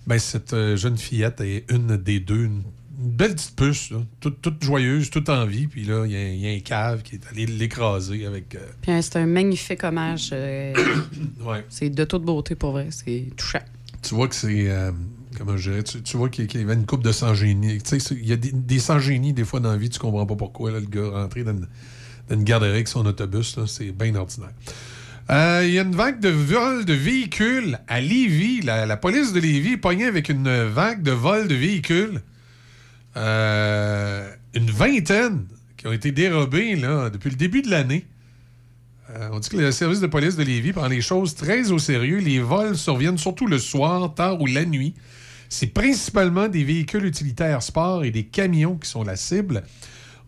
Ben, cette euh, jeune fillette est une des deux. Une, une belle petite puce, là, toute, toute joyeuse, toute en vie. Puis là, il y, a- il y a un cave qui est allé l'écraser avec. euh, Puis hein, c'est un magnifique hommage. euh, [COUGHS] Ouais. C'est de toute beauté pour vrai. C'est touchant. tu vois que c'est. euh, comment je dirais Tu, tu vois qu'il y avait une coupe de sans-génie. Tu sais, il y a des, des sans-génies, des fois, dans la vie, tu comprends pas pourquoi. Là, le gars rentré dans une, dans une garderie avec son autobus, c'est bien ordinaire. Euh, Il y a une vague de vol de véhicules à Lévis. La, la police de Lévis est pognée avec une vague de vol de véhicules. Euh, une vingtaine qui ont été dérobés depuis le début de l'année. Euh, on dit que le service de police de Lévis prend les choses très au sérieux. Les vols surviennent surtout le soir, tard ou la nuit. C'est principalement des véhicules utilitaires sport et des camions qui sont la cible.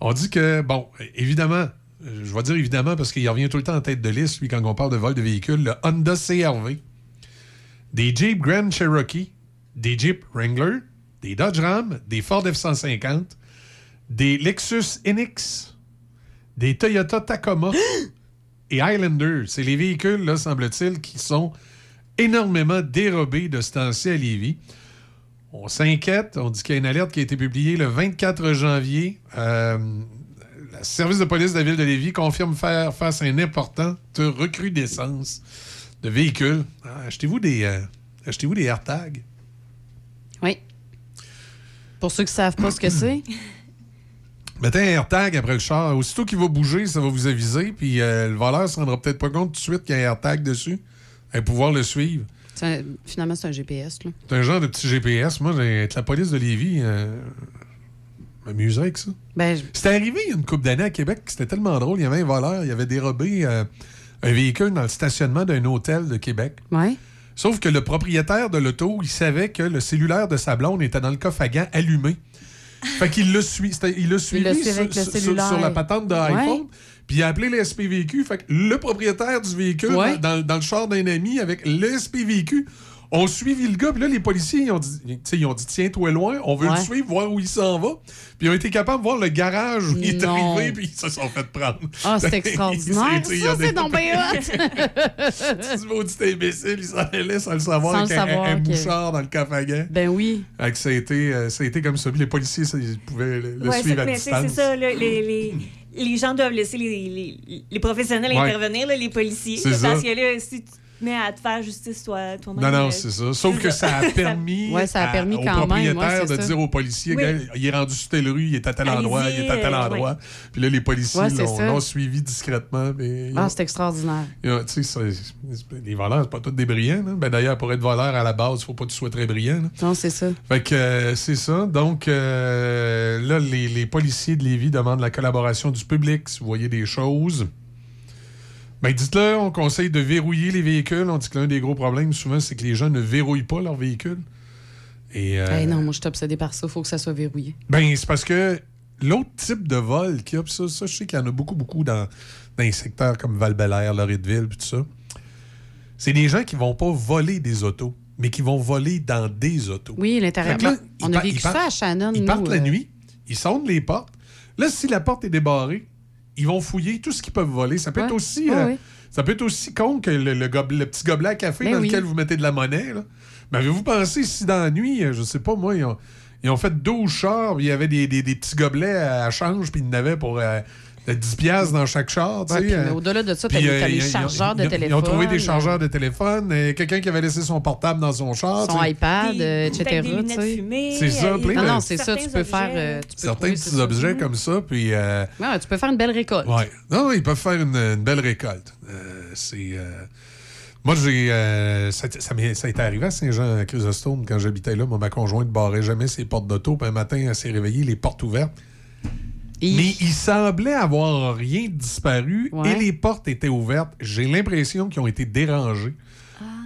On dit que, bon, évidemment, je vais dire évidemment parce qu'il revient tout le temps en tête de liste, lui, quand on parle de vol de véhicules, le Honda CRV, des Jeep Grand Cherokee, des Jeep Wrangler, des Dodge Ram, des Ford F-150, des Lexus NX, des Toyota Tacoma [GASPS] et Highlander. C'est les véhicules, là, semble-t-il, qui sont énormément dérobé de ce temps-ci à Lévis. On s'inquiète. On dit qu'il y a une alerte qui a été publiée le 24 janvier. Euh, le service de police de la ville de Lévis confirme faire face à une importante recrudescence de véhicules. Ah, achetez-vous des, euh, achetez-vous des AirTags? Oui. Pour ceux qui ne savent pas ce que c'est. [COUGHS] Mettez un AirTag après le char. Aussitôt qu'il va bouger, ça va vous aviser. Puis euh, le voleur ne se rendra peut-être pas compte tout de suite qu'il y a un AirTag dessus. Et pouvoir le suivre. Un- finalement, c'est un GPS. Là. C'est un genre de petit GPS. Moi, avec la police de Lévis, euh, je m'amuserais avec ça. Ben, je- C'était arrivé il y a une couple d'années à Québec. C'était tellement drôle. Il y avait un voleur. Il avait dérobé euh, un véhicule dans le stationnement d'un hôtel de Québec. Ouais. Sauf que le propriétaire de l'auto, il savait que le cellulaire de sa blonde était dans le coffre à gants allumé. Fait qu'il l'a sui- c'était- il l'a suivi, suivi sur, la patente de Ouais. iPhone. Puis il a appelé le SPVQ. Fait que le propriétaire du véhicule, Ouais. dans, dans le char d'un ami avec le SPVQ, ont suivi le gars. Puis là, les policiers, ils ont dit, tu sais, ils ont dit tiens-toi loin, on veut Ouais. le suivre, voir où il s'en va. Puis ils ont été capables de voir le garage où il est arrivé, puis ils se sont fait prendre. Ah, c'est [LAUGHS] extraordinaire. Ça, c'est donc bien hot. [LAUGHS] Tu maudit imbécile, il s'en allait sans le savoir Sans avec le un- savoir un, que- mouchard dans le gants. Ben oui. Fait que ça a été, euh, ça a été comme ça. Puis les policiers, ça, ils pouvaient le, le Ouais, suivre à mais c'est distance. c'est ça, là, les, les, les gens doivent laisser les, les, les professionnels Ouais. intervenir, là, les policiers. Parce que là, si mets à te faire justice toi- toi-même. Non, non, euh, c'est ça. Sauf que ça a [LAUGHS] permis, Ouais, ça a à- permis au même, propriétaire ouais, de ça. dire aux policiers, Oui. il est rendu sur telle rue, il est à tel endroit, il est à tel euh, endroit. ouais. Puis là, les policiers l'ont suivi discrètement. Mais Ah, c'est extraordinaire. tu sais, les voleurs, c'est pas tous des brillants. Ben, D'ailleurs, pour être voleur à la base, il faut pas que tu sois très brillant. là. Non, c'est ça. Fait que euh, c'est ça. Donc, euh, là, les, les policiers de Lévis demandent la collaboration du public si vous voyez des choses. Ben, dites-le, on conseille de verrouiller les véhicules. On dit que l'un des gros problèmes, souvent, c'est que les gens ne verrouillent pas leurs véhicules. Et, euh, non, moi, je suis obsédée par ça. Il faut que ça soit verrouillé. ben, c'est parce que l'autre type de vol qu'il y a, ça, ça, je sais qu'il y en a beaucoup, beaucoup dans, dans les secteurs comme val Loretteville, puis tout ça. C'est des gens qui vont pas voler des autos, mais qui vont voler dans des autos. Oui, l'intérieur. On ils a vécu ça partent- à Shannon. Ils nous, partent la euh, nuit, ils sondent les portes. Là, si la porte est débarrée, ils vont fouiller tout ce qu'ils peuvent voler. Ça peut être aussi. Ouais, euh, ouais. Ça peut être aussi con que le, le gobe- le petit gobelet à café Ben dans oui. lequel vous mettez de la monnaie. là. Mais avez-vous pensé si dans la nuit, euh, je sais pas moi, ils ont, ils ont fait 12 chars, puis il y avait des, des- des petits gobelets à change, puis ils en avaient pour euh, 10 piastres dans chaque char. tu Ouais, sais, puis, euh. mais au-delà de ça, les- euh, les ils- chargeurs de téléphone. Ils ont trouvé des chargeurs de téléphone, euh, quelqu'un qui avait laissé son portable dans son char. Son tu iPad, euh, etc. tu. C'est ça, euh, plein Non, de- non, c'est ça. Tu certains peux faire. euh, tu Certains trouver, petits objets comme ça, puis... euh, Ouais, tu peux faire une belle récolte. Ouais. Non, ils peuvent faire une, une belle récolte. Euh, c'est. euh, Moi, j'ai. euh, ça, ça m'est- ça a été arrivé à Saint-Jean-Chrysostome quand j'habitais là. Moi, ma conjointe barrait jamais ses portes d'auto. Puis un matin, elle s'est réveillée, les portes ouvertes. Mais il semblait avoir rien disparu Ouais. et les portes étaient ouvertes. J'ai l'impression qu'ils ont été dérangés.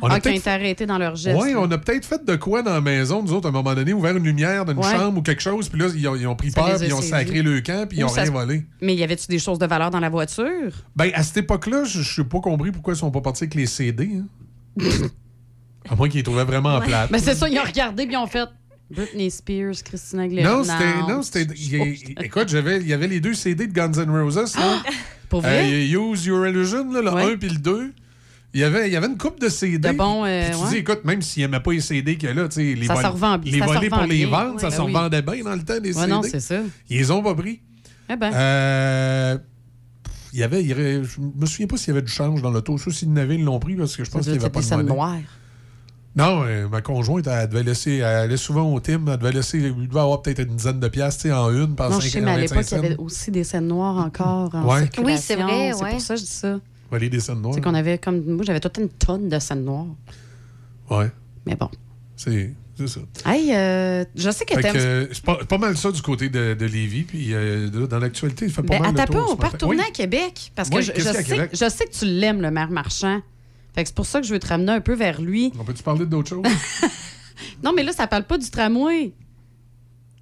On a Ah, peut-être été arrêtés dans leur geste. oui, on a peut-être fait de quoi dans la maison, nous autres, à un moment donné, ouvert une lumière d'une Ouais. chambre ou quelque chose, puis là, ils ont, ils ont pris Ça peur, puis ils ont sacré le camp, puis ils ont ça rien volé. Mais y avait-tu des choses de valeur dans la voiture? Ben, à cette époque-là, je n'ai pas compris pourquoi ils sont pas partis avec les CD. hein. [LAUGHS] à moins qu'ils les trouvaient vraiment Ouais. plates. Ben, c'est ça, ils ont regardé puis ils ont fait Britney Spears, Christina Aguilera. Non, c'était. Non, c'était. il- [LAUGHS] Écoute, j'avais- il y avait les deux CD de Guns N' Roses. là. Pour vrai? Euh, Use Your Illusion, là, le 1 puis le 2. Il y, avait, il y avait une coupe de CD. De bons, euh, tu ouais. dis, écoute, même s'ils n'aimaient pas les CD qu'il y a là, tu sais, les, Ça vol- revend les ça pour les vendre, ça Ouais, ben oui. revendait bien dans le temps des Ouais, CD. non, c'est ça. Ils les ont pas pris. Eh ben. Euh, il y avait, il je me souviens pas s'il y avait du change dans l'auto. Ça, s'ils n'avaient, ils l'ont pris parce que je pense qu'il n'y avait pas de monnaie. Non, euh, ma conjointe, elle devait laisser, elle allait souvent au Tim, elle devait laisser, il devait avoir peut-être une dizaine de piastres, tu sais, en une, par Non, je 5 sais, mais à 25 l'époque, il y avait aussi des scènes noires encore en Ouais. circulation. Oui, c'est vrai, C'est ouais. pour ça que je dis ça. Ouais, les dessins noirs. C'est qu'on avait comme. Moi, j'avais toute une tonne de scènes noires. Ouais. Mais bon. C'est c'est ça. Hey, euh, je sais que t'aimes. euh, c'est pas, pas mal ça du côté de, de Lévis. Puis euh, de- dans l'actualité, il fait pas Ben, mal pas, tour on peut retourner Oui. à Québec. Parce que Oui, je, je à sais, Québec? je sais que tu l'aimes, le maire marchand. Fait que c'est pour ça que je veux te ramener un peu vers lui. On peut-tu parler d'autre chose? [LAUGHS] Non, mais là, ça parle pas du tramway.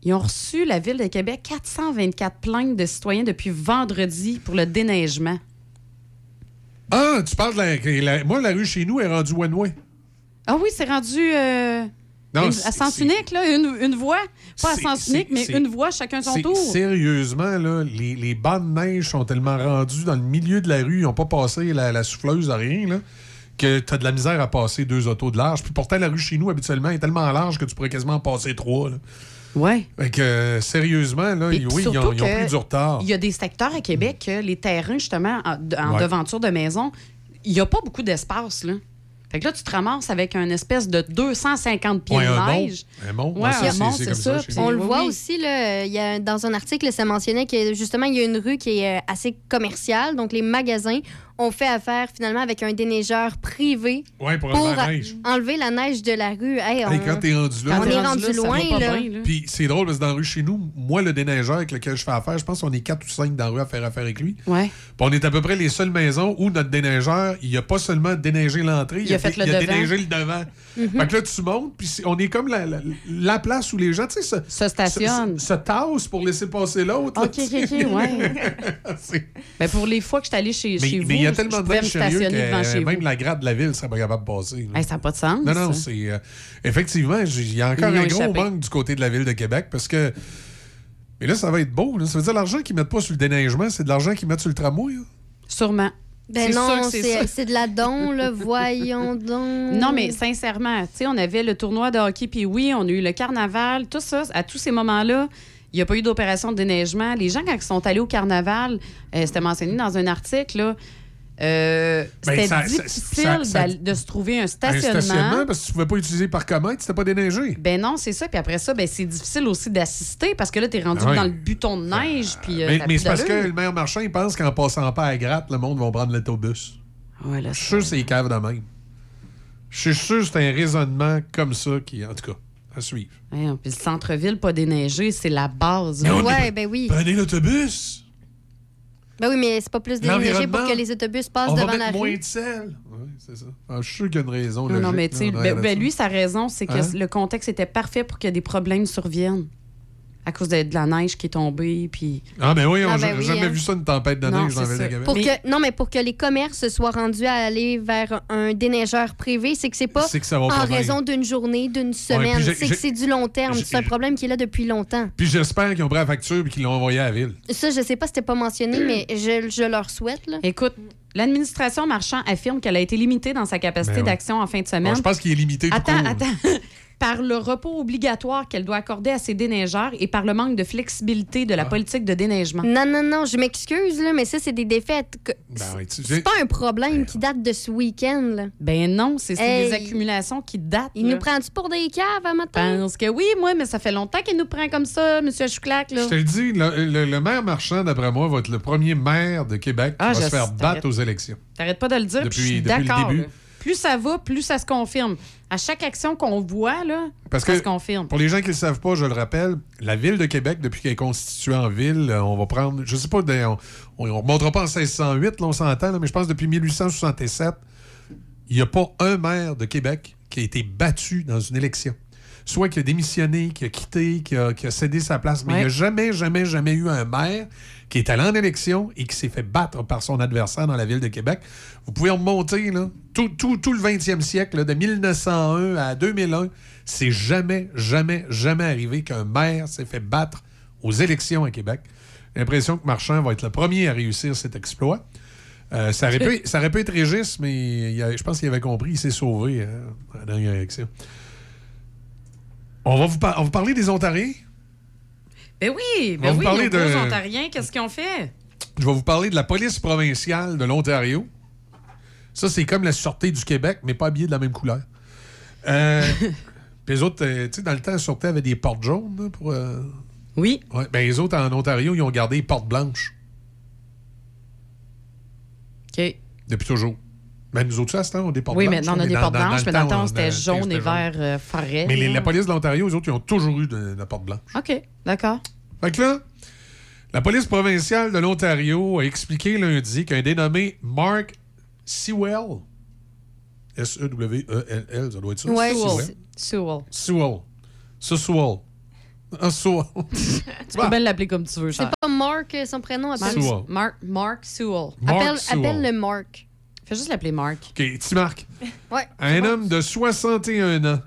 Ils ont reçu, la Ville de Québec, 424 plaintes de citoyens depuis vendredi pour le déneigement. ah, tu parles de la, la- Moi, la rue chez nous est rendue one-way. Ah oui, c'est rendu euh, Non, une- à sens unique, là, une, une voie. Pas à sens unique, mais une voie, chacun son tour. Sérieusement, là, les, les bancs de neige sont tellement rendus dans le milieu de la rue, ils n'ont pas passé la, la souffleuse à rien, là, que tu as de la misère à passer deux autos de large. Puis pourtant, la rue chez nous, habituellement, est tellement large que tu pourrais quasiment en passer trois. Là. Ouais. Fait que, euh, sérieusement, là, Et oui, ils ont, ils pris du retard. Il y a des secteurs à Québec que les terrains, justement, en, en Ouais. devanture de maison, il n'y a pas beaucoup d'espace, là. Fait que là, tu te ramasses avec un espèce de 250 pieds Ouais, de neige. Un mont. Ouais, un c'est- mont, ça. On le oui, voit oui. aussi, là, il y a, dans un article, ça mentionnait que justement, il y a une rue qui est euh, assez commerciale. Donc, les magasins ont fait affaire finalement avec un déneigeur privé Ouais, pour enlever la neige. enlever la neige de la rue. Hey, on, Hey, quand t'es rendu là, on est rendu loin. là. Puis c'est drôle parce que dans la rue chez nous, moi, le déneigeur avec lequel je fais affaire, je pense qu'on est 4 ou 5 dans la rue à faire affaire avec lui. Ouais. Puis on est à peu près les seules maisons où notre déneigeur, il a pas seulement déneigé l'entrée, Il a fait le il a déneigé le devant. Mhm. Fait que là, tu montes, puis on est comme la, la- la place où les gens, tu sais, se, se stationnent. Se, se tassent pour laisser passer l'autre. OK, OK. OK, ouais. [LAUGHS] Ben, pour les fois que je suis allée chez, Mais chez mais vous, il y a je- tellement je de pouvais monde me sérieux stationner devant que chez même vous. la grade de la ville serait pas capable de passer. Hey, ça n'a pas de sens. Non, non, c'est. euh, effectivement, il y a encore Ils un gros échappé. manque du côté de la ville de Québec parce que. Mais là, ça va être beau. là. Ça veut dire l'argent qu'ils mettent pas sur le déneigement, c'est de l'argent qu'ils mettent sur le tramway. là. Sûrement. Ben non, c'est de la don, là. Voyons donc. Non, mais sincèrement, tu sais, on avait le tournoi de hockey, puis oui, on a eu le carnaval, tout ça. À tous ces moments-là, il n'y a pas eu d'opération de déneigement. Les gens, quand ils sont allés au carnaval, euh, c'était mentionné dans un article, là, euh, Ben, c'était ça- difficile ça- ça- d'al- de se trouver un Un stationnement. stationnement parce que tu pouvais pas utiliser par comète, c'était pas déneigé. Ben non, c'est ça. Puis après ça, ben c'est difficile aussi d'assister parce que là, t'es rendu Ah dans le buton de neige. Puis, euh, mais c'est parce que le maire marchand, il pense qu'en passant pas à gratte, le monde va prendre l'autobus. Ouais, Je suis sûr que c'est cave de même. Je suis sûr que c'est un raisonnement comme ça qui, en tout cas, à suivre. Ouais, puis le centre-ville pas déneigé, c'est la base. Ouais, ben oui. Prenez l'autobus. Ben oui, mais c'est pas plus déneigé pour que les autobus passent On devant la moins rue. de sel. Oui, c'est ça. Ah, je suis sûr qu'il y a une raison. Non, non, mais tu sais, ben, ben, lui, sa raison, c'est que Hein? le contexte était parfait pour que des problèmes surviennent. À cause de, de la neige qui est tombée, puis... Ah, ben oui, on Ah, n'a ben oui, jamais hein. vu ça, une tempête de Non, neige dans ville. Québec. Pour que, non, mais pour que les commerces soient rendus à aller vers un déneigeur privé, c'est que c'est pas C'est que ça va en raison d'une journée, d'une semaine. c'est que c'est du long terme. C'est un problème qui est là depuis longtemps. Puis j'espère qu'ils ont pris la facture et qu'ils l'ont envoyé à la ville. Ça, je sais pas si c'était pas mentionné, mais je, je leur souhaite. Là. Écoute, l'administration Marchand affirme qu'elle a été limitée dans sa capacité Ben oui. d'action en fin de semaine. Bon, je pense qu'il est limité tout Attends, court. attends. [LAUGHS] par le repos obligatoire qu'elle doit accorder à ses déneigeurs et par le manque de flexibilité de la Ah. politique de déneigement. Non, non, non, je m'excuse, là, mais ça, c'est des défaites. que- Ben oui, tu- C'est pas un problème qui date de ce week-end. là. Ben non, c'est c'est Hey. des accumulations qui datent. Il là. nous prend-tu pour des caves à matin? pense que oui, moi, mais ça fait longtemps qu'il nous prend comme ça, M. Chouclac. Là. Je te le dis, le, le- le maire marchand, d'après moi, va être le premier maire de Québec qui Ah, va je se faire sais, battre aux élections. T'arrêtes pas de le dire, puis je Depuis- suis depuis le d'accord. début. Plus ça va, plus ça se confirme. À chaque action qu'on voit, là, Parce ça que, se confirme. pour les gens qui ne le savent pas, je le rappelle, la ville de Québec, depuis qu'elle est constituée en ville, euh, on va prendre, je sais pas, on ne remontera pas en 1608, là, on s'entend, mais je pense que depuis 1867, il n'y a pas un maire de Québec qui a été battu dans une élection. Soit qui a démissionné, qui a quitté, qui a, qui a cédé sa place, mais il n'y a jamais, jamais, jamais eu un maire qui est allé en élection et qui s'est fait battre par son adversaire dans la ville de Québec. Vous pouvez remonter là, tout, tout- tout le 20e siècle, là, de 1901 à 2001, c'est jamais, jamais, jamais arrivé qu'un maire s'est fait battre aux élections à Québec. J'ai l'impression que Marchand va être le premier à réussir cet exploit. Euh, ça, aurait pu, [LAUGHS] ça aurait pu être Régis, mais il a- je pense qu'il avait compris, il s'est sauvé hein, à la dernière élection. On va vous, par- on va vous parler des Ontariens? Ben oui, On va ben vous oui, parler nos beaux de- Ontariens, qu'est-ce qu'ils ont fait? Je vais vous parler de la police provinciale de l'Ontario. Ça, c'est comme la Sûreté du Québec, mais pas habillé de la même couleur. Euh, [LAUGHS] puis les autres, euh, tu sais, dans le temps, la Sûreté avait des portes jaunes là, pour. euh, Oui. Ouais, ben les autres en Ontario, ils ont gardé les portes blanches OK. depuis toujours. Ben, nous autres, ça, c'est on a des portes Oui, blanches. maintenant, on a mais des dans- portes dans- dans blanches, mais dans le temps, c'était jaune et c'était vert euh, forêt. Mais les- la police de l'Ontario, eux autres, ils ont toujours eu de, la porte blanche. OK, d'accord. Fait que là, la police provinciale de l'Ontario a expliqué lundi qu'un dénommé Mark Sewell, S-E-W-E-L-L, ça doit être ça? Ouais, Sewell. Sewell. Sewell. Ça, Sewell. Ah, Sewell. [LAUGHS] Tu peux bien l'appeler comme tu veux, C'est pas Mark, euh, son prénom. Appelle, Sewell. Mark, Mark Sewell. Mark appelle, Sewell. appelle le Mark. Fais juste l'appeler Mark. OK, petit Marc. [LAUGHS] Ouais. Un homme de 61 ans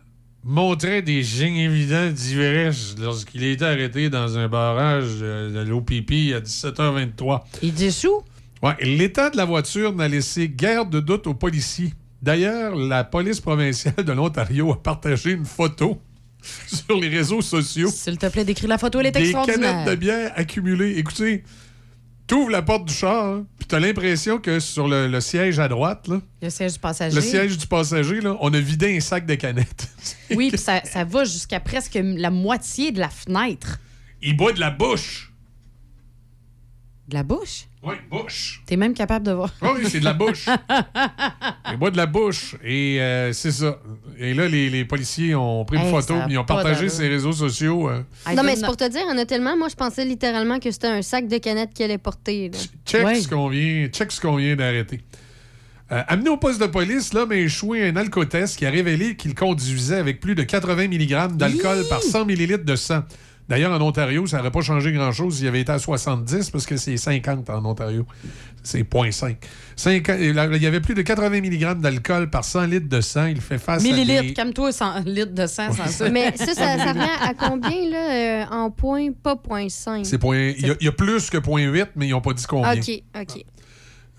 montrait des signes évidents d'ivresse lorsqu'il a été arrêté dans un barrage de l'OPP à 17h23. Il dit sous? Ouais, l'état de la voiture n'a laissé guère de doute aux policiers D'ailleurs, la police provinciale de l'Ontario a partagé une photo [LAUGHS] sur les réseaux sociaux. S'il te plaît, décris la photo, elle est Des canettes de bière accumulées. Écoutez, t'ouvres la porte du char, hein, puis t'as l'impression que sur le, le siège à droite, là, Le siège du passager. le siège du passager, là, on a vidé un sac de canettes. [LAUGHS] Oui, puis ça, ça va jusqu'à presque la moitié de la fenêtre. Il boit de la bouche. De la bouche? Oui, bouche. T'es même capable de voir. Oui, c'est de la bouche. [LAUGHS] Il boit de la bouche. Et euh, c'est ça. Et là, les, les policiers ont pris une photo, ils ont partagé sur les réseaux sociaux. euh, Non, mais c'est pour te dire, il y en a tellement. Moi, je pensais littéralement que c'était un sac de canettes qu'elle allait porter. là. Check ce qu'on vient, check ce qu'on vient d'arrêter. Euh, amené au poste de police, l'homme a échoué un alcotest qui a révélé qu'il conduisait avec plus de 80 mg d'alcool par 100 ml de sang. D'ailleurs, en Ontario, ça n'aurait pas changé grand-chose s'il avait été à 70 parce que c'est 50 en Ontario. C'est 0.5. Cinquante- Il y avait plus de 80 mg d'alcool par 100 litres de sang. Il fait face à Millilitres, des... calme-toi, 100 litres de sang sans ça. Mais ça, ça, ça revient à combien, là, euh, en point? Pas point 5. C'est point... il, y a, il y a plus que 0.8, mais ils n'ont pas dit combien. OK, OK.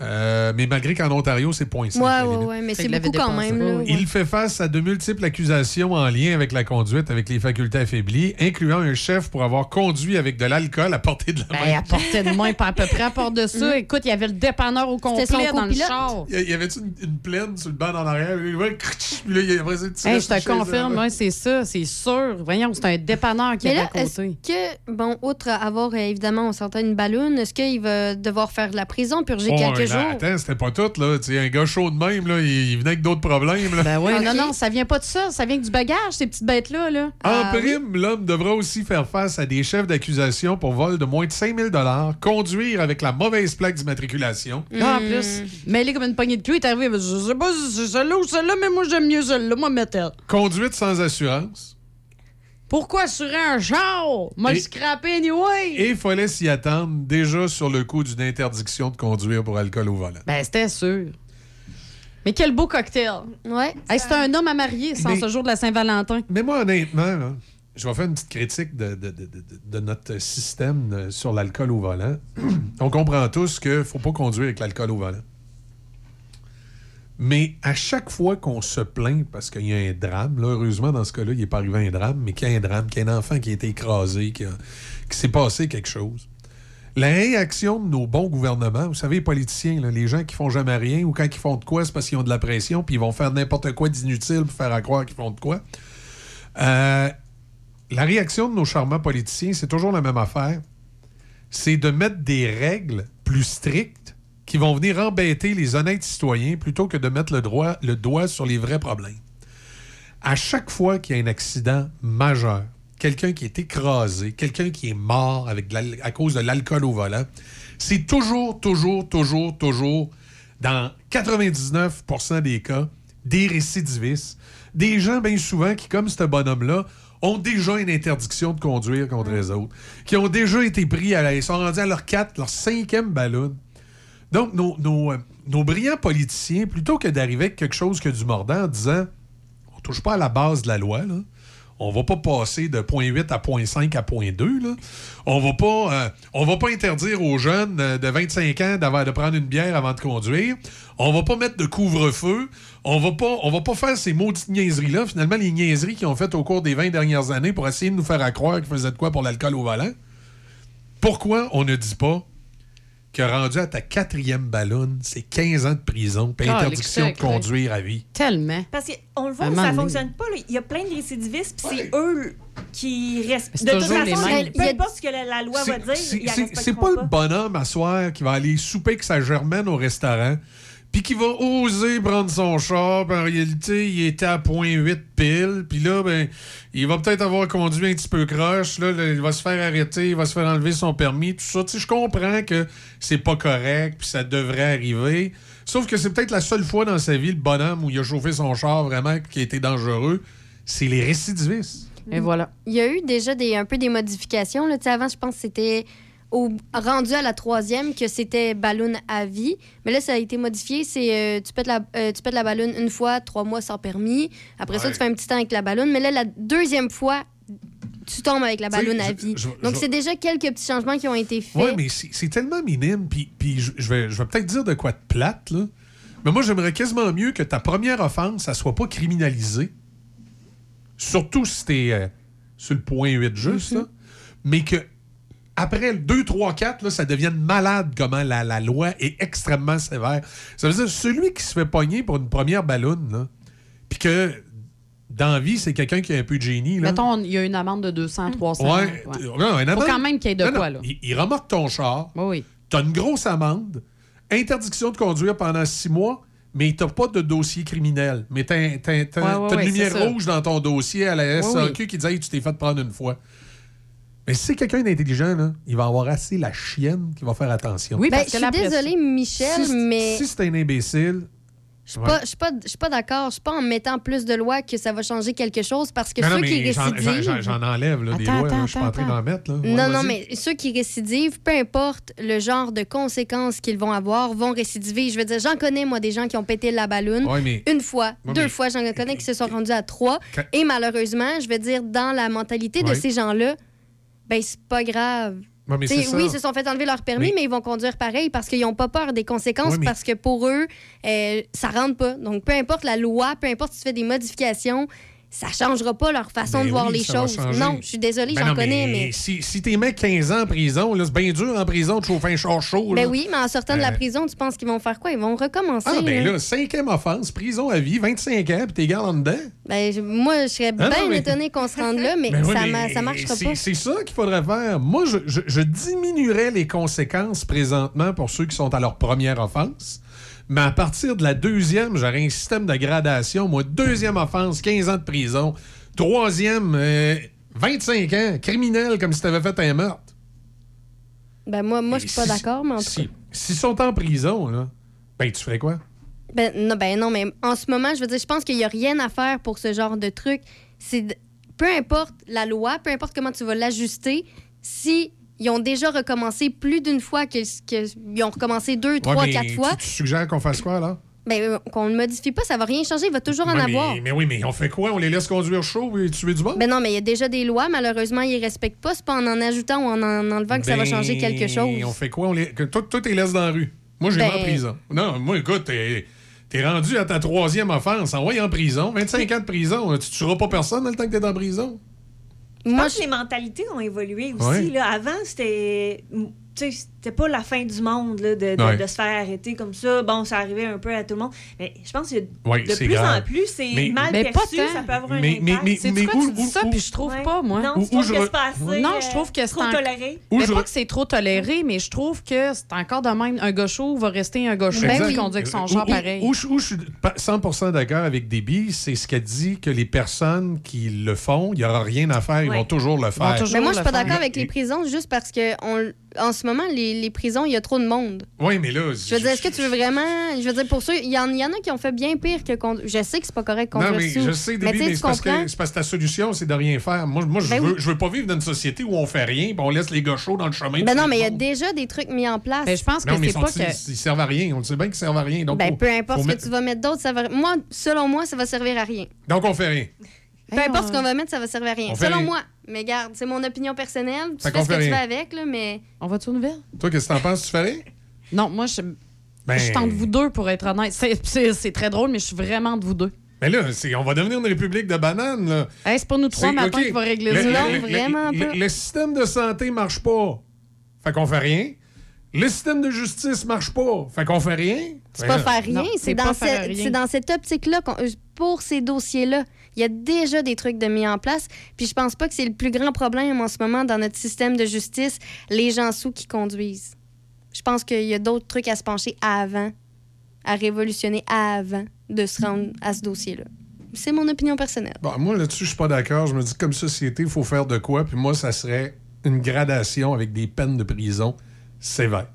Euh, mais malgré qu'en Ontario, c'est 0.5. Ouais, la ouais, mais c'est beaucoup quand même. Là, ouais. Il fait face à de multiples accusations en lien avec la conduite avec les facultés affaiblies, incluant un chef pour avoir conduit avec de l'alcool à portée de la Ben, main. à portée de main, pas à peu près à part de ça. Écoute, il y avait le dépanneur au complet dans le char. Il y- avait-tu une, une plaine sur le banc en arrière? Puis là, il y Hey, je te confirme, ouais, c'est ça, c'est sûr. Voyons, c'est un dépanneur qui Mais est là, à est-ce côté. que, bon, outre avoir, euh, évidemment, on s'entend une balloune, est-ce qu'il va devoir faire de la prison, purger Oh, quelques jours? Attends, c'était pas tout, là. Tu sais, un gars chaud de même, là, il, il venait avec d'autres problèmes. Là. Ben oui, Ok. non, non, ça vient pas de ça. Ça vient que du bagage, ces petites bêtes-là. Là. En Ah, prime, l'homme devra aussi faire face à des chefs d'accusation pour vol de moins de 5000 conduire avec la mauvaise plaque d'immatriculation. Ah, en Hmm. plus, mêlé comme une poignée de cul, est arrivé. Je sais pas si c'est celle-là ou celle-là, mais moi, j'aime mieux celle-là. Moi, mettre. Conduite sans assurance. Pourquoi sur un char? M'a Et- scrappé anyway. Et il fallait s'y attendre déjà sur le coup d'une interdiction de conduire pour alcool au volant. Ben, c'était sûr. Mais quel beau cocktail. Ouais. Hey, c'était un homme à marier sans Mais- ce jour de la Saint-Valentin. Mais moi, honnêtement, là, je vais faire une petite critique de, de- de- de- de notre système euh, sur l'alcool au volant. [CLEARS THROAT] On comprend tous qu'il ne faut pas conduire avec l'alcool au volant. Mais à chaque fois qu'on se plaint parce qu'il y a un drame, là, heureusement, dans ce cas-là, il n'est pas arrivé un drame, mais qu'il y a un drame, qu'il y a un enfant qui a été écrasé, qu'il s'est passé quelque chose. La réaction de nos bons gouvernements, vous savez, les politiciens, les gens qui font jamais rien ou quand ils font de quoi, c'est parce qu'ils ont de la pression puis ils vont faire n'importe quoi d'inutile pour faire à croire qu'ils font de quoi. Euh, la réaction de nos charmants politiciens, c'est toujours la même affaire. C'est de mettre des règles plus strictes qui vont venir embêter les honnêtes citoyens plutôt que de mettre le, droit, le doigt sur les vrais problèmes. À chaque fois qu'il y a un accident majeur, quelqu'un qui est écrasé, quelqu'un qui est mort avec de à cause de l'alcool au volant, c'est toujours, toujours, toujours, toujours, dans 99 des cas, des récidivistes, des gens bien souvent qui, comme ce bonhomme-là, ont déjà une interdiction de conduire contre les autres, qui ont déjà été pris à la... Ils sont rendus à leur 4, leur cinquième ballon. Donc, nos, euh, nos brillants politiciens, plutôt que d'arriver avec quelque chose que du mordant en disant on touche pas à la base de la loi, là. On va pas passer de 0.8 à 0.5 à 0.2. Là. On va pas euh, on va pas interdire aux jeunes euh, de 25 ans d'avoir de prendre une bière avant de conduire. On va pas mettre de couvre-feu. On va pas va pas faire ces maudites niaiseries-là. Finalement, les niaiseries qu'ils ont faites au cours des 20 dernières années pour essayer de nous faire à croire qu'ils faisaient de quoi pour l'alcool au volant. Pourquoi on ne dit pas que rendu à ta quatrième ballonne, c'est 15 ans de prison puis interdiction de conduire à vie? Tellement. Parce qu'on le voit ça donné. fonctionne pas. Il y a plein de récidivistes, puis c'est eux qui restent. C'est De toute façon, peu importe ce que la, loi va dire, C'est- ils C'est pas le bonhomme à soir qui va aller souper avec sa germaine au restaurant, puis qui va oser prendre son char, puis en réalité, il était à 0.8 pile, puis là, ben, il va peut-être avoir conduit un petit peu croche, là, là, il va se faire arrêter, il va se faire enlever son permis, tout ça. Tu sais, je comprends que c'est pas correct, puis ça devrait arriver. Sauf que c'est peut-être la seule fois dans sa vie, le bonhomme, où il a chauffé son char vraiment, qui a été dangereux, c'est les récidivistes. Et voilà. Il y a eu déjà des, un peu des modifications. Là. Tu sais, Avant, je pense que c'était au, rendu à la troisième que c'était ballon à vie. Mais là, ça a été modifié. C'est euh, tu pètes la, euh, tu pètes la ballon une fois, trois mois sans permis. Après ça, tu fais un petit temps avec la ballon. Mais là, la deuxième fois, tu tombes avec la ballon à vie. je- Donc, je- c'est déjà quelques petits changements qui ont été faits. Oui, mais c'est tellement minime. Puis, puis je, vais, je vais peut-être dire de quoi de plate, là. Mais moi, j'aimerais quasiment mieux que ta première offense, ça soit pas criminalisée. Surtout si t'es euh, sur le point 8 juste, là. Mais que après le 2, 3, 4, là, ça devienne malade comment la, la loi est extrêmement sévère. Ça veut dire celui qui se fait pogner pour une première ballonne, là, puis que dans la vie, c'est quelqu'un qui a un peu de génie. Là. Mettons, il y a une amende de 200, 300. Ouais. ouais. Non, Faut quand même qu'il y ait de Non, non, quoi, là. Il, il remorque ton char. Oui. T'as une grosse amende, interdiction de conduire pendant six mois, mais t'as pas de dossier criminel. Mais t'as, Ouais, ouais, une lumière rouge dans ton dossier à la Oui, SAQ qui dit Hey, tu t'es fait prendre une fois. Mais si c'est quelqu'un d'intelligent, là, il va avoir assez la chienne qui va faire attention. Ben, je suis désolée, Michel, Si- mais Si c'est un imbécile. je suis pas, je suis pas, pas d'accord. Je suis pas en mettant plus de lois que ça va changer quelque chose parce que Non, non, ceux qui récidivent. j'en- enlève là, des Attends, lois. là. attends, Je suis pas en train attends. d'en mettre. Là. Ouais, Non, non, mais ceux qui récidivent, peu importe le genre de conséquences qu'ils vont avoir, vont récidiver. Je veux dire, j'en connais, moi, des gens qui ont pété la balloune Ouais, mais- une fois, Ouais, deux mais- fois. J'en connais qui se sont rendus à trois. Quand- Et malheureusement, je veux dire, dans la mentalité de ces gens-là, ben, c'est pas grave. Ouais, mais T'sais, c'est ça. oui, ils se sont fait enlever leur permis, Mais- mais, ils vont conduire pareil parce qu'ils n'ont pas peur des conséquences, Ouais, mais- parce que pour eux, euh, ça rentre pas. Donc, peu importe la loi, peu importe si tu fais des modifications, ça changera pas leur façon Ben de voir oui, les choses. Non, je suis désolée, Ben j'en connais, mais... Si, si t'es mets 15 ans en prison, c'est bien dur en prison de chauffer un char chaud. Ben oui, mais en sortant de la prison, tu penses qu'ils vont faire quoi? Ils vont recommencer. Ah, ben là. cinquième offense, prison à vie, 25 ans, puis t'es garde en dedans. Ben, je- moi, je serais Ah bien mais- étonnée qu'on se rende là, mais, Ben oui, ça, mais ça marchera pas. C'est ça qu'il faudrait faire. Moi, je, je- je diminuerais les conséquences présentement pour ceux qui sont à leur première offense. Mais à partir de la deuxième, j'aurais un système de gradation. Moi, deuxième offense, 15 ans de prison. Troisième, euh, 25 ans, criminel comme si t'avais fait un meurtre. Ben, moi, moi je suis pas si- d'accord, mais en tout Si- S'ils sont en prison, là, ben tu ferais quoi? Ben non, ben non, mais en ce moment, je veux dire, je pense qu'il n'y a rien à faire pour ce genre de truc. C'est peu importe la loi, peu importe comment tu vas l'ajuster, si ils ont déjà recommencé plus d'une fois qu'ils ont recommencé deux, trois, mais quatre fois, Tu, suggères qu'on fasse quoi, là? ben euh, qu'on ne modifie pas, ça va rien changer, il va toujours en Ouais, avoir. mais, mais oui, mais on fait quoi? On les laisse conduire chaud et tuer du monde? Ben non, mais il y a déjà des lois, malheureusement, ils ne respectent pas. C'est pas en en ajoutant ou en en enlevant que ça va Ben, changer quelque chose. On fait quoi? On les... que toi, t'es laisse dans la rue. Moi, j'ai Ben- en prison. Non, moi, écoute, t'es t'es rendu à ta troisième offense. Envoyé en prison. 25 ans de prison. Tu tueras pas personne dans le temps que t'es en prison. Je pense que les mentalités ont évolué aussi. Ouais. Là. Avant, c'était. Tu sais, c'était pas la fin du monde là, de, de- Ouais. de se faire arrêter comme ça. Bon, ça arrivait un peu à tout le monde. Mais je pense que Ouais, de plus grave. en plus, c'est mal Mais pas perçu. tant. Ça peut avoir un Mais- mais- impact. mais- C'est mais quoi, où- tu dis ça, puis je trouve Ouais. pas, moi? Non, Où- tu trouves où je que c'est pas assez, Non, euh, je trouve que c'est trop un- toléré. Mais je pas que c'est trop toléré, mais je trouve que c'est encore de même. Un gars chaud va rester un gars chaud Exact. qui conduit avec son genre pareil. Où, je- où je suis pas 100 d'accord avec Déby, c'est ce qu'elle dit que les personnes qui le font, il n'y aura rien à faire, ils vont toujours le faire. Mais moi, je suis pas d'accord avec les prisons juste parce que on- en ce moment, les, les prisons, il y a trop de monde. Oui, mais là. Je veux dire, est-ce que tu veux vraiment. Je veux dire, pour ceux. Il y, en, il y en a qui ont fait bien pire que conduire. Je sais que c'est pas correct de Non, conduire mais sous. je sais, mais sais, mais tu c'est parce, que, c'est parce que ta solution, c'est de rien faire. Moi, moi je, Ben veux, oui. je veux pas vivre dans une société où on fait rien puis on laisse les gars chauds dans le chemin. Ben non, mais il y a déjà des trucs mis en place. Ben, je pense Non, que mais c'est pas que. ils servent à rien? On le sait bien qu'ils servent à rien. Donc, Ben, faut- peu importe ce que mettre- tu vas mettre d'autre, ça va. Moi, selon moi, ça va servir à rien. Donc, on fait rien. Peu importe ce qu'on va mettre, ça va servir à rien. Selon moi. Mais garde, c'est mon opinion personnelle. Tu Fait fais qu'on ce que fait tu veux avec, là, mais. On va-tu aux nouvelles? Toi, qu'est-ce que t'en penses? Tu fais rien? Non, moi, je, Ben- je tente vous deux pour être honnête. C'est- C'est c'est très drôle, mais je suis vraiment de vous deux. Mais là, c'est- on va devenir une république de bananes. Là. Hey, c'est pas nous trois C'est- matins OK. qui va régler Le- ça. le- Non, le- vraiment le- pas. Le, le système de santé marche pas. Fait qu'on fait rien. Le système de justice marche pas. Fait qu'on fait rien. C'est pas faire rien, Non, c'est c'est dans, pas faire cette- rien. c'est dans cette optique-là, qu'on- pour ces dossiers-là. Il y a déjà des trucs de mis en place, puis je pense pas que c'est le plus grand problème en ce moment dans notre système de justice, les gens sous qui conduisent. Je pense qu'il y a d'autres trucs à se pencher avant, à révolutionner avant de se rendre à ce dossier-là. C'est mon opinion personnelle. Bon, moi, là-dessus, je suis pas d'accord. Je me dis comme société, il faut faire de quoi. Puis moi, ça serait une gradation avec des peines de prison sévères.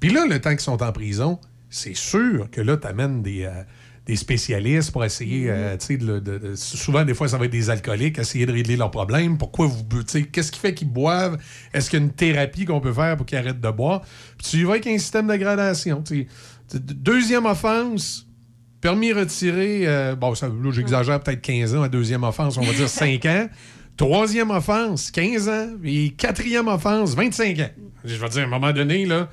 Puis là, le temps qu'ils sont en prison, c'est sûr que là, tu amènes des, euh, des spécialistes pour essayer, euh, tu sais, de, le- de- de- souvent, des fois, ça va être des alcooliques, essayer de régler leurs problèmes. Pourquoi vous tu sais, Qu'est-ce qui fait qu'ils boivent? Est-ce qu'il y a une thérapie qu'on peut faire pour qu'ils arrêtent de boire? Puis tu y vas avec un système de gradation. Deuxième offense, Permis retiré, euh, bon, ça, là, j'exagère peut-être 15 ans. La deuxième offense, on va dire 5 ans. [LAUGHS] Troisième offense, 15 ans. Et quatrième offense, 25 ans. Je vais dire, à un moment donné, là,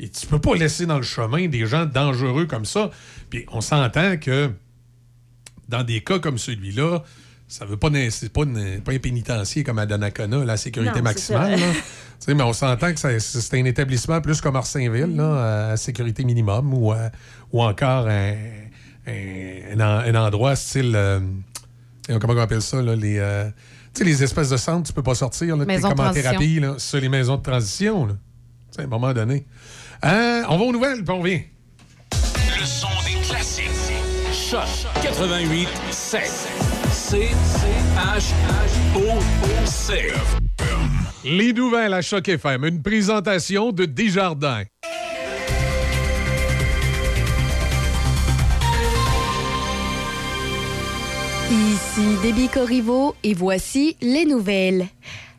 Et tu peux pas laisser dans le chemin des gens dangereux comme ça. Puis on s'entend que dans des cas comme celui-là, ça veut pas c'est pas, une- pas un pénitencier comme à Donnacona, la sécurité Non, maximale. là. [LAUGHS] Mais on s'entend que c'est un établissement plus comme Orsainville, là, à sécurité minimum, ou, à- ou encore un, un- un en- un endroit style. euh, comment on appelle ça, là, les. euh, tu sais, les espèces de centres, tu peux pas sortir, là, comme en thérapie, là. C'est les maisons de transition, à un moment donné. Euh, on va aux nouvelles, puis on revient. Le son des classiques. Choc 88 7. C H O O C. Les nouvelles à Choc FM, une présentation de Desjardins. Ici Déby Corriveau et voici les nouvelles.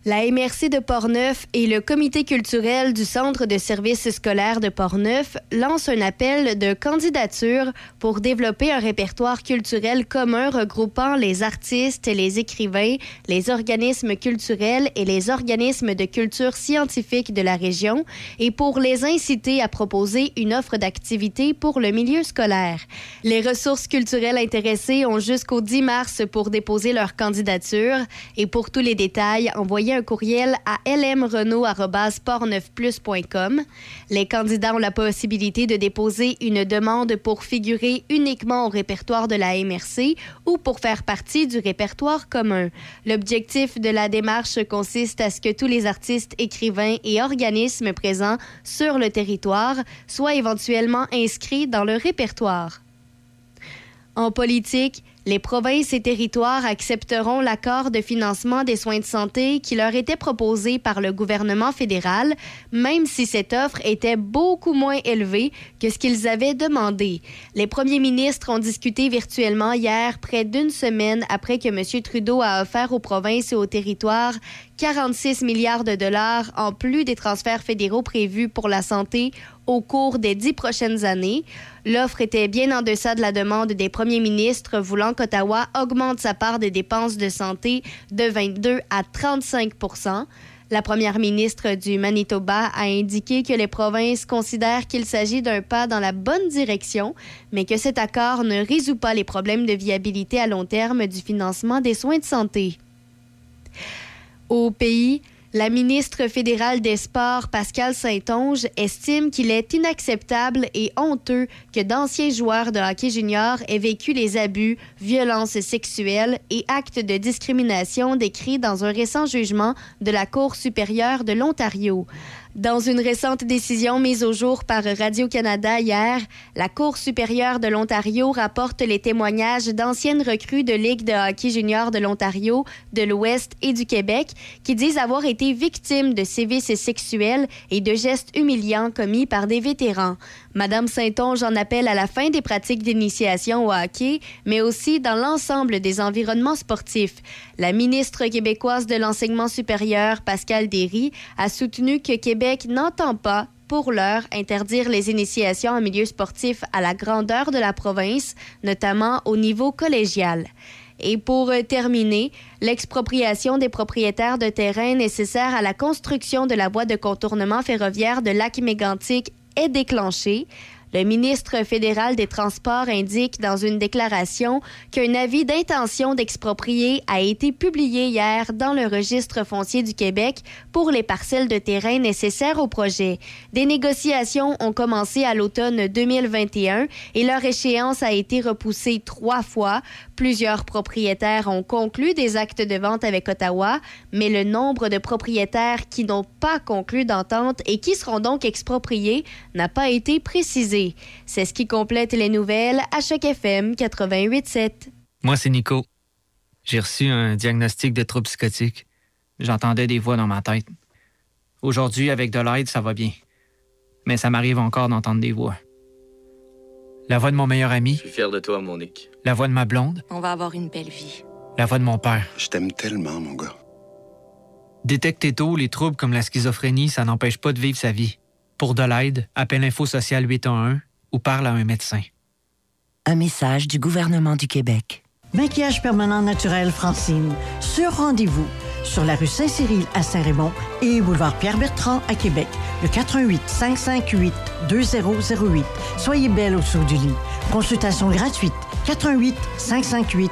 La MRC de Portneuf et le Comité culturel du Centre de services scolaires de Portneuf lancent un appel de candidature pour développer un répertoire culturel commun regroupant les artistes, les écrivains, les organismes culturels et les organismes de culture scientifique de la région et pour les inciter à proposer une offre d'activité pour le milieu scolaire. Les ressources culturelles intéressées ont jusqu'au 10 mars pour déposer leur candidature et pour tous les détails, envoyez un courriel à lmrenault.portneufplus.com. Les candidats ont la possibilité de déposer une demande pour figurer uniquement au répertoire de la MRC ou pour faire partie du répertoire commun. L'objectif de la démarche consiste à ce que tous les artistes, écrivains et organismes présents sur le territoire soient éventuellement inscrits dans le répertoire. En politique, les provinces et territoires accepteront l'accord de financement des soins de santé qui leur était proposé par le gouvernement fédéral, même si cette offre était beaucoup moins élevée que ce qu'ils avaient demandé. Les premiers ministres ont discuté virtuellement hier, près d'une semaine après que M. Trudeau a offert aux provinces et aux territoires 46 milliards de dollars en plus des transferts fédéraux prévus pour la santé au cours des dix prochaines années. L'offre était bien en deçà de la demande des premiers ministres voulant qu'Ottawa augmente sa part des dépenses de santé de 22 à 35% la première ministre du Manitoba a indiqué que les provinces considèrent qu'il s'agit d'un pas dans la bonne direction, mais que cet accord ne résout pas les problèmes de viabilité à long terme du financement des soins de santé. Au pays, la ministre fédérale des Sports, Pascal Saint-Onge, estime qu'il est inacceptable et honteux que d'anciens joueurs de hockey junior aient vécu les abus, violences sexuelles et actes de discrimination décrits dans un récent jugement de la Cour supérieure de l'Ontario. Dans une récente décision mise au jour par Radio-Canada hier, la Cour supérieure de l'Ontario rapporte les témoignages d'anciennes recrues de Ligue de hockey junior de l'Ontario, de l'Ouest et du Québec qui disent avoir été victimes de sévices sexuels et de gestes humiliants commis par des vétérans. Madame Saint-Onge en appelle à la fin des pratiques d'initiation au hockey, mais aussi dans l'ensemble des environnements sportifs. La ministre québécoise de l'enseignement supérieur, Pascal Derry, a soutenu que Québec n'entend pas pour l'heure, interdire les initiations en milieu sportif à la grandeur de la province, notamment au niveau collégial. Et pour euh, terminer, l'expropriation des propriétaires de terrains nécessaires à la construction de la voie de contournement ferroviaire de Lac-Mégantic est déclenchée. Le ministre fédéral des Transports indique dans une déclaration qu'un avis d'intention d'exproprier a été publié hier dans le registre foncier du Québec pour les parcelles de terrain nécessaires au projet. Des négociations ont commencé à l'automne 2021 et leur échéance a été repoussée trois fois. Plusieurs propriétaires ont conclu des actes de vente avec Ottawa, mais le nombre de propriétaires qui n'ont pas conclu d'entente et qui seront donc expropriés n'a pas été précisé. C'est ce qui complète les nouvelles à Choc FM 88.7. Moi, c'est Nico. J'ai reçu un diagnostic de trouble psychotique. J'entendais des voix dans ma tête. Aujourd'hui, avec de l'aide, ça va bien. Mais ça m'arrive encore d'entendre des voix. La voix de mon meilleur ami, Je suis fier de toi, Monique. la voix de ma blonde, On va avoir une belle vie. la voix de mon père. Je t'aime tellement, mon gars. Détecter tôt les troubles comme la schizophrénie, ça n'empêche pas de vivre sa vie. Pour de l'aide, appelle Info Social 811 ou parle à un médecin. Un message du gouvernement du Québec. Maquillage permanent naturel Francine. Sur rendez-vous. sur la rue Saint-Cyril à Saint-Raymond et boulevard Pierre-Bertrand à Québec. Le 88 558 2008. Soyez belle au-dessous du lit. Consultation gratuite. 88 558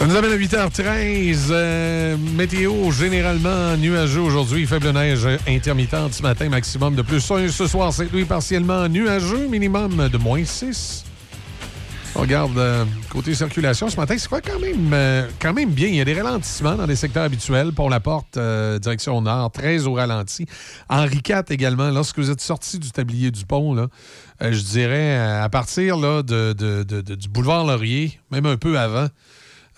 Ça nous amène à 8h13. Euh, météo généralement nuageux aujourd'hui. Faible neige intermittente ce matin. Maximum de plus 1 ce soir. C'est nuit partiellement nuageux. Minimum de moins 6. On regarde euh, côté circulation ce matin, c'est quoi quand même, euh, quand même bien. Il y a des ralentissements dans les secteurs habituels. Pour la porte, direction nord, très au ralenti. Henri IV également, lorsque vous êtes sorti du tablier du pont, là, je dirais à partir là, de- du boulevard Laurier, même un peu avant,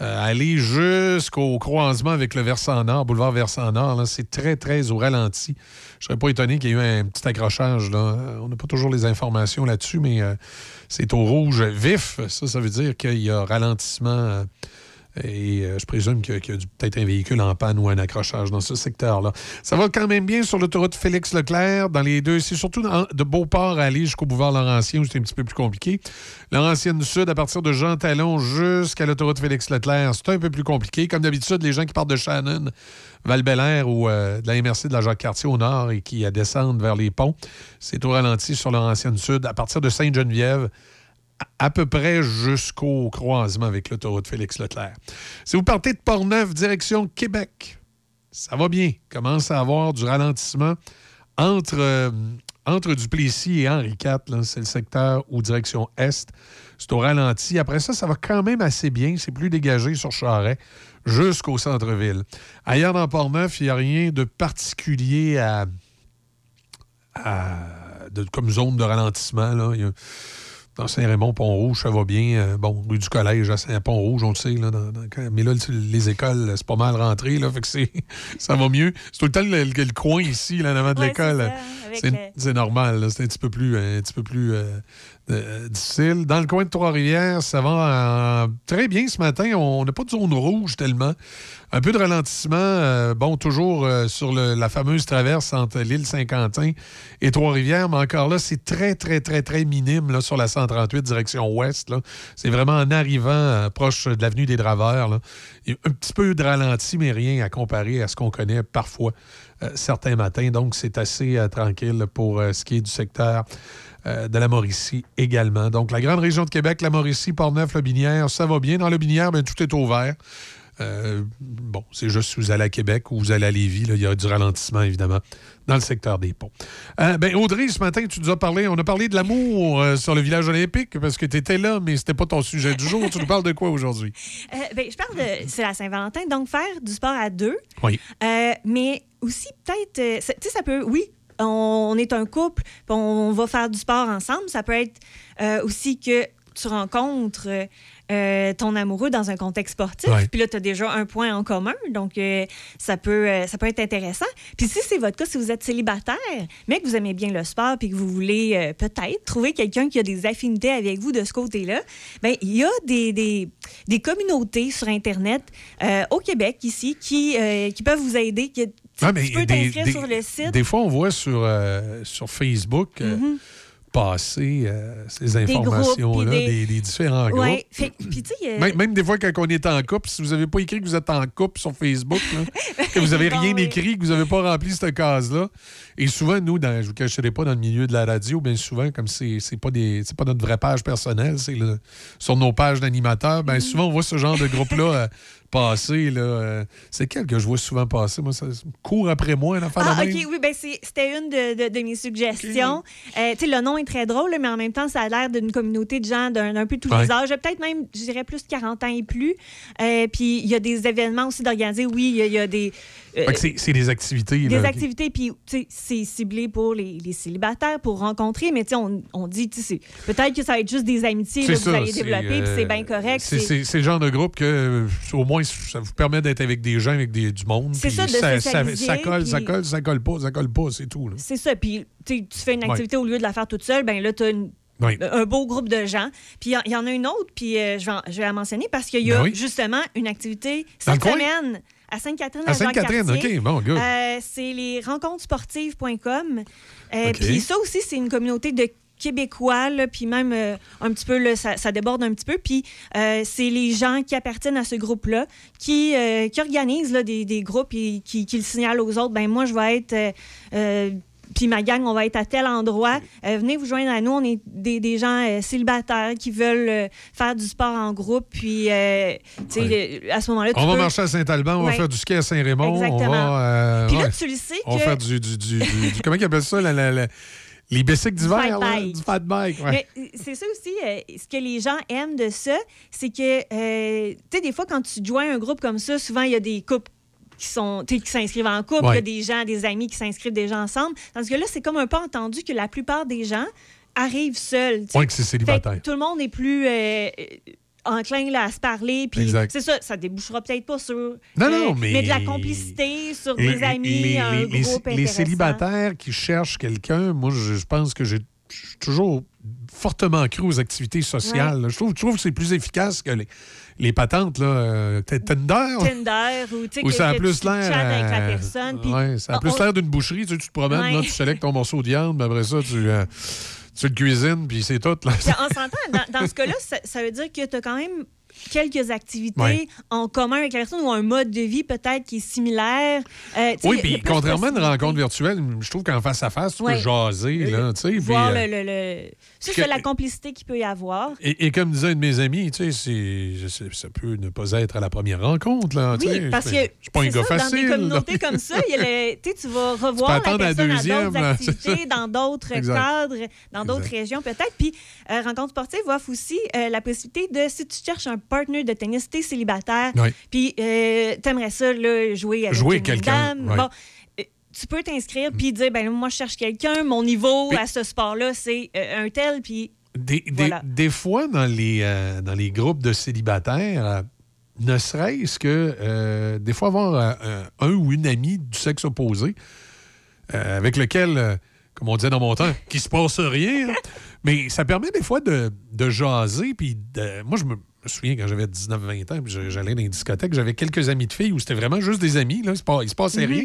euh, aller jusqu'au croisement avec le versant nord, boulevard versant nord, c'est très, très au ralenti. Je serais pas étonné qu'il y ait eu un petit accrochage. Là. Euh, On n'a pas toujours les informations là-dessus, mais euh, c'est au rouge vif. Ça, ça veut dire qu'il y a ralentissement. Et euh, je présume qu'il y a, peut-être un véhicule en panne ou un accrochage dans ce secteur-là. Ça va quand même bien sur l'autoroute Félix-Leclerc. Dans les deux, c'est surtout de Beauport à aller jusqu'au boulevard Laurentien où c'est un petit peu plus compliqué. Laurentienne Sud, à partir de Jean Talon jusqu'à l'autoroute Félix-Leclerc, c'est un peu plus compliqué. Comme d'habitude, les gens qui partent de Shannon, val ou euh, de la MRC de la Jacques-Cartier au nord et qui descendent vers les ponts, c'est au ralenti sur Laurentienne Sud. À partir de Sainte-Geneviève, à peu près jusqu'au croisement avec l'autoroute Félix-Leclerc. Si vous partez de Portneuf, direction Québec, ça va bien. Commence à avoir du ralentissement entre, euh, Duplessis et Henri IV. C'est le secteur ou direction Est. C'est au ralenti. Après ça, ça va quand même assez bien. C'est plus dégagé sur Charret jusqu'au centre-ville. Ailleurs dans Portneuf, il n'y a rien de particulier à, comme zone de ralentissement. Là. Dans Saint-Raymond, Pont-Rouge, ça va bien. Euh, bon, rue du Collège à Saint-Pont-Rouge, on le sait. Là, dans- mais là, le- les écoles, c'est pas mal rentré. Là, fait que [LAUGHS] ça va mieux. C'est tout le temps le, le- le coin ici, là, en avant de Ouais, l'école. c'est normal. c'est un petit peu plus, un petit peu plus euh, euh. Dans le coin de Trois-Rivières, ça va très bien ce matin. On n'a pas de zone rouge tellement. Un peu de ralentissement, euh, bon, toujours euh, sur la fameuse traverse entre l'île Saint-Quentin et Trois-Rivières, mais encore là, c'est très, très, très, très minime sur la 138 direction ouest. C'est vraiment en arrivant proche de l'avenue des Draveurs. un petit peu de ralenti, mais rien à comparer à ce qu'on connaît parfois certains matins. Donc, c'est assez tranquille pour ce qui est du secteur euh, de la Mauricie également. Donc, la grande région de Québec, la Mauricie, Portneuf, Lobinière, ça va bien. Dans Lobinière, bien, tout est ouvert. Euh, bon, c'est juste si vous allez à Québec ou vous allez à Lévis, là, il y a du ralentissement, évidemment, dans le secteur des ponts. Euh, ben, Audrey, ce matin, tu nous as parlé, on a parlé de l'amour euh, sur le village olympique parce que tu étais là, mais c'était pas ton sujet du jour. tu nous parles de quoi aujourd'hui? [LAUGHS] Ben, je parle de. C'est la Saint-Valentin, donc faire du sport à deux. Oui. Mais aussi, peut-être. tu sais, ça peut. Oui, on, est un couple, puis on va faire du sport ensemble. Ça peut être euh, aussi que tu rencontres. euh, ton amoureux dans un contexte sportif. Ouais. Puis là, tu as déjà un point en commun. Donc, euh, ça, peut, euh, ça peut être intéressant. Puis si c'est votre cas, si vous êtes célibataire, mais que vous aimez bien le sport puis que vous voulez peut-être trouver quelqu'un qui a des affinités avec vous de ce côté-là, bien, il y a des, des, des communautés sur Internet au Québec, ici, qui, qui peuvent vous aider. qui- tu, mais tu peux des- t'inscrire des- sur le site. Des fois, on voit sur, euh, sur Facebook euh, Mhm. passer euh, ces informations-là, des- des... des différents groupes. Ouais. Fait- Même, même des fois, quand on est en couple, si vous n'avez pas écrit que vous êtes en couple sur Facebook, là, [LAUGHS] que vous n'avez Bon, rien oui. écrit, que vous n'avez pas rempli cette case-là, et souvent, nous, dans, je ne vous cacherai pas, dans le milieu de la radio, bien souvent, comme c'est c'est pas des pas notre vraie page personnelle, c'est sur nos pages d'animateurs, Mm. bien souvent, on voit ce genre de groupe-là passer. là, euh, c'est quel que je vois souvent passer? Moi, ça court après moi, une affaire Ah, de OK, même. oui, ben c'est- c'était une de, de- de mes suggestions. Euh, tu sais, le nom est très drôle, mais en même temps, ça a l'air d'une communauté de gens d'un peu tous Ouais. les âges. Peut-être même, je dirais, plus de 40 ans et plus. Euh, Puis il y a des événements aussi d'organiser. Oui, il y a, il y a des, euh, c'est- c'est des activités. des là, activités, puis tu sais, c'est ciblé pour les, les célibataires, pour rencontrer, mais on, on dit, peut-être que ça va être juste des amitiés là, que vous ça, allez c'est, développer, puis euh, c'est bien correct. C'est le genre de groupe que, euh, au moins, ça vous permet d'être avec des gens, avec des, du monde. C'est puis ça, de ça, ça, ça colle, ça puis- colle, ça colle pas, ça colle pas, c'est tout. C'est ça. Puis tu fais une Ouais. activité au lieu de la faire toute seule, ben là, tu as Oui. un beau groupe de gens. Puis il y en- a une autre, puis euh, je, vais, en- je vais la mentionner parce qu'il y a Ben oui. justement une activité cette semaine à Sainte-Catherine. À Sainte-Catherine. OK, bon, good. Euh, c'est les rencontresportives.com. Euh. Puis ça aussi, c'est une communauté de Québécois, puis même euh, un petit peu, là, ça, ça déborde un petit peu. Puis euh, c'est les gens qui appartiennent à ce groupe-là qui, euh, qui organisent là, des, des groupes et qui, qui le signalent aux autres. Ben moi, je vais être. Puis ma gang, on va être à tel endroit. Euh, venez vous joindre à nous. On est des, des gens euh, célibataires qui veulent euh, faire du sport en groupe. Puis, euh, tu sais, à ce moment-là, tu On va peux- marcher à Saint-Alban, on va faire du ski à Saint-Raymond. On Exactement. va. euh, Puis là, tu le sais On va que- faire du. du, du, comment ils appellent ça? la- la- la- les bicycles Du d'hiver? Du fat bike. ouais. Mais c'est ça aussi, euh, ce que les gens aiment de ça, c'est que, euh, tu sais, des fois, quand tu joins un groupe comme ça, souvent, il y a des couples qui sont qui s'inscrivent en couple, il y Ouais. a des gens, des amis qui s'inscrivent déjà ensemble. Tandis que là, c'est comme un peu entendu que la plupart des gens arrivent seuls. Ouais, que c'est célibataire. Tout le monde est plus euh, euh, enclin là, à se parler. Puis c'est ça, ça débouchera peut-être pas sur. euh, Non, non, mais- de la complicité, sur Les- des amis, les, un les- groupe les célibataires qui cherchent quelqu'un, moi, je, je pense que j'ai j'ai toujours fortement cru aux activités sociales. Je, trouve, je trouve que c'est plus efficace que les, les patentes, là. euh, Tinder? Tinder ou tu sais ça a plus tu l'air. avec la euh, personne. ouais, ça a Ah, plus on- l'air d'une boucherie. Tu, sais, tu te promènes, Ouais. là, tu sélectes ton morceau de viande, puis après ça, tu, euh, tu le cuisines, puis c'est tout. Là. On s'entend, dans, dans ce cas-là, ça, ça veut dire que tu as quand même quelques activités Ouais. en commun avec la personne ou un mode de vie peut-être qui est similaire. Euh, Oui, puis contrairement à une rencontre virtuelle, je trouve qu'en face à face, tu Ouais. peux jaser, là, puis, Voir euh, le, le, le- c'est la complicité qu'il peut y avoir. Et, et comme disait un de mes amis, tu sais, ça peut ne pas être à la première rencontre, là. Oui, parce que Je suis pas un gars ça, facile. dans des communautés comme ça, il y a le- [LAUGHS] tu vas revoir la la personne à deuxième, d'autres [LAUGHS] c'est activités, dans d'autres cadres, dans d'autres régions peut-être. Puis euh, Rencontre sportive offre aussi euh, la possibilité de, si tu cherches un partner de tennis, t'es célibataire, Oui. puis euh, t'aimerais ça, là, jouer avec Jouer une quelqu'un, dame. oui. Bon, euh, tu peux t'inscrire puis dire, ben moi, je cherche quelqu'un, mon niveau Puis- à ce sport-là, c'est euh, un tel, puis Des, des- Voilà. des fois, dans les, euh, dans les groupes de célibataires, ne serait-ce que des fois avoir un, ou une amie du sexe opposé avec lequel, comme on disait dans mon temps, qui se passe rien. hein. [LAUGHS] Mais ça permet des fois de, de jaser. Puis de- moi, je me, me souviens quand j'avais 19-20 ans, je- j'allais dans les discothèques, j'avais quelques amis de filles où c'était vraiment juste des amis. Là, pas- il se passait Mhm. rien.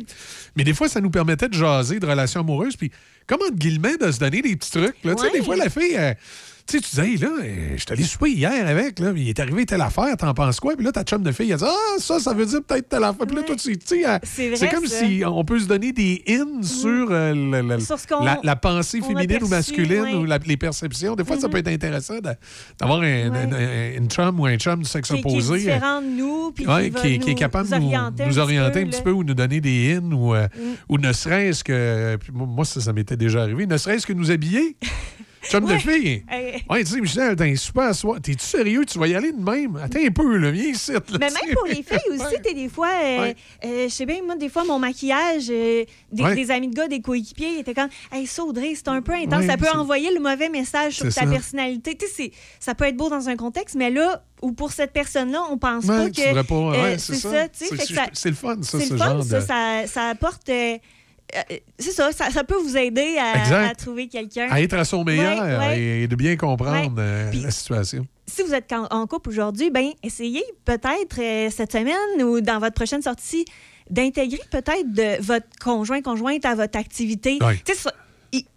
Mais des fois, ça nous permettait de jaser, de relations amoureuses. Puis, comme entre guillemets, de se donner des petits trucs. Là. Tu sais. Des fois, la fille, sais, tu disais, hey, là, euh, je suis allé souper hier avec, là, il est arrivé telle affaire, t'en penses quoi? Puis là, ta chum de fille, elle dit, ah, ça, ça veut dire peut-être telle affaire. Puis là, toi, tu tu sais, euh, C'est comme ça. si on peut se donner des sur, euh, le- le- Sur qu'on- la, la pensée féminine ou masculine ouais. ou les perceptions. Des fois, ça Mhm. peut être intéressant d'avoir un- Ouais. un- un- une chum ou un chum du sexe qui, qui est opposé. euh, différent de nous, puis Ouais, qui, nous qui est capable de nous, orienter nous orienter un petit peu ou nous donner des in ou, euh, Mm. ou ne serait-ce que. puis moi, moi, ça, ça m'était déjà arrivé. Ne serait-ce que nous habiller. [LAUGHS] Chum de Ouais. fille. Hey. Ouais, tu sais, Michel, un super soir. T'es-tu sérieux? Tu vas y aller de même? Attends un peu, là. Viens ici. là, Mais même pour les filles aussi, t'es des fois, euh, Ouais. euh, je sais bien, moi, des fois, mon maquillage, euh, des, Ouais. des amis de gars, des coéquipiers, étaient comme, hey, ça, Audrey, c'est un peu intense. Ça peut envoyer le mauvais message sur ta ça. personnalité. Tu sais, ça peut être beau dans un contexte, mais là, ou pour cette personne-là, on pense pas que. c'est ça. ça- c'est le fun, ça, C'est ce le fun, genre ça, de- ça, ça apporte. Euh, c'est ça, ça, ça peut vous aider à, trouver quelqu'un. À être à son meilleur Ouais, ouais. et de bien comprendre Ouais. euh, Puis- la situation. si vous êtes en, couple aujourd'hui, ben essayez peut-être euh, cette semaine ou dans votre prochaine sortie d'intégrer peut-être votre conjoint conjointe à votre activité.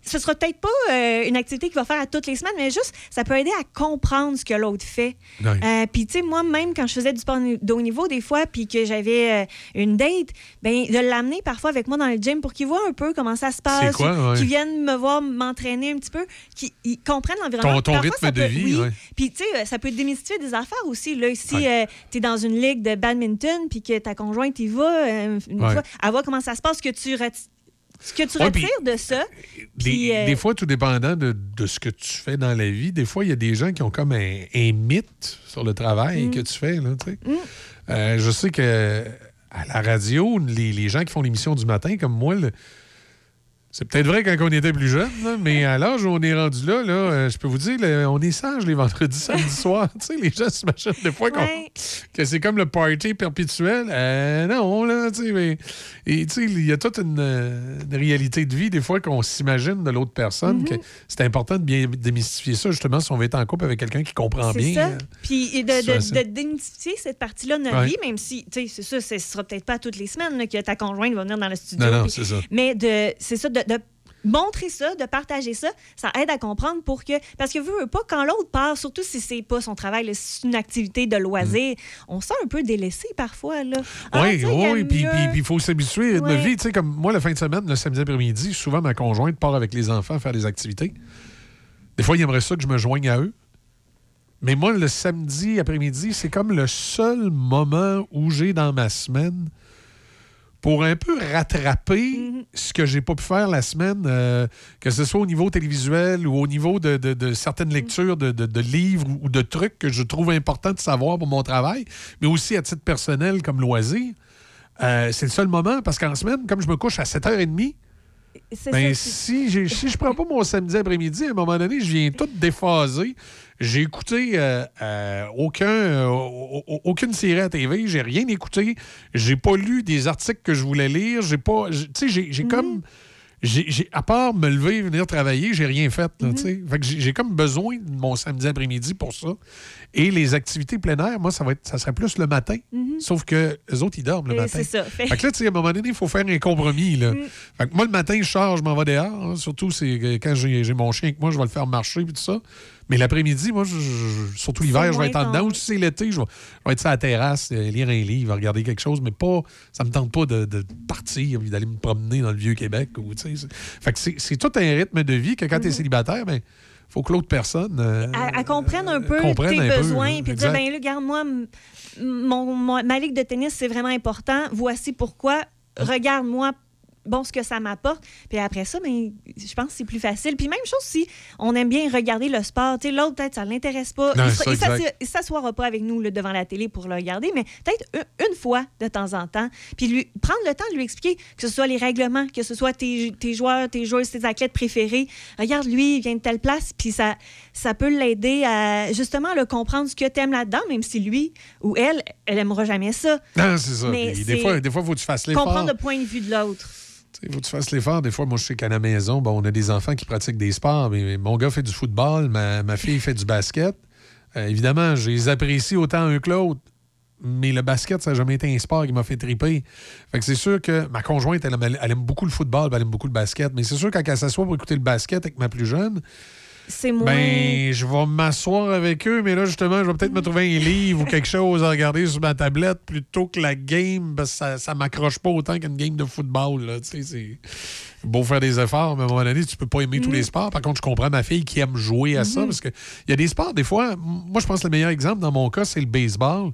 Ce, sera peut-être pas euh, une activité qu'il va faire à toutes les semaines, mais juste ça peut aider à comprendre ce que l'autre fait. Ouais. Euh, puis tu sais moi même quand je faisais du sport de haut niveau des fois puis que j'avais euh, une date, ben de l'amener parfois avec moi dans le gym pour qu'il voit un peu comment ça se passe, quoi, ou ouais. qu'il vienne me voir m'entraîner un petit peu, qu'il il comprenne l'environnement. Ton- ton Parfois, rythme de peut- vie, oui. ouais. Puis, tu sais, ça peut démystifier des affaires aussi. Là, si tu es dans une ligue de badminton puis que ta conjointe y va, une Ouais. fois, elle voit comment ça se passe, que tu, ce que tu Ouais, retires puis- de ça. Des, Puis, euh, des fois, tout dépendant de, de ce que tu fais dans la vie, des fois, il y a des gens qui ont comme un, un mythe sur le travail Mm. que tu fais. Là, tu sais. Mm. Euh, je sais que à la radio, les, les gens qui font l'émission du matin, comme moi, le- c'est peut-être vrai quand on était plus jeune, là, mais à l'âge où on est rendu là, là euh, je peux vous dire, le- on est sage les vendredis, samedis [LAUGHS] soirs. Tu sais, les gens s'imaginent des fois Ouais. que c'est comme le party perpétuel. Euh, non, là, tu sais, il y a toute une, euh, une réalité de vie, des fois, qu'on s'imagine de l'autre personne. Mhm. que C'est important de bien démystifier ça, justement, si on veut être en couple avec quelqu'un qui comprend C'est bien. ça. euh, Puis de, démystifier cette partie-là de notre Ouais. vie, même si, tu sais, c'est ça, ce sera peut-être pas toutes les semaines là, que ta conjointe va venir dans le studio. Non, non, c'est ça. Mais c'est ça, de, de montrer ça, de partager ça, ça aide à comprendre pour que. Parce que veut, pas, quand l'autre part, surtout si c'est pas son travail, là, si c'est une activité de loisir, on se sent un peu délaissé parfois. Là. Ah, Oui, oui, puis il faut s'habituer à Ouais. vie. Tu sais, comme moi, la fin de semaine, le samedi après-midi, souvent ma conjointe part avec les enfants faire des activités. Des fois, il aimerait ça que je me joigne à eux. Mais moi, le samedi après-midi, c'est comme le seul moment où j'ai dans ma semaine pour un peu rattraper Mm-hmm. ce que j'ai pas pu faire la semaine, euh, que ce soit au niveau télévisuel ou au niveau de, de- de certaines lectures de, livres ou de trucs que je trouve important de savoir pour mon travail, mais aussi à titre personnel comme loisir. Euh, c'est le seul moment parce qu'en semaine, comme je me couche à 7h30, C'est ben, si, si je prends pas mon samedi après-midi, à un moment donné, je viens tout déphasé. J'ai écouté euh, euh, aucun, euh, au- au- aucune série à TV, j'ai rien écouté. J'ai pas lu des articles que je voulais lire. J'ai pas. Tu sais, j'ai- j'ai comme. j'ai- j'ai- à part me lever et venir travailler, j'ai rien fait. là, sais. Fait que j'ai comme besoin de mon samedi après-midi pour ça. Et les activités plein air, moi, ça, va être, ça serait plus le matin. Sauf que les autres, ils dorment le Et matin. c'est ça. Fait- Fait que là, tu sais, à un moment donné, il faut faire un compromis. Là. Fait que moi, le matin, je sors, je m'en vais dehors. hein. Surtout, c'est quand j'ai mon chien avec moi, je vais le faire marcher puis tout ça. Mais l'après-midi, moi, je- je- surtout l'hiver, je vais être en dedans. Ou si c'est l'été, je vais, être sur la terrasse, euh, lire un livre, regarder quelque chose, mais pas. Ça me tente pas de, de partir puis d'aller me promener dans le vieux Québec. Ou, fait que c'est tout un rythme de vie que quand tu es célibataire, ben faut que l'autre personne. euh, elle, elle comprenne un peu comprenne tes un besoins, puis dire, ben là, regarde-moi, mon, mon- ma ligue de tennis, c'est vraiment important. Voici pourquoi. Regarde-moi. Bon, ce que ça m'apporte. Puis après ça, ben, je pense que c'est plus facile. Puis même chose si on aime bien regarder le sport. L'autre, peut-être, ça ne l'intéresse pas. Non, il il s'assoira pas avec nous là, devant la télé pour le regarder, mais peut-être une, fois de temps en temps. Puis lui, prendre le temps de lui expliquer que ce soit les règlements, que ce soit tes, tes joueurs, tes joueuses, tes athlètes préférés. Regarde, lui, il vient de telle place, puis ça, ça peut l'aider à justement le comprendre ce que tu aimes là-dedans, même si lui ou elle, elle aimera jamais ça. Non, c'est ça. Mais des fois, des fois, faut que tu fasses l'effort. Comprendre le point de vue de l'autre. Il faut que tu fasses l'effort. Des fois, moi, je sais qu'à la maison, on a des enfants qui pratiquent des sports, mais mon gars fait du football, ma, fille fait du basket. Euh, évidemment, je les autant un que l'autre. Mais le basket, ça n'a jamais été un sport qui m'a fait triper. Fait que c'est sûr que ma conjointe, elle aime, elle aime beaucoup le football, elle aime beaucoup le basket. Mais c'est sûr, quand elle s'assoit pour écouter le basket avec ma plus jeune, C'est moins. ben, je vais m'asseoir avec eux, mais là, justement, je vais peut-être me trouver un livre ou quelque chose à regarder sur ma tablette plutôt que la game, parce que ça, ça m'accroche pas autant qu'une game de football. Là. Tu sais, c'est beau faire des efforts, mais à un moment donné, tu peux pas aimer tous les sports. Par contre, je comprends ma fille qui aime jouer à ça, Mhm. parce qu'il y a des sports, des fois, moi, je pense que le meilleur exemple dans mon cas, c'est le baseball.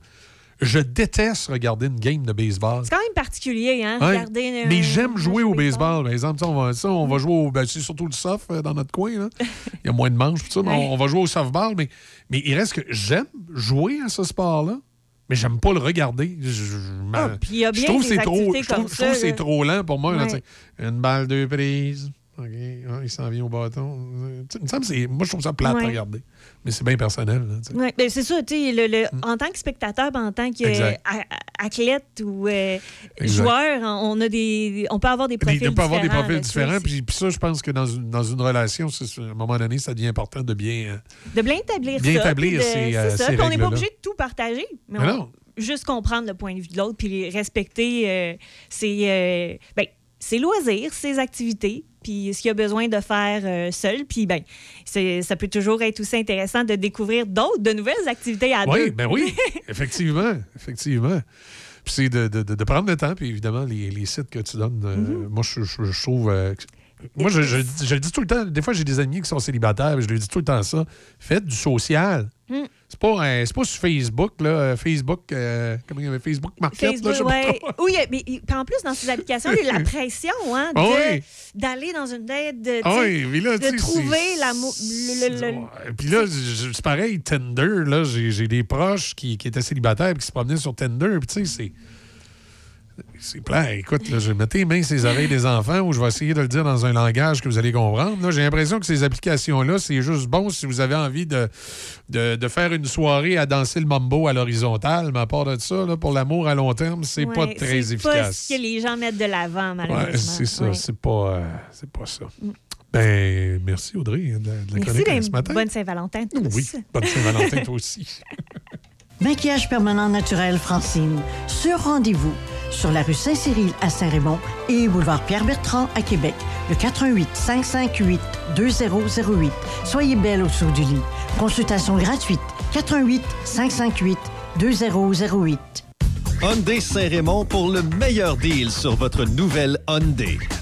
Je déteste regarder une game de baseball. C'est quand même particulier, hein? Ouais. Regarder. un- Mais j'aime jouer au baseball. Par exemple, ça, on va, ça, on va jouer au. ben, c'est surtout le soft euh, dans notre coin. là. [LAUGHS] Il y a moins de manches, tout ça, mais on, on va jouer au softball. Mais, mais il reste que j'aime jouer à ce sport-là, mais j'aime pas le regarder. Je, Ah, trouve c'est trop. Je trouve, je c'est trop lent pour moi. Ouais. une balle, deux prises. OK. Il s'en vient au bâton. Moi, je trouve ça plate à regarder. Mais c'est bien personnel. Ouais, ben c'est ça, le- le- en tant que spectateur, ben, en tant qu'athlète ou euh, joueur, on, a des, on peut avoir des profils il peut avoir des différents, profils différents. Puis, ça, je pense que dans une, dans une relation, à un moment donné, ça devient important de bien. euh, De bien établir Bien ça. établir c'est euh, ça. Puis on n'est pas obligé de tout partager, mais Mais on- non. juste comprendre le point de vue de l'autre, puis respecter euh, ses, euh, ben, ses loisirs, ses activités, puis ce qu'il a besoin de faire euh, seul. Puis ben, ça peut toujours être aussi intéressant de découvrir d'autres, de nouvelles activités à Oui, deux. ben oui, [LAUGHS] effectivement, effectivement. Puis c'est de, de- prendre le temps, puis évidemment, les, les sites que tu donnes, euh, Mm-hmm. moi, je, je- je trouve... moi, je, je- je le dis tout le temps, des fois, j'ai des amis qui sont célibataires, je leur dis tout le temps ça, faites du social. Mm. C'est pas, c'est pas sur Facebook, là, euh, Facebook, euh, comment il y avait Facebook Market, là, Facebook, je ouais. trop. Oui, mais puis en plus, dans ces applications, il y a la pression hein, de- oui. d'aller dans une date, de, oui, mais là, de trouver l'amour. le- puis là, c'est pareil, Tinder, là, j'ai j'ai des proches qui, qui étaient célibataires et qui se promenaient sur Tinder. Puis tu sais, c'est. C'est plat. Écoute, là, je vais mettre les mains sur les oreilles des enfants ou je vais essayer de le dire dans un langage que vous allez comprendre. Là, j'ai l'impression que ces applications-là, c'est juste bon si vous avez envie de, de, de faire une soirée à danser le mambo à l'horizontale. Mais à part de ça, là, pour l'amour à long terme, c'est pas Ouais, très C'est pas efficace. ce que les gens mettent de l'avant, malheureusement. Ouais, c'est ça. Ouais. C'est pas, euh, c'est pas ça. Ben, merci Audrey de, de la Merci, chronique ben, ce matin. bonne Saint-Valentin. tous. Oui, bonne Saint-Valentin toi aussi. Maquillage permanent naturel Francine. Sur rendez-vous. Sur la rue Saint-Cyril à Saint-Raymond et boulevard Pierre-Bertrand à Québec. Le 88 558 2008. Soyez belle au saut du lit. Consultation gratuite. 88 558 2008. Hyundai Saint-Raymond pour le meilleur deal sur votre nouvelle Hyundai.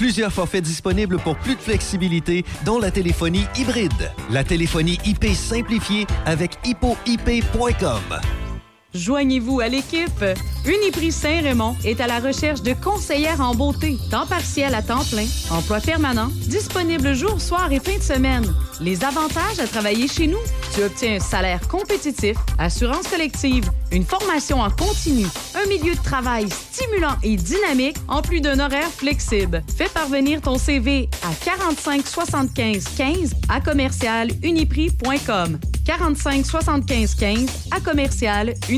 Plusieurs forfaits disponibles pour plus de flexibilité, dont la téléphonie hybride. La téléphonie IP simplifiée avec hippoip.com. Joignez-vous à l'équipe. Uniprix Saint-Raymond est à la recherche de conseillères en beauté, temps partiel à temps plein, emploi permanent, disponible jour, soir et fin de semaine. Les avantages à travailler chez nous, tu obtiens un salaire compétitif, assurance collective, une formation en continu, un milieu de travail stimulant et dynamique, en plus d'un horaire flexible. Fais parvenir ton CV à 45 75 15 à commercial uniprix.com. 45 75 15 à commercial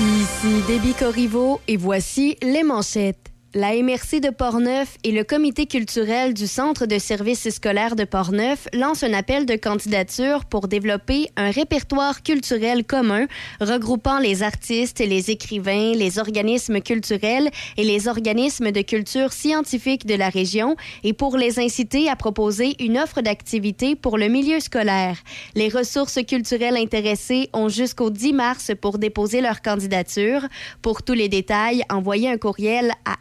Ici Déby Corriveau et voici les manchettes. La MRC de Portneuf et le comité culturel du Centre de services scolaires de Portneuf lancent un appel de candidature pour développer un répertoire culturel commun regroupant les artistes, les écrivains, les organismes culturels et les organismes de culture scientifique de la région et pour les inciter à proposer une offre d'activités pour le milieu scolaire. Les ressources culturelles intéressées ont jusqu'au 10 mars pour déposer leur candidature. Pour tous les détails, envoyez un courriel à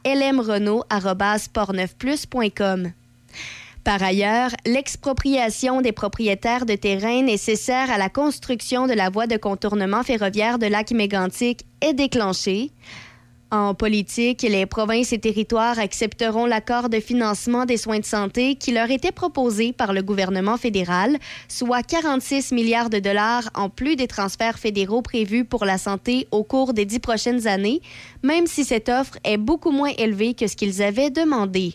Par ailleurs, l'expropriation des propriétaires de terrains nécessaires à la construction de la voie de contournement ferroviaire de lac mégantic est déclenchée. En politique, les provinces et territoires accepteront l'accord de financement des soins de santé qui leur était proposé par le gouvernement fédéral, soit 46 milliards de dollars en plus des transferts fédéraux prévus pour la santé au cours des dix prochaines années, même si cette offre est beaucoup moins élevée que ce qu'ils avaient demandé.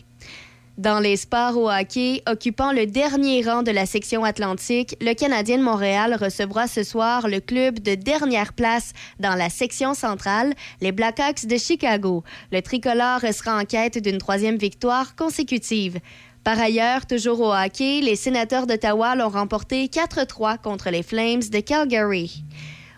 Dans les sports au hockey, occupant le dernier rang de la section atlantique, le Canadien de Montréal recevra ce soir le club de dernière place dans la section centrale, les Blackhawks de Chicago. Le tricolore sera en quête d'une troisième victoire consécutive. Par ailleurs, toujours au hockey, les sénateurs d'Ottawa l'ont remporté 4-3 contre les Flames de Calgary.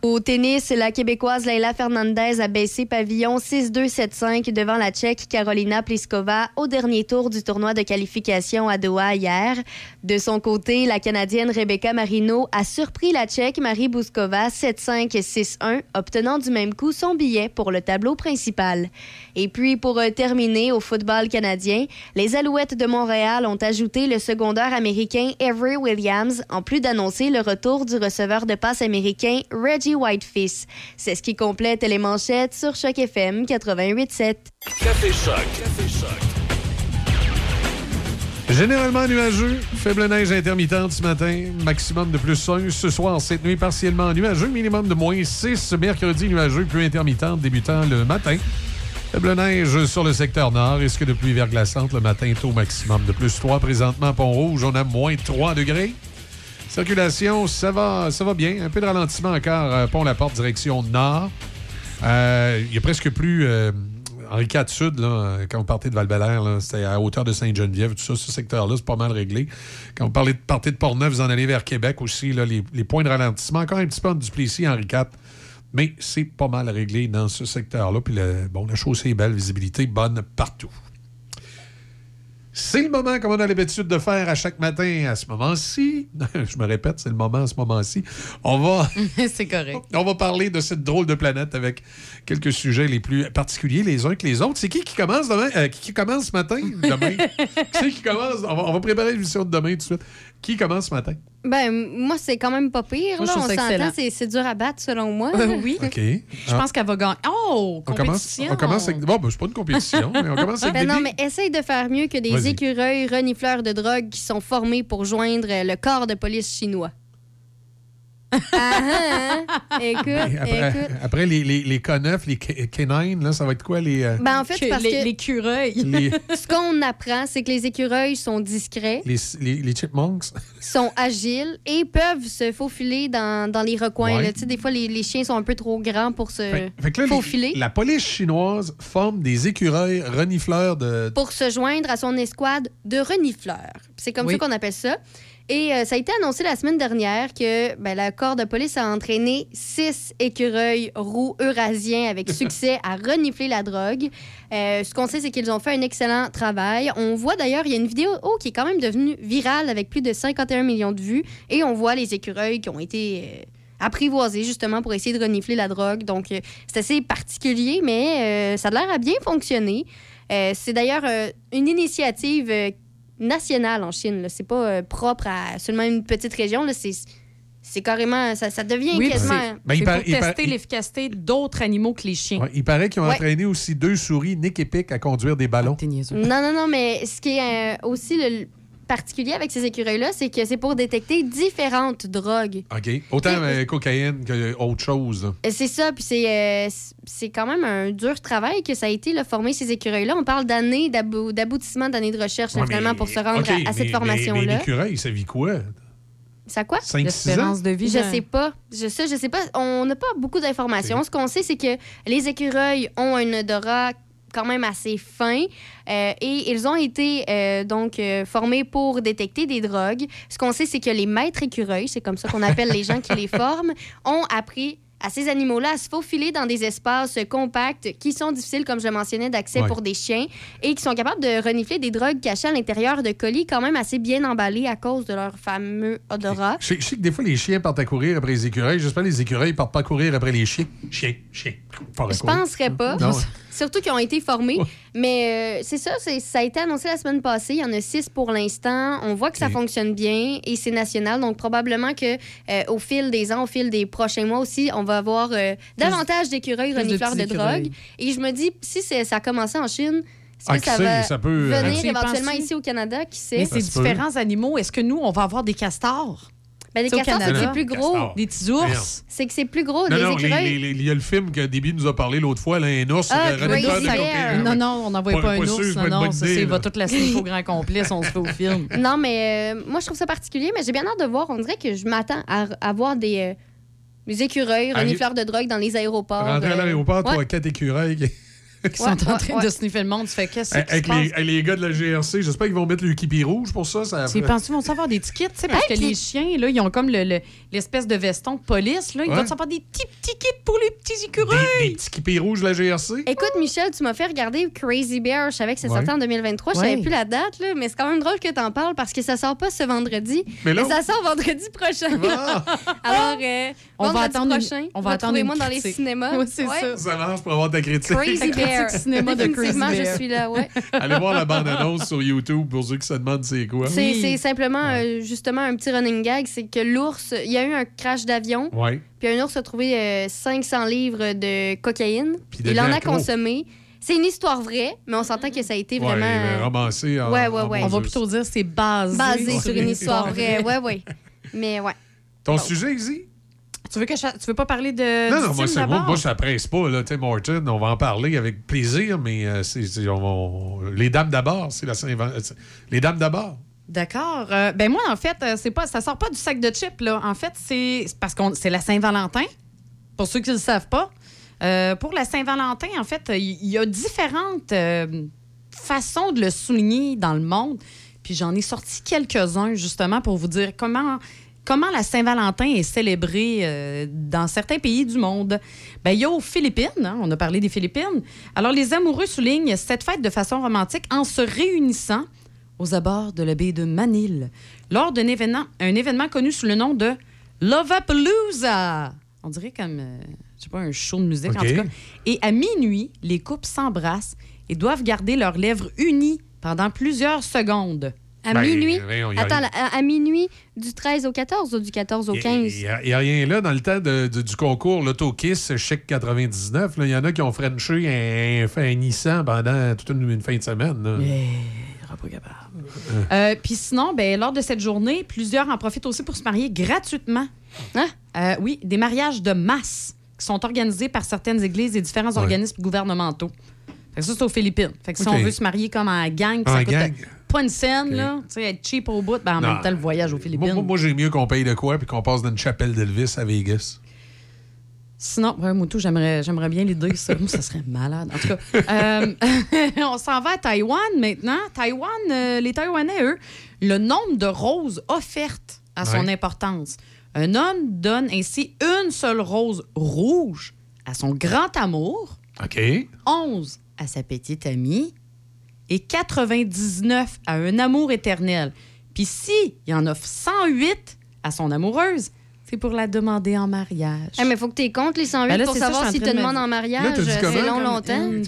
Au tennis, la Québécoise Leila Fernandez a baissé pavillon 6-2-7-5 devant la Tchèque Carolina Pliskova au dernier tour du tournoi de qualification à Doha hier. De son côté, la Canadienne Rebecca Marino a surpris la Tchèque Marie Bouskova 7-5-6-1, obtenant du même coup son billet pour le tableau principal. Et puis, pour euh, terminer au football canadien, les Alouettes de Montréal ont ajouté le secondaire américain Avery Williams, en plus d'annoncer le retour du receveur de passe américain Reggie Whitefish. C'est ce qui complète les manchettes sur Choc FM 88.7. Café Choc. Café Choc. Généralement nuageux, faible neige intermittente ce matin, maximum de plus 1. Ce soir, cette nuit, partiellement nuageux, minimum de moins 6. Mercredi, nuageux, pluie intermittente débutant le matin. Faible neige sur le secteur nord, risque de pluie verglaçante le matin, taux maximum de plus 3. Présentement, Pont-Rouge, on a moins 3 degrés. Circulation, ça va, ça va bien. Un peu de ralentissement encore, euh, Pont-la-Porte, direction nord. Euh, Il y a presque plus... euh, Henri IV Sud, quand vous partez de val c'était à hauteur de Sainte-Geneviève, tout ça, ce secteur-là, c'est pas mal réglé. Quand vous parlez de partez de Portneuf, vous en allez vers Québec aussi, les points de ralentissement, encore un petit peu en Duplessis, Henri IV, mais c'est pas mal réglé dans ce secteur-là. Puis le- bon, la chaussée est belle, visibilité bonne partout. C'est le moment qu'on a l'habitude de faire à chaque matin à ce moment-ci. [LAUGHS] Je me répète, c'est le moment à ce moment-ci. On va. [LAUGHS] c'est correct. On va parler de cette drôle de planète avec quelques sujets les plus particuliers les uns que les autres. C'est qui qui commence demain? Euh, qui commence ce matin? Demain? [LAUGHS] c'est qui commence? On va, on va préparer l'émission de demain tout de suite. Qui commence ce matin? Ben, moi, c'est quand même pas pire. Moi, là. On s'entend, c'est dur à battre, selon moi. Euh, [LAUGHS] oui. OK. Je pense qu'elle va gagner. Oh, on commence, compétition. on commence avec. Bon, ben, c'est pas une compétition, mais on commence avec Ben non, mais essaye de faire mieux que des écureuils renifleurs de drogue qui sont formés pour joindre le corps de police chinois. Ah, ah, hein? [LAUGHS] Écoute, Après, écoute. après les, les, les K9, les K- K9, là, ça va être quoi les. euh, Ben, en fait, c'est parce les, que l'écureuil. Les- [LAUGHS] ce qu'on apprend, c'est que les écureuils sont discrets, les, les, les chipmunks? sont agiles et peuvent se faufiler dans, dans les recoins. Ouais. là. Tu sais, des fois, les, les chiens sont un peu trop grands pour se Fait, fait que là, les- faufiler. la police chinoise forme des écureuils renifleurs de. pour se joindre à son escouade de renifleurs. C'est comme Oui. ça qu'on appelle ça. Et euh, ça a été annoncé la semaine dernière que ben, la corps de police a entraîné six écureuils roux eurasiens avec [LAUGHS] succès à renifler la drogue. Euh, ce qu'on sait, c'est qu'ils ont fait un excellent travail. On voit d'ailleurs, il y a une vidéo oh, qui est quand même devenue virale avec plus de 51 millions de vues. Et on voit les écureuils qui ont été... euh, apprivoisés justement pour essayer de renifler la drogue. Donc, c'est assez particulier, mais ça a l'air à bien fonctionner. C'est d'ailleurs une initiative nationale en Chine. là. C'est pas euh, propre à seulement une petite région. C'est, c'est carrément... Ça, ça devient Oui, quasiment... Ben, il pour par- tester il- l'efficacité d'autres animaux que les chiens. Ouais, il paraît qu'ils ont Ouais. entraîné aussi deux souris Nick et Pic à conduire des ballons. Non, non, non, mais ce qui est euh, aussi le particulier avec ces écureuils-là, c'est que c'est pour détecter différentes drogues. OK. Autant euh, cocaïne que autre chose. Euh, C'est ça, puis c'est, euh, c'est quand même un dur travail que ça a été, là, former ces écureuils-là. On parle d'années, d'abou- d'aboutissement d'années de recherche, Ouais, finalement, mais- pour se rendre à, à mais- cette mais- formation-là. Mais l'écureuil, ça vit quoi? Ça quoi? Cinq, six L'espérance ans? de vie, Je hein. sais pas. Je sais, je sais pas. On n'a pas beaucoup d'informations. Ce qu'on sait, c'est que les écureuils ont un odorat quand même assez fin euh, et ils ont été euh, donc euh, formés pour détecter des drogues. Ce qu'on sait, c'est que les maîtres écureuils, c'est comme ça qu'on appelle les gens qui les forment, [LAUGHS] ont appris à ces animaux-là à se faufiler dans des espaces compacts qui sont difficiles, comme je mentionnais, d'accès Ouais. pour des chiens et qui sont capables de renifler des drogues cachées à l'intérieur de colis quand même assez bien emballés à cause de leur fameux odorat. Je sais, je sais que des fois, les chiens partent à courir après les écureuils. J'espère que les écureuils partent pas à courir après les chiens. Chiens, chiens. Je penserais pas. Non. Surtout qu'ils ont été formés. Mais euh, c'est ça, ça a été annoncé la semaine passée. Il y en a six pour l'instant. On voit que ça fonctionne bien et c'est national. Donc probablement que euh, au fil des ans, au fil des prochains mois aussi, on va avoir euh, davantage d'écureuils de renifleurs de, petits drogue. Et je me dis, si ça a commencé en Chine, est-ce Ah, ça sait, va ça peut, venir y éventuellement ici au Canada? Qui sait? Mais peut. différents animaux. Est-ce que nous, on va avoir des castors? Ben, les castors, c'est que Canada. c'est plus gros. Des petits ours? C'est que c'est plus gros. Non, les- écureuils. il y a le film que Déby nous a parlé l'autre fois, là, un ours. Ah, de Bear. cocaïne. Non, non, on n'envoie Pas- pas, un sûr, ours. pas Non, non, ça, va toute la sniffer au grand complet si on se fait au film. [LAUGHS] Non, mais euh, moi, je trouve ça particulier, mais j'ai bien hâte de voir. On dirait que je m'attends à, à voir des, euh, des écureuils, renifleurs de drogue dans les aéroports. Rentrer à euh, l'aéroport, ouais. trois, quatre écureuils. Qui- sont en train de sniffer le monde. Tu fais qu'est-ce Avec les, avec les gars de la GRC, j'espère qu'ils vont mettre le kipi rouge pour ça. ça Tu penses qu'ils vont savoir des tickets, tu sais, parce Hey, que les chiens, là, ils ont comme le- le- l'espèce de veston de police, là. Ils Ouais. vont savoir des petits petits kits pour les petits des, écureuils. des petits kipis rouges de la GRC. Écoute, Michel, tu m'as fait regarder Crazy Bear. Je savais que ça Ouais. sortait en 2023. Je savais plus la date, là, mais c'est quand même drôle que tu en parles parce que ça sort pas ce vendredi. Mais là- ça sort vendredi prochain. Ah! [LAUGHS] Alors, euh, On va attendre une- prochain, on va attendre retrouvez-moi dans les cinémas. Oui, c'est ça. Ça marche pour avoir ta critique. Crazy critique Bear. cinéma de je suis là, ouais. [LAUGHS] Allez voir la bande-annonce sur YouTube pour ceux qui se demandent c'est quoi. C'est simplement, euh, justement, un petit running gag. C'est que l'ours, il y a eu un crash d'avion. Ouais. Puis un ours a trouvé euh, 500 livres de cocaïne. Puis il en a consommé. C'est une histoire vraie, mais on s'entend que ça a été vraiment. Ouais, romancé en. Ouais, ouais, en ouais. On va plutôt dire c'est basé, basé sur une histoire vraie. vraie. Ouais, ouais. Mais ouais. Ton sujet, Izzy? Tu veux que je- tu veux pas parler de Non, non, moi, c'est- moi, moi, ça presse pas. Là. Tim Horton, on va en parler avec plaisir, mais euh, on- les dames d'abord, c'est la euh, Les dames d'abord. D'accord. Euh, ben moi, en fait, euh, c'est pas, ça sort pas du sac de chips, là. En fait, c'est parce que c'est la Saint-Valentin. Pour ceux qui ne le savent pas. Euh, pour la Saint-Valentin, en fait, il y, y a différentes façons de le souligner dans le monde. Puis j'en ai sorti quelques-uns, justement, pour vous dire comment, comment la Saint-Valentin est célébrée euh, dans certains pays du monde? Ben, il y a aux Philippines, hein, on a parlé des Philippines. Alors, les amoureux soulignent cette fête de façon romantique en se réunissant aux abords de la baie de Manille lors d'un événement, un événement connu sous le nom de Lovapalooza. On dirait comme, euh, je sais pas, un show de musique en tout cas. Et à minuit, les couples s'embrassent et doivent garder leurs lèvres unies pendant plusieurs secondes. À Ben, minuit? Attends, rien. à, à minuit du 13 au 14 ou du 14 au 15? Il n'y a, rien là dans le temps de- de- du concours L'Auto-Kiss Chic 99. Il y en a qui ont frenché un, fait un Nissan pendant toute une, une fin de semaine. là. pas capable. Euh, Puis sinon, ben, lors de cette journée, plusieurs en profitent aussi pour se marier gratuitement. Euh, oui, des mariages de masse qui sont organisés par certaines églises et différents Ouais. organismes gouvernementaux. Fait que ça, c'est aux Philippines. Fait que si on veut se marier comme en gang, En ça coûte gang. Pas une scène, là, tu sais, être cheap au bout, ben, en Non. même temps, le voyage aux Philippines. Moi, moi, moi, j'ai mieux qu'on paye de quoi puis qu'on passe dans une chapelle d'Elvis à Vegas. Sinon, ouais, Moutou, j'aimerais, j'aimerais bien l'idée, ça. Moi, ça serait malade. En tout cas, [LAUGHS] euh, [LAUGHS] on s'en va à Taïwan maintenant. Taïwan, euh, les Taïwanais, eux, le nombre de roses offertes a son importance. Un homme donne ainsi une seule rose rouge à son grand amour, OK. 11 à sa petite amie et 99 à un amour éternel. Puis si il en offre 108 à son amoureuse, c'est pour la demander en mariage. Eh, mais faut que tu comptes les 108 Ben là, pour savoir en te train de demandent me- en mariage. Dit C'est comment, long, comme- longtemps.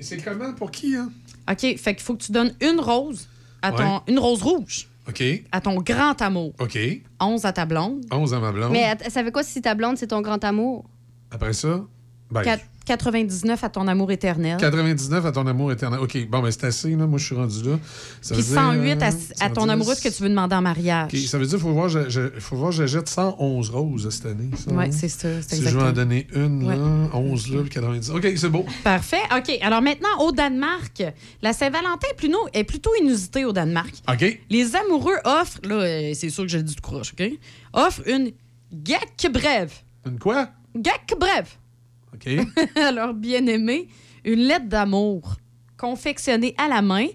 C'est- comment- pour qui, hein? OK, fait qu'il faut que tu donnes une rose à ton Ouais. une rose rouge OK. à ton grand amour, OK. 11 à ta blonde, 11 à ma blonde. Mais ça fait quoi si ta blonde, c'est ton grand amour? Après ça, ben, 99 à ton amour éternel. 99 à ton amour éternel. OK, bon, ben c'est assez, là. Moi, je suis rendu là. Ça Puis veut dire, 108 à, euh, à ton 110. amoureuse que tu veux demander en mariage. OK, ça veut dire qu'il faut voir, je, je- faut voir, je jette 111 roses cette année. Oui, hein? c'est ça. Si je veux en donner une, Ouais. là, 11 là, puis 90. OK, c'est beau. Parfait. OK. Alors maintenant, au Danemark, la Saint-Valentin est plutôt, est plutôt inusitée au Danemark. OK. Les amoureux offrent, là, euh, c'est sûr que j'ai dit du croche, OK? Offrent une brève. Une quoi? brève. OK? [LAUGHS] à leur bien-aimé une lettre d'amour confectionnée à la main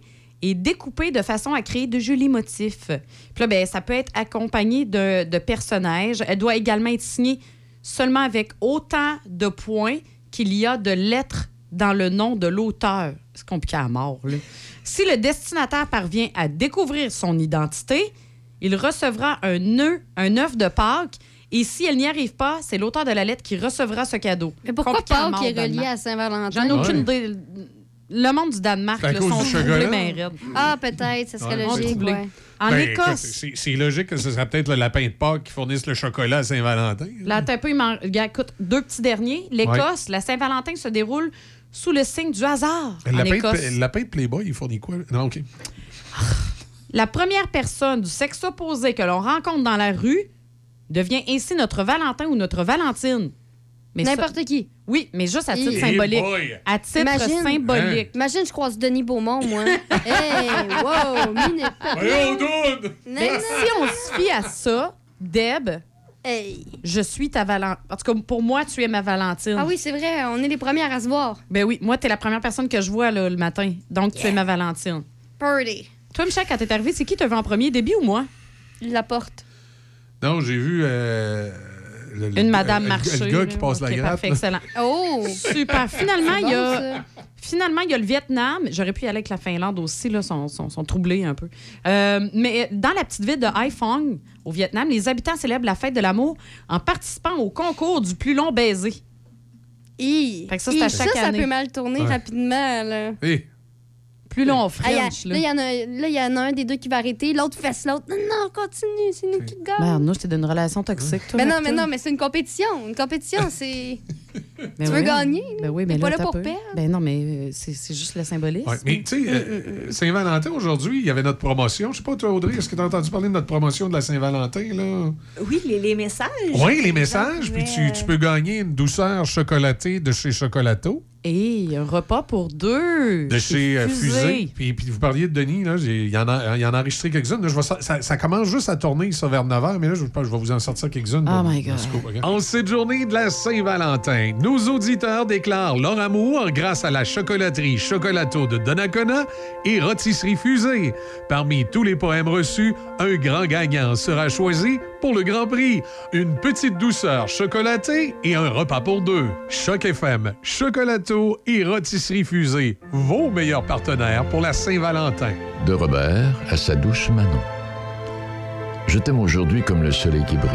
et découpée de façon à créer de jolis motifs. Puis là, ben, ça peut être accompagné de, de personnages. Elle doit également être signée seulement avec autant de points qu'il y a de lettres dans le nom de l'auteur. C'est compliqué à mort, là. Si le destinataire parvient à découvrir son identité, il recevra un nœud, un œuf de Pâques. Et si elle n'y arrive pas, c'est l'auteur de la lettre qui recevra ce cadeau. Mais pourquoi Pâques mort, est relié à Saint-Valentin? J'en ai aucune Ouais. idée. Le monde du Danemark, là, cause sont du troublés chocolat? bien raides. Ah, peut-être, ça serait Ouais, logique, ouais. En Ben, Écosse, c'est logique que ce serait peut-être le lapin de Pâques qui fournisse le chocolat à Saint-Valentin. là, t'as un peu, il regarde, écoute, deux petits derniers. L'Écosse, la Saint-Valentin se déroule sous le signe du hasard. Le en lapin, Écosse. de, le lapin de Playboy, il fournit quoi? Non, OK. La première personne du sexe opposé que l'on rencontre dans la rue devient ainsi notre Valentin ou notre Valentine. Ça- N'importe qui. Oui, mais juste à titre Hey symbolique. boy! À titre Imagine. symbolique. Imagine, je croise Denis Beaumont, moi. [LAUGHS] hey, wow, minute. Voyons! Mais si on se fie à ça, Deb, Hey. je suis ta Valentine. En tout cas, pour moi, tu es ma Valentine. Ah oui, c'est vrai, on est les premières à se voir. Ben oui, moi, t'es la première personne que je vois là, le matin. Donc, tu es ma Valentine. Party. Toi, Michel, quand t'es arrivé, c'est qui te vu en premier, Déby ou moi? La porte. Non, j'ai vu. euh, le- le- Une madame. Le gars qui passe la grappe. Parfait, excellent. Oh! Super. [LAUGHS] Finalement, il y a. ça. Finalement, il y a le Vietnam. J'aurais pu y aller avec la Finlande aussi, là, sont, sont, sont troublés un peu. Euh, mais dans la petite ville de Haiphong, au Vietnam, les habitants célèbrent la fête de l'amour en participant au concours du plus long baiser. Fait que ça, c'est Hi, à chaque ça, peut mal tourner Ouais. rapidement. Là. Plus long Ah, French, là, là. il y, en a- là, il y en a un des deux qui va arrêter, l'autre fesse l'autre. Non, non, continue, c'est nous qui gagnons. Merde, nous, c'était d'une relation toxique, toi. Mais non, mais non, mais c'est une compétition. Une compétition, c'est. [LAUGHS] Ben Tu veux oui. gagner, Ben oui, T'es mais pas là, là t'as pour peu. perdre. Ben non, mais euh, c'est c'est juste le symbolisme. Ouais, mais tu sais, euh, Saint-Valentin aujourd'hui, il y avait notre promotion. Je sais pas, toi, Audrey, est-ce que tu as entendu parler de notre promotion de la Saint-Valentin, là? Oui, les, les messages. Oui, les messages. Puis tu, tu peux gagner une douceur chocolatée de chez Chocolato. Et un repas pour deux. De chez euh, Fusée. Puis, puis vous parliez de Denis, là, j'ai- il y en a, y en a enregistré quelques-unes. Ça, ça commence juste à tourner ça vers 9h, mais là, je, je vais vous en sortir quelques-unes. Oh pour- my God. coup, ok? En cette journée de la Saint-Valentin, nos auditeurs déclarent leur amour grâce à la chocolaterie Chocolato de Donnacona et Rôtisserie Fusée. Parmi tous les poèmes reçus, un grand gagnant sera choisi pour le grand prix. Une petite douceur chocolatée et un repas pour deux. Choc FM, Chocolato et Rôtisserie Fusée, vos meilleurs partenaires pour la Saint-Valentin. De Robert à sa douce Manon. Je t'aime aujourd'hui comme le soleil qui brille,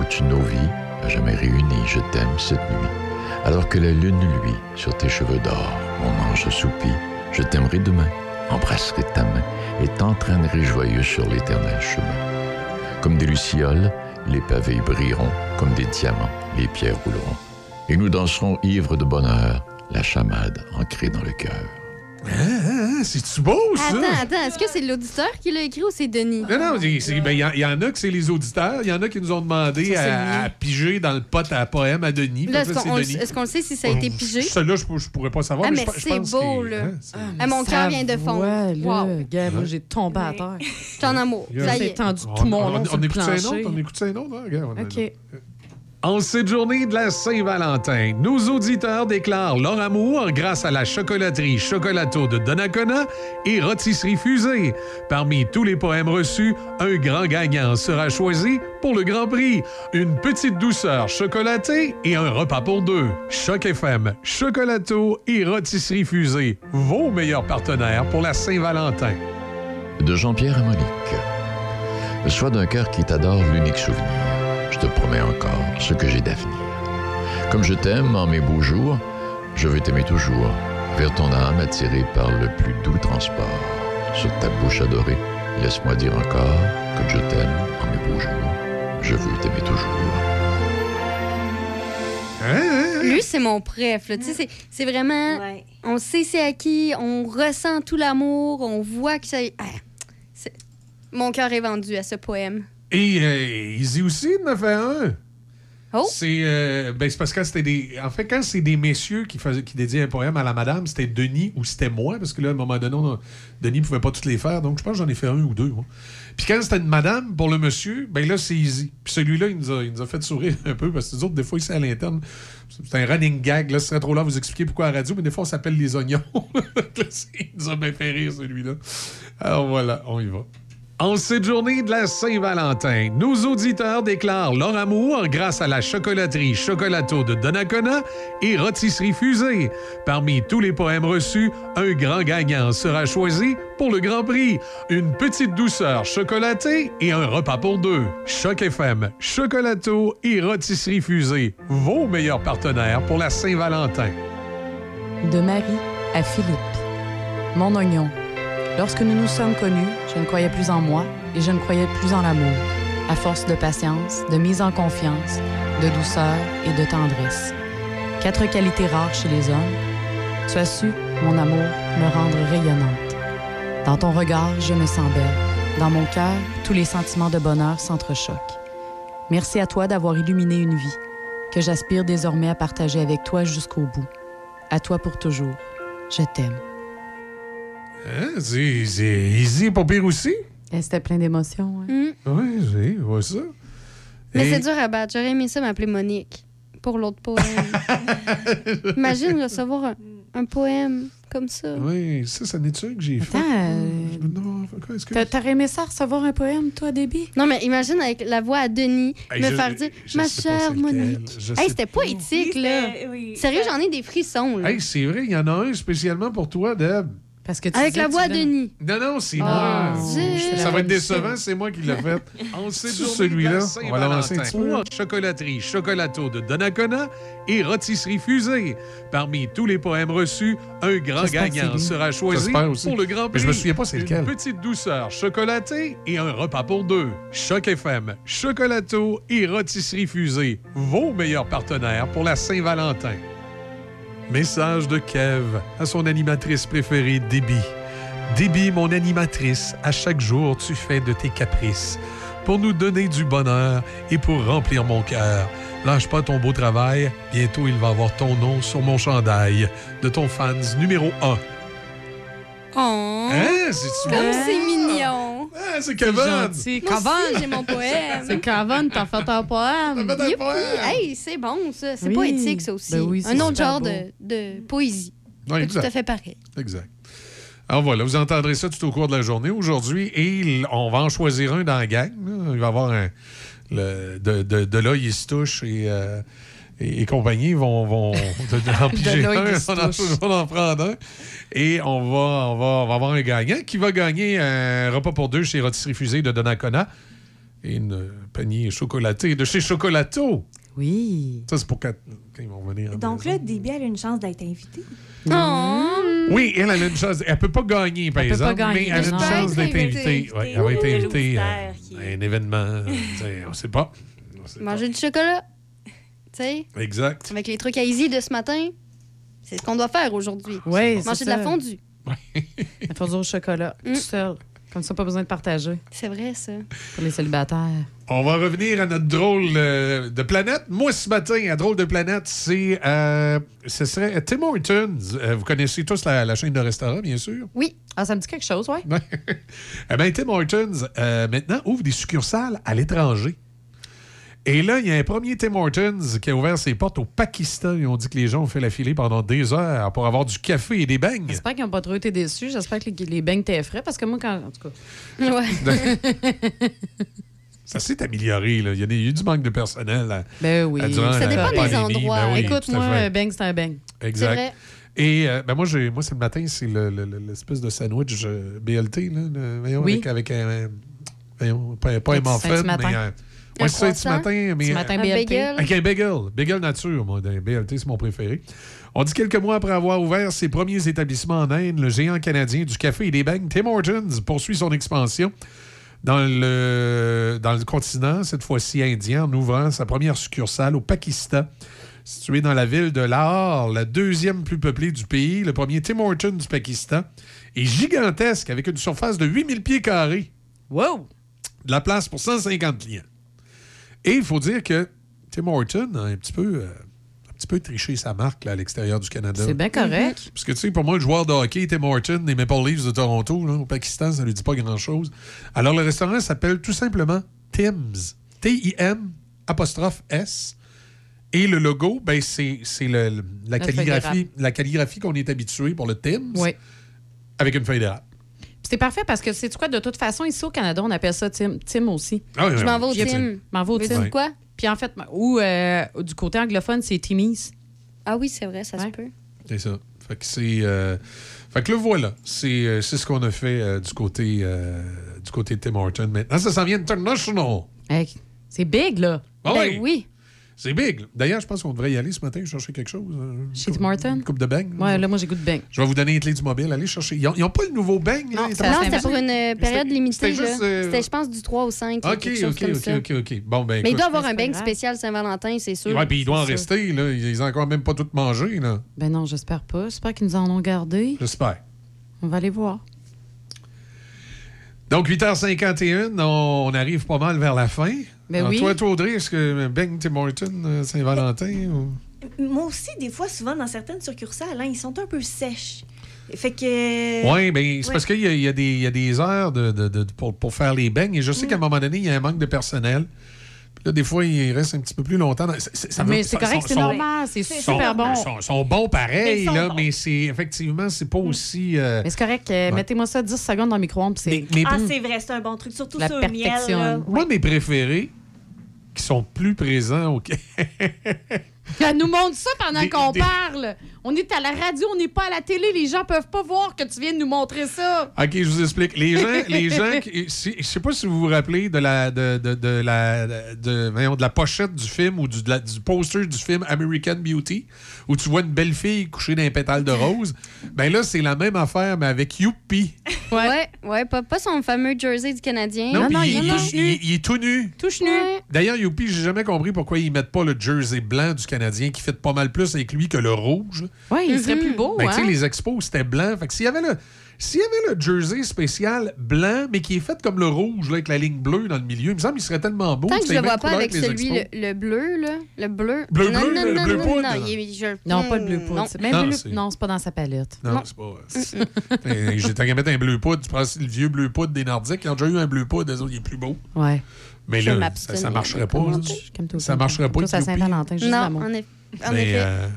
où tu nos vies à jamais réunies. Je t'aime cette nuit, alors que la lune luit sur tes cheveux d'or. Mon ange soupit, je t'aimerai demain, embrasserai ta main et t'entraînerai joyeux sur l'éternel chemin. Comme des lucioles, les pavés brilleront, comme des diamants, les pierres rouleront. Et nous danserons ivres de bonheur, la chamade ancrée dans le cœur. Ah, C'est-tu beau, ça? Attends, attends, est-ce que c'est l'auditeur qui l'a écrit ou c'est Denis? Non, non, il ben, il y, en- il y en a que c'est les auditeurs, il y en a qui nous ont demandé Ça, c'est à, piger dans le pot à poème à Denis. Là, est-ce qu'on c'est est Denis. qu'on le sait si ça a été pigé? Celui-là, je, je pourrais pas savoir. Ah, mais mais je pe- je c'est pense beau, qu'il- là. hein, c'est- Ah, mon cœur vient de fondre. Ouais, là, Wow. gars, moi, j'ai tombé à terre. Je suis en amour. Yeah. Ça y J'ai est. tendu On- tout mon on- long on, sur le écoute ça un plancher. autre, on écoute ça un autre, hein, regarde, on a- OK. En cette journée de la Saint-Valentin, nos auditeurs déclarent leur amour grâce à la chocolaterie Chocolato de Donnacona et Rôtisserie Fusée. Parmi tous les poèmes reçus, un grand gagnant sera choisi pour le grand prix. Une petite douceur chocolatée et un repas pour deux. Choc FM, Chocolato et Rôtisserie Fusée, vos meilleurs partenaires pour la Saint-Valentin. De Jean-Pierre à Monique. Sois d'un cœur qui t'adore l'unique souvenir. Je te promets encore ce que j'ai d'avenir. Comme je t'aime en mes beaux jours, je veux t'aimer toujours. Vers ton âme attirée par le plus doux transport. Sur ta bouche adorée, laisse-moi dire encore, comme je t'aime en mes beaux jours, je veux t'aimer toujours. Lui, c'est mon préf. là. Tu sais, c'est- c'est vraiment. On sait c'est à qui, on ressent tout l'amour, on voit que ça. Ah, c'est- mon cœur est vendu à ce poème. Et euh, Easy aussi en a fait un. Oh. C'est euh, ben, c'est parce que c'était des. En fait, quand c'est des messieurs qui faisaient qui dédiaient un poème à la madame, c'était Denis ou c'était moi, parce que là, à un moment donné, on a- Denis pouvait pas toutes les faire, donc je pense que j'en ai fait un ou deux. moi. Puis quand c'était une madame pour le monsieur, ben là, c'est Easy. Puis celui-là, il nous, a, il nous a fait sourire un peu, parce que les autres, des fois, ici à l'interne, c'est un running gag. Là, ce serait trop là à vous expliquer pourquoi à la radio, mais des fois, on s'appelle les oignons. [LAUGHS] Il nous a bien fait rire, celui-là. Alors voilà, on y va. En cette journée de la Saint-Valentin, nos auditeurs déclarent leur amour grâce à la chocolaterie Chocolato de Donnacona et Rôtisserie Fusée. Parmi tous les poèmes reçus, un grand gagnant sera choisi pour le grand prix. Une petite douceur chocolatée et un repas pour deux. Choc FM, Chocolato et Rôtisserie Fusée, vos meilleurs partenaires pour la Saint-Valentin. De Marie à Philippe. Mon oignon. Lorsque nous nous sommes connus, je ne croyais plus en moi et je ne croyais plus en l'amour. À force de patience, de mise en confiance, de douceur et de tendresse. Quatre qualités rares chez les hommes. Tu as su, mon amour, me rendre rayonnante. Dans ton regard, je me sens belle. Dans mon cœur, tous les sentiments de bonheur s'entrechoquent. Merci à toi d'avoir illuminé une vie que j'aspire désormais à partager avec toi jusqu'au bout. À toi pour toujours. Je t'aime. Hein? C'est c'est Easy, pas pire aussi? Et C'était plein d'émotions. hein. Mm. Oui, j'ai, vois ça. Mais Et- c'est dur à battre. J'aurais aimé ça m'appeler Monique pour l'autre poème. [LAUGHS] Imagine recevoir un, un poème comme ça. Oui, ça, ça n'est-tu un que j'ai fait? Euh, Non, quoi, est-ce que... T'a- T'aurais aimé ça recevoir un poème, toi, Déby? Non, mais imagine avec la voix à Denis Hey, me je- faire dire je Ma chère. Monique. Hey, c'était poétique, là. Oui, Sérieux, j'en ai des frissons, là. Hey, c'est vrai, il y en a un spécialement pour toi, Deb. Parce que tu Avec la voix de Denis. Non, non, c'est Oh, moi. Ça va être décevant, c'est moi qui l'ai fait. On sait celui-là. On va l'avancer un petit peu. Saint-Valentin. Chocolaterie Chocolato de Donnacona et Rôtisserie Fusée. Parmi tous les poèmes reçus, un grand gagnant sera choisi pour le grand Mais prix. je me souviens pas c'est Une lequel. petite douceur chocolatée et un repas pour deux. Choc FM, Chocolato et Rôtisserie Fusée, vos meilleurs partenaires pour la Saint-Valentin. Message de Kev à son animatrice préférée, Déby. Déby, mon animatrice, à chaque jour, tu fais de tes caprices pour nous donner du bonheur et pour remplir mon cœur. Lâche pas ton beau travail. Bientôt, il va avoir ton nom sur mon chandail de ton fans numéro 1. Oh. Hein? C'est mignon. Ah, c'est Kevin. Moi Kevin. aussi, j'ai mon poème. [LAUGHS] C'est Kevin, t'as fait un poème. Youpi! Hey, c'est bon, ça. C'est Oui. poétique, ça aussi. Ben oui, c'est Un autre genre de, de poésie. Pas tout exact. à fait pareil. Exact. Alors voilà, vous entendrez ça tout au cours de la journée aujourd'hui et on va en choisir un dans la gang. Il va y avoir un. Le, de, de, de là, il se touche et, euh, et, et compagnie vont, vont [LAUGHS] de, de- en piger un, on en, touche. on en prendre un. Et on va, on, va, on va avoir un gagnant qui va gagner un repas pour deux chez Rotisserie Fusée de Donnacona et une panier chocolaté de chez Chocolato. Oui. Ça, c'est pour quand, quand ils vont venir. Donc là, Déby, elle a une chance d'être invitée. Oh. Oui, elle, elle a une chance. Elle peut pas gagner, par Elle peut pas exemple, gagner, mais elle a une chance d'être invitée. invitée. Ouais, elle va être invitée à à un événement. on sait pas. Manger du chocolat. Tu sais. Exact. avec les trucs à Easy de ce matin, c'est ce qu'on doit faire aujourd'hui. Oui, c'est Manger de la ça. fondue. La fondue au chocolat, Mm. tout seul. Comme ça, pas besoin de partager C'est vrai, ça. pour les célibataires. On va revenir à notre drôle euh, de planète. Moi, ce matin, à drôle de planète, c'est. euh, ce serait Tim Hortons. Euh, vous connaissez tous la, la chaîne de restaurants, bien sûr? Oui. Ah, ça me dit quelque chose, ouais. [LAUGHS] Eh bien, Tim Hortons, euh, maintenant, ouvre des succursales à l'étranger. Et là, il y a un premier Tim Hortons qui a ouvert ses portes au Pakistan. Ils ont dit que les gens ont fait la filée pendant des heures pour avoir du café et des beignes. J'espère qu'ils n'ont pas trop été déçus. J'espère que les, les beignes étaient frais parce que moi, quand. En tout cas. Ouais. [LAUGHS] Ça s'est amélioré. Là. Il, y a eu du manque de personnel. à- Ben oui. à- Ça dépend des pandémie. endroits. Ben oui, Écoute, tout à moi, fait. un beigne, c'est un beigne. Exact. Vrai. Et euh, ben moi, moi, c'est le matin, c'est le- le- le- l'espèce de sandwich euh, BLT, là, le- voyons, Oui. avec, avec un. voyons, pas, pas un muffin, mais. un- C'est ça, matin, mais. Petit matin Un BLT. bagel. Avec un bagel. Bagel nature, moi. BLT, c'est mon préféré. On dit quelques mois après avoir ouvert ses premiers établissements en Inde, le géant canadien du café et des beignes, Tim Hortons, poursuit son expansion dans le, dans le continent, cette fois-ci indien, en ouvrant sa première succursale au Pakistan, située dans la ville de Lahore, la deuxième plus peuplée du pays. Le premier Tim Hortons du Pakistan est gigantesque, avec une surface de 8000 pieds carrés. Wow! De la place pour 150 clients. Et il faut dire que Tim Horton a un petit peu, euh, un petit peu triché sa marque là, à l'extérieur du Canada. C'est bien correct. Parce que, tu sais, pour moi, le joueur de hockey, Tim Horton, des Maple Leafs de Toronto, là, au Pakistan, ça ne lui dit pas grand-chose. Alors, le restaurant s'appelle tout simplement Tim's. T-I-M, apostrophe S. Et le logo, ben, c'est la, La calligraphie, la calligraphie qu'on est habitué pour le Tim's, Oui. avec une feuille d'érable. C'est parfait parce que c'est quoi? De toute façon, ici au Canada, on appelle ça Tim, Tim aussi. Ah oui, Je m'en vais au. Tim. M'en vais au Veux Tim. quoi? Puis en fait, ou euh, du côté anglophone, c'est Timmy's. Ah oui, c'est vrai, ça se peut. C'est ça. Fait que c'est. euh, Fait que le voilà. C'est euh, c'est ce qu'on a fait euh, du côté euh, du côté de Tim Horton. Maintenant, ça s'en vient international. Hey, c'est big, là. Ah Ben oui. oui. C'est big. D'ailleurs, je pense qu'on devrait y aller ce matin chercher quelque chose. euh, Chez Tim? Une coupe de beignes. Ouais, là, moi, j'ai goût de beigne. Je vais vous donner les clés du mobile. Allez chercher. Ils n'ont pas le nouveau beigne. là? Non, c'était pour une euh, période c'était limitée. euh, C'était, je pense, du 3 au 5. là, OK, OK, OK. OK, OK. Bon, ben Mais il doit avoir un beigne spécial Saint-Valentin, c'est sûr. Ouais, puis il doit en rester. Là. Ils n'ont encore même pas tout mangé. là. Ben non, j'espère pas. J'espère qu'ils nous en ont gardé. J'espère. On va aller voir. Donc, 8h51, on, on arrive pas mal vers la fin. Ben Alors, oui. Toi, toi, Audrey, est-ce que Bang Tim Horton, euh, Saint-Valentin? ou- Moi aussi, des fois, souvent, dans certaines succursales, hein, ils sont un peu sèches. Fait que. Oui, bien, c'est Ouais. parce qu'il y, a- il y a des- il y a des heures de, de- de- pour, pour faire les beignes. Et je sais qu'à un moment donné, il y a un manque de personnel. Puis là, des fois, il reste un petit peu plus longtemps. dans- c'est- c'est- ça Mais c'est ça- correct, c'est normal. C'est C'est super bon. sont, sont bons pareil, Mais ils là, bons. mais c'est effectivement, c'est pas aussi. euh, Mais c'est correct. euh, Mettez-moi ça 10 secondes dans le micro-ondes. mais, c'est- mais- Ah, c'est vrai, c'est un bon truc. Surtout La sur le miel. là. moi, mes préférés, qui sont plus présents au. [LAUGHS] Elle nous montre ça pendant qu'on parle. On est à la radio, on n'est pas à la télé. Les gens peuvent pas voir que tu viens de nous montrer ça. OK, je vous explique. Les gens, [LAUGHS] les gens qui, si- je sais pas si vous vous rappelez de la, de, de, de la, de, voyons, de la pochette du film ou du, de la- du poster du film American Beauty, où tu vois une belle fille couchée dans un pétale de rose. Ben là, c'est la même affaire, mais avec Youpi. Ouais, ouais, pas, pas son fameux jersey du Canadien. Non, il, il- il- il est tout nu. Touche nu. D'ailleurs, Youpi, j'ai jamais compris pourquoi ils mettent pas le jersey blanc du Canadien qui fait pas mal plus avec lui que le rouge. Oui, il serait plus beau. Ben, tu sais, hein? les expos, c'était blanc. Fait que s'il y avait le. S'il y avait le jersey spécial blanc, mais qui est fait comme le rouge, là, avec la ligne bleue dans le milieu, il me semble qu'il serait tellement beau. Tant que je le vois pas avec celui, le, le bleu, là. Le bleu. Bleu, non, bleu, non, le non, bleu non, poudre. non, il est- je- Non, pas de bleu Hmm, poudre. non. C'est- bleu- pas dans sa palette. Non, c'est pas. Ben, J'étais qu'à mettre un bleu poudre. Tu prends le vieux bleu poudre des Nordiques. Ils ont déjà eu un bleu poudre, autres, il est plus beau. Ouais. Mais Je là, ça, ça marcherait pas. Ça marcherait pas. Youpi. Saint-Valentin, juste Non, en, effet.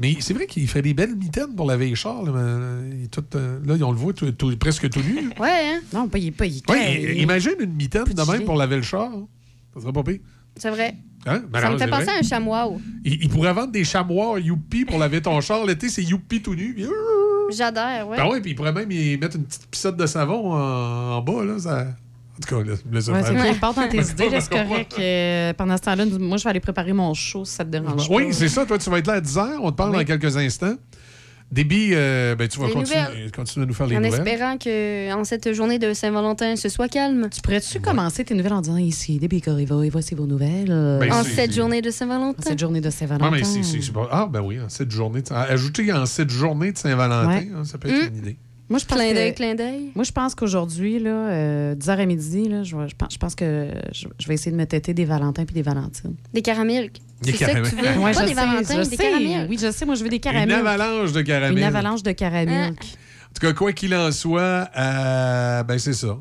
Mais c'est vrai qu'il fait des belles mitaines pour la veille char. Là, euh, il est tout, euh, là, on le voit tout- tout- presque tout nu. [LAUGHS] Ouais, hein? Non, pas, il est pas. Il est Ouais, il- imagine une mitaine de même pour laver le char. Ça serait pas pire. C'est vrai. Hein? Ben ça me fait c'est penser vrai. à un chamois. Il, il pourrait vendre des chamois Youpi pour laver ton char. L'été, c'est Youpi tout nu. J'adore, ouais. Ah ouais, puis il pourrait même y mettre une petite pissotte de savon en, en bas. Là, ça... En tout cas, là, me laisse Ouais, c'est dans tes [LAUGHS] idées, c'est correct. Euh, pendant ce temps-là, moi, je vais aller préparer mon show si ça te dérange pas. Oui, c'est ça. Toi, tu vas être là à 10 h. On te parle Oui. dans quelques instants. Débit, euh, ben, tu vas continuer, continuer à nous faire les En nouvelles. espérant que en cette journée de Saint-Valentin, ce soit calme. Tu pourrais-tu commencer tes nouvelles en disant ici, Déby Corriva, et voici vos nouvelles? Ben, en cette journée de Saint-Valentin. Cette journée de Saint-Valentin. Ah, ben oui, en cette journée. de- Ajouter en cette journée de Saint-Valentin, Ouais. hein, ça peut être Mm. une idée. Moi, je pense Clin que- d'œil, clin d'œil? Moi, je pense qu'aujourd'hui, là, euh, 10h à midi, là, je, vais- je pense, je pense que je, je vais essayer de me têter des Valentins puis des Valentines. Des caramels. Des veux? Ouais, pas je des sais, Valentins, je des sais. caramels. Oui, je sais. Moi, je veux des Une caramels. avalanche de caramel. Une avalanche de caramel. En tout cas, quoi qu'il en soit, euh, ben c'est ça.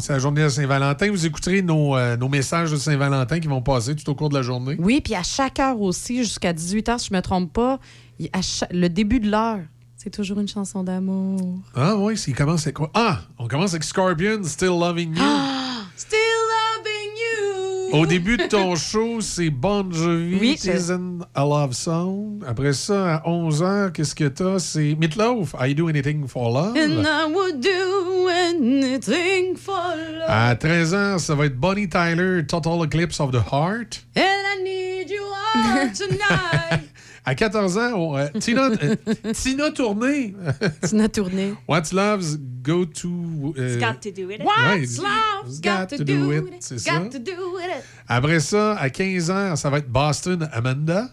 C'est la journée de Saint-Valentin. Vous écouterez nos, euh, nos messages de Saint-Valentin qui vont passer tout au cours de la journée. Oui, puis à chaque heure aussi, jusqu'à 18h, si je me trompe pas, à le début de l'heure, c'est toujours une chanson d'amour. Ah oui, il commence avec quoi? Ah, on commence avec Scorpion, Still Loving You. Still loving you! Au début de ton show, c'est Bon Jovi, Oui, Isn't a Love Song. Après ça, à 11h, qu'est-ce que t'as? C'est Meatloaf, I Do Anything for Love. And I would do anything for love. À 13h, ça va être Bonnie Tyler, Total Eclipse of the Heart. And I need you all tonight. À 14h, on, euh, Tina, euh, [LAUGHS] Tina Tournée. Tina Tournée. What's Love's Go to. euh, It's got to do with it. What's Ouais, love's got to do with it? c'est ça. Got to do with it. Après ça, à 15h, ça va être Boston Amanda.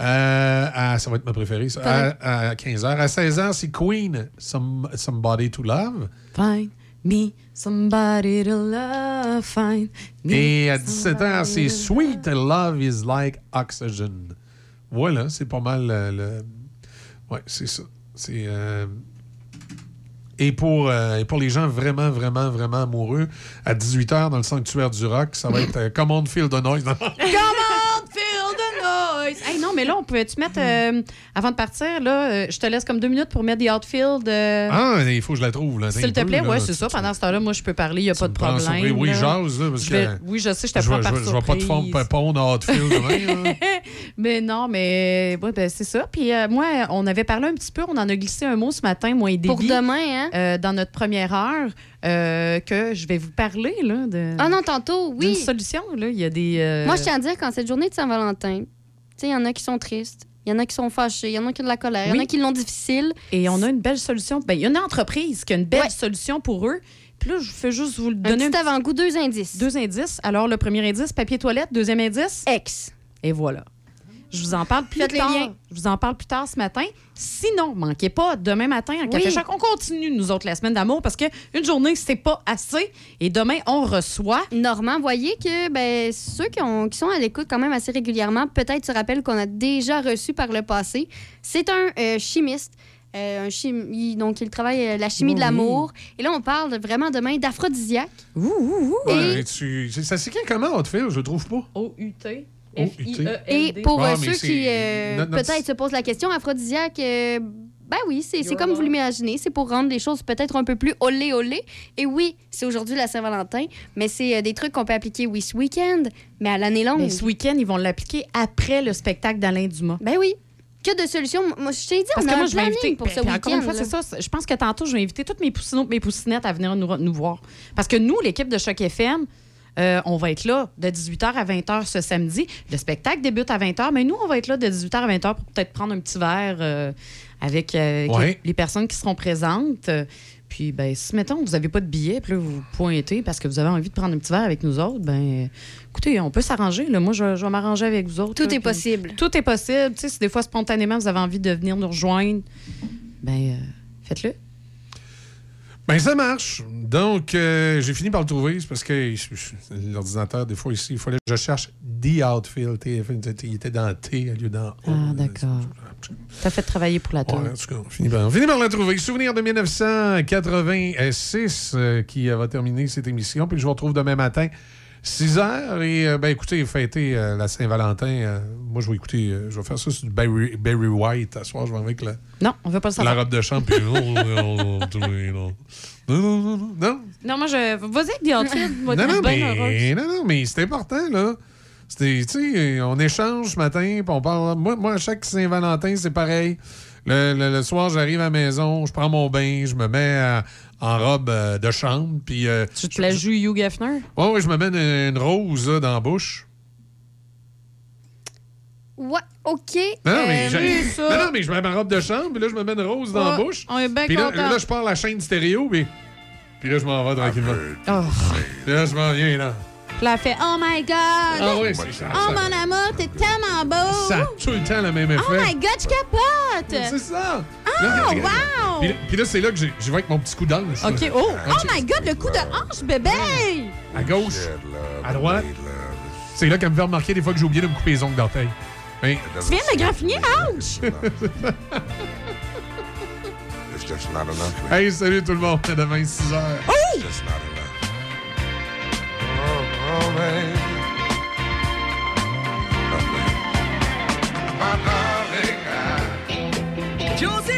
Euh, à- ça va être ma préférée. ça. À, à 15h. À 16h, c'est Queen, Some- Somebody to Love. Find me somebody to love. Find me Et à 17h, c'est somebody to Sweet Love is Like Oxygen. Voilà, c'est pas mal euh, le. Ouais, c'est ça. C'est. euh, Et pour, euh, et pour les gens vraiment, vraiment, vraiment amoureux, à 18h dans le sanctuaire du rock, ça va être euh, Come on, Feel the Noise. [LAUGHS] the. Hey, non, mais là, on pouvait-tu mettre, euh, avant de partir, là, euh, je te laisse comme deux minutes pour mettre des outfield. euh, ah, il faut que je la trouve. là. S'il te Un peu, plaît, là. oui, c'est ça. Pendant ce temps-là, moi, je peux parler, il n'y a pas de prends problème. surprise. Oui, là. jase, là, parce Je vais- que- Oui, je sais, je te Je prends par je vais- je vais pas te surprise. faire pondre demain. là. [LAUGHS] mais non, mais ouais, ben, c'est ça. Puis euh, moi, on avait parlé un petit peu, on en a glissé un mot ce matin, moi et Déby. Pour demain, hein? euh, dans notre première heure, euh, que je vais vous parler là, de, Ah non, tantôt, d'une oui. solution. Là. Il y a des. euh, Moi, je tiens à dire qu'en cette journée de Saint-Valentin, il y en a qui sont tristes, il y en a qui sont fâchés, il y en a qui ont de la colère, il y en a qui l'ont difficile. Et on a une belle solution. Ben, il y a une entreprise qui a une belle Ouais. solution pour eux. Puis là, je fais juste vous le Un donner petit avant-goût, deux indices. deux indices. Alors, le premier indice, papier toilette. Deuxième indice, Ex. Et voilà. Je vous en parle plus Faites tard. Je vous en parle plus tard ce matin. Sinon, manquez pas demain matin en Café Oui. Choc. On continue, nous autres, la semaine d'amour parce qu'une journée, c'est pas assez. Et demain, on reçoit. Normand, voyez que ben, ceux qui, ont- qui sont à l'écoute quand même assez régulièrement, peut-être se rappellent qu'on a déjà reçu par le passé. C'est un euh, chimiste. euh, un chimie, donc, il travaille euh, la chimie de l'amour. Et là, on parle vraiment demain d'aphrodisiaque. Ouh, ouh, ouh. Ouais, tu- ça s'écrit comment, outfield? Je le trouve pas. O-U-T. O-U-T. Et pour Ah, euh, ceux qui euh, peut-être se posent la question, aphrodisiaque, euh, Ben oui, c'est c'est comme vous l'imaginez. C'est pour rendre les choses peut-être un peu plus olé olé. Et oui, c'est aujourd'hui la Saint-Valentin, mais c'est euh, des trucs qu'on peut appliquer, oui, ce week-end, mais à l'année longue. Mais ce week-end, ils vont l'appliquer après le spectacle d'Alain Dumas. Ben oui. Que de solutions. Moi, je t'ai dit, Parce on que a moi, un je vais inviter. pour puis- ce puis encore une fois, c'est ça. Je pense que tantôt, je vais inviter tous mes poussinots, mes poussinettes à venir nous, nous voir. Parce que nous, l'équipe de Choc FM, euh, on va être là de 18h à 20h ce samedi. Le spectacle débute à 20h, mais nous, on va être là de 18h à 20h pour peut-être prendre un petit verre euh, avec euh, Ouais. les personnes qui seront présentes. Puis, ben, si, mettons, vous n'avez pas de billet, puis là, vous vous pointez parce que vous avez envie de prendre un petit verre avec nous autres, ben, écoutez, on peut s'arranger. là. Moi, je, je vais m'arranger avec vous autres. Tout là, est puis- possible. Tout est possible. Tu sais, si des fois, spontanément, vous avez envie de venir nous rejoindre, ben, euh, faites-le. Ben, ça marche. Donc, euh, j'ai fini par le trouver. C'est parce que l'ordinateur, des fois, ici, il fallait que je cherche The Outfield. Il était dans T au lieu dans O. Ah, d'accord. T'as fait travailler pour la Ouais, tour. en tout cas, on finit par, on finit par la trouver. Souvenir de 1986 euh, qui va terminer cette émission. Puis je vous retrouve demain matin, 6 heures. Et euh, ben écoutez, fêtez euh, la Saint-Valentin. Euh, moi, je vais écouter, euh, je vais faire ça sur du Barry, Barry White. À soir, je vais avec la, Non, on veut pas le la savoir. robe de chambre. puis- [LAUGHS] non, non, non, non, non, non, non, non. Non, moi, je. Vas-y avec des. Moi, Non, non, heureuse. mais, non, non, mais c'est important, là. C'était, tu sais, on échange ce matin, puis on parle. Moi, moi, à chaque Saint-Valentin, c'est pareil. Le, le- le soir, j'arrive à la maison, je prends mon bain, je me mets euh, en robe euh, de chambre, puis. euh, Tu te la joues Hugh Gaffner? ouais, ouais, je me mets une, une rose là, dans la bouche. Ouais, OK. Non, non, Euh, mais, j'ai- oui, ça. non, non, mais je mets ma robe de chambre, puis là, je me mets une rose dans la bouche. on est bien Puis là, là, je pars la chaîne stéréo, puis. Puis là, je m'en vais tranquillement. Oh. Puis là, je m'en viens, là. Puis là, elle fait Oh my God! Ah oui, c'est ça. Oh, ça- mon amour, t'es tellement beau! Ça a tout le temps le même effet. Oh my God, je capote! C'est ça! Oh, Là, wow! Puis, là, c'est là que je vais avec mon petit coup d'ange. OK. Oh. oh my God, le coup de hanche, bébé! À gauche, à droite. C'est là qu'elle me fait remarquer des fois que j'ai oublié de me couper les ongles d'orteil. Hein? Tu viens de graffiner, ouch! hey, salut tout le monde. À demain, 6 h. Oh! my